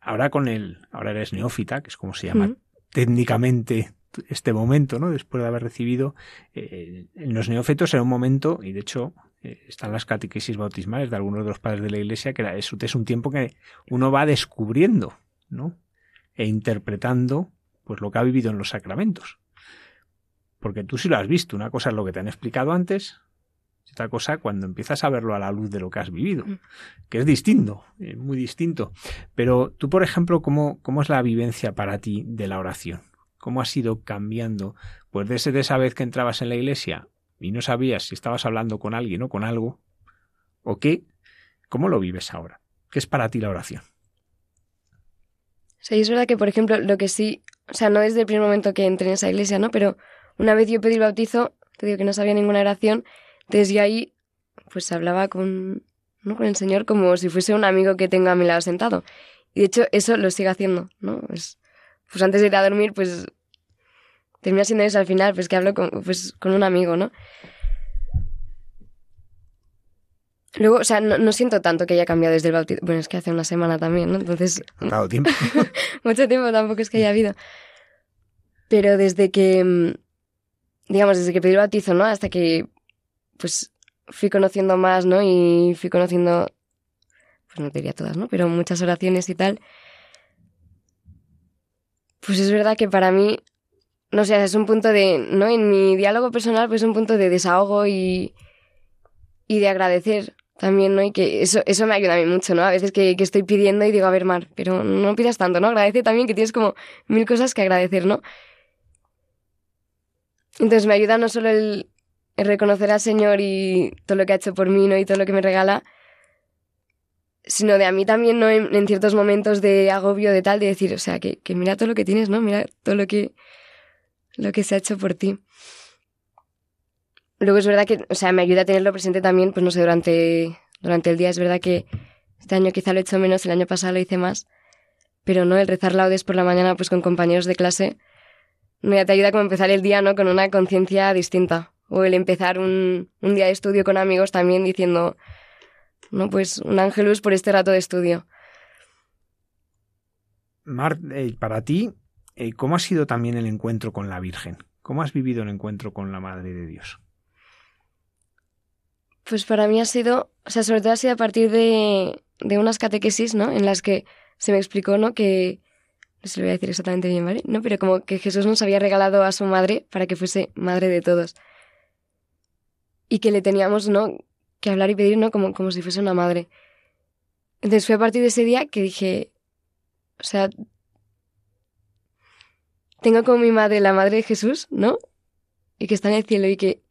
Ahora con el, ahora eres neófita, que es como se llama técnicamente este momento, ¿no? Después de haber recibido, eh, en los neófitos era un momento, y de hecho eh, están las catequesis bautismales de algunos de los padres de la Iglesia, que era, es, es un tiempo que uno va descubriendo, ¿no? E interpretando, pues lo que ha vivido en los sacramentos. Porque tú sí lo has visto, una cosa es lo que te han explicado antes, y otra cosa cuando empiezas a verlo a la luz de lo que has vivido, Mm. que es distinto, eh, muy distinto. Pero tú, por ejemplo, ¿cómo, ¿cómo es la vivencia para ti de la oración? ¿Cómo ha sido cambiando? Pues desde esa vez que entrabas en la iglesia y no sabías si estabas hablando con alguien o con algo, o qué, ¿cómo lo vives ahora? ¿Qué es para ti la oración? O sea, y es verdad que, por ejemplo, lo que sí. O sea, no desde el primer momento que entré en esa iglesia, ¿no? Pero una vez yo pedí el bautizo, te digo que no sabía ninguna oración, desde ahí, pues hablaba con, ¿no? con el Señor como si fuese un amigo que tengo a mi lado sentado. Y de hecho, eso lo sigue haciendo, ¿no? Pues, pues antes de ir a dormir, pues termina siendo eso al final, pues que hablo con, pues, con un amigo, ¿no? Luego, o sea, no, no siento tanto que haya cambiado desde el bautizo. Bueno, es que hace una semana también, ¿no? Entonces, ¿Ha dado tiempo? mucho tiempo tampoco es que haya habido. Pero desde que, mm, digamos, desde que pedí el bautizo, ¿no? Hasta que, pues, fui conociendo más, ¿no? Y fui conociendo, pues no te diría todas, ¿no? Pero muchas oraciones y tal. Pues es verdad que para mí, no sé, es un punto de, ¿no? En mi diálogo personal, pues es un punto de desahogo y, y de agradecer también, ¿no? Y que eso, eso me ayuda a mí mucho, ¿no? A veces que, que estoy pidiendo y digo, a ver, Mar, pero no pidas tanto, ¿no? Agradece también que tienes como mil cosas que agradecer, ¿no? Entonces me ayuda no solo el, reconocer al Señor y todo lo que ha hecho por mí, ¿no? Y todo lo que me regala, sino de a mí también, ¿no? En, ciertos momentos de agobio, de tal, de decir, o sea, que, que, mira todo lo que tienes, ¿no? Mira todo lo que, lo que se ha hecho por ti. Luego es verdad que, o sea, me ayuda a tenerlo presente también, pues no sé, durante, durante el día. Es verdad que este año quizá lo he hecho menos, el año pasado lo hice más, pero no, el rezar laudes por la mañana, pues con compañeros de clase, ya te ayuda como empezar el día, ¿no? Con una conciencia distinta. O el empezar un, un día de estudio con amigos también diciendo, no, pues un ángelus por este rato de estudio. Mar, eh, para ti, eh, ¿cómo ha sido también el encuentro con la Virgen? ¿Cómo has vivido el encuentro con la Madre de Dios? Pues para mí ha sido, o sea, sobre todo ha sido a partir de, de unas catequesis, ¿no? En las que se me explicó, ¿no? Que, se lo voy a decir exactamente bien, ¿vale? No, pero como que Jesús nos había regalado a su madre para que fuese madre de todos. Y que le teníamos, ¿no? Que hablar y pedir, ¿no? Como, como si fuese una madre. Entonces fue a partir de ese día que dije, o sea, tengo como mi madre la madre de Jesús, ¿no? Y que está en el cielo y que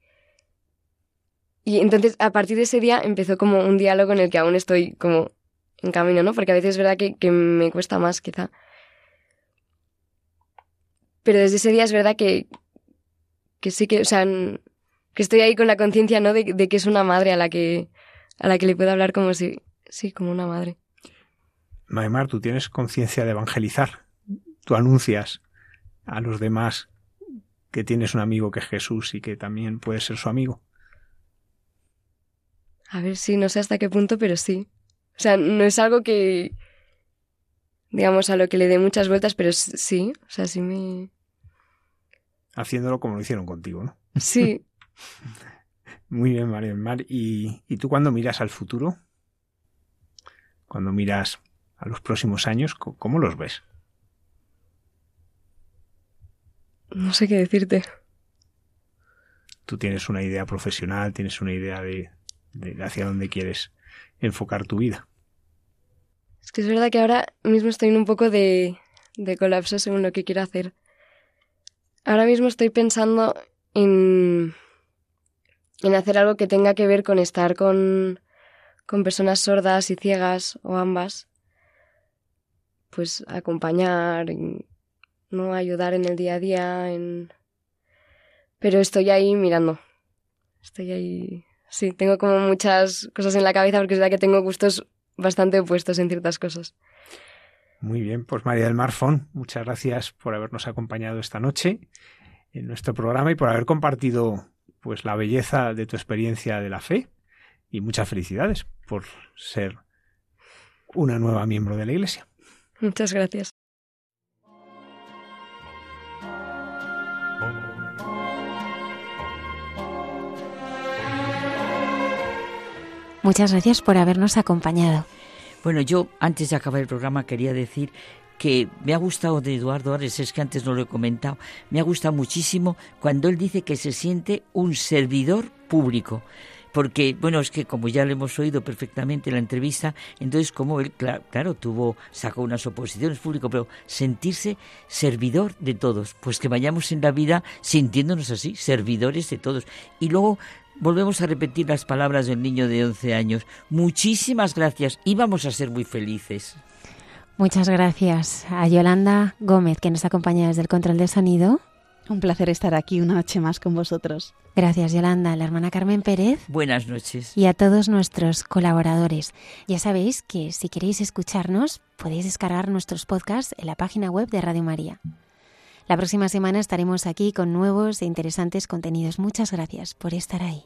y entonces, a partir de ese día, empezó como un diálogo en el que aún estoy como en camino, ¿no? Porque a veces es verdad que, que me cuesta más, quizá. Pero desde ese día es verdad que, que sí que, o sea, que estoy ahí con la conciencia, ¿no? De, de, que es una madre a la que, a la que le puedo hablar como si, sí, como una madre. Maimar, tú tienes conciencia de evangelizar. Tú anuncias a los demás que tienes un amigo que es Jesús y que también puede ser su amigo. A ver, sí, no sé hasta qué punto, pero sí. O sea, no es algo que, digamos, a lo que le dé muchas vueltas, pero sí, o sea, sí me... Haciéndolo como lo hicieron contigo, ¿no? Sí. Muy bien, María Mar. ¿Y, ¿Y tú cuando miras al futuro? Cuando miras a los próximos años, ¿cómo los ves? No sé qué decirte. Tú tienes una idea profesional, tienes una idea de, de hacia dónde quieres enfocar tu vida. Es que es verdad que ahora mismo estoy en un poco de, de colapso según lo que quiero hacer. Ahora mismo estoy pensando en, en hacer algo que tenga que ver con estar con, con personas sordas y ciegas o ambas. Pues acompañar, no ayudar en el día a día, en... pero estoy ahí mirando. Estoy ahí Sí, tengo como muchas cosas en la cabeza porque es verdad que tengo gustos bastante opuestos en ciertas cosas. Muy bien, pues María del Marfón, muchas gracias por habernos acompañado esta noche en nuestro programa y por haber compartido pues la belleza de tu experiencia de la fe y muchas felicidades por ser una nueva miembro de la Iglesia. Muchas gracias. Muchas gracias por habernos acompañado. Bueno, yo antes de acabar el programa quería decir que me ha gustado de Eduardo Ares, es que antes no lo he comentado, me ha gustado muchísimo cuando él dice que se siente un servidor público. Porque, bueno, es que como ya lo hemos oído perfectamente en la entrevista, entonces como él, claro, claro tuvo, sacó unas oposiciones públicas, pero sentirse servidor de todos, pues que vayamos en la vida sintiéndonos así, servidores de todos. Y luego Volvemos a repetir las palabras del niño de 11 años. Muchísimas gracias y vamos a ser muy felices. Muchas gracias a Yolanda Gómez, que nos acompaña desde el control de sonido. Un placer estar aquí una noche más con vosotros. Gracias, Yolanda. A la hermana Carmen Pérez. Buenas noches. Y a todos nuestros colaboradores. Ya sabéis que si queréis escucharnos, podéis descargar nuestros podcasts en la página web de Radio María. La próxima semana estaremos aquí con nuevos e interesantes contenidos. Muchas gracias por estar ahí.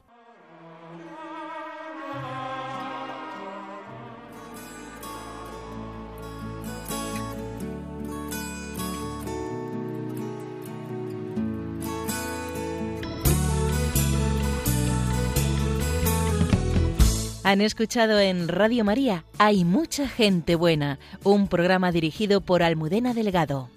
Han escuchado en Radio María Hay mucha gente buena, un programa dirigido por Almudena Delgado.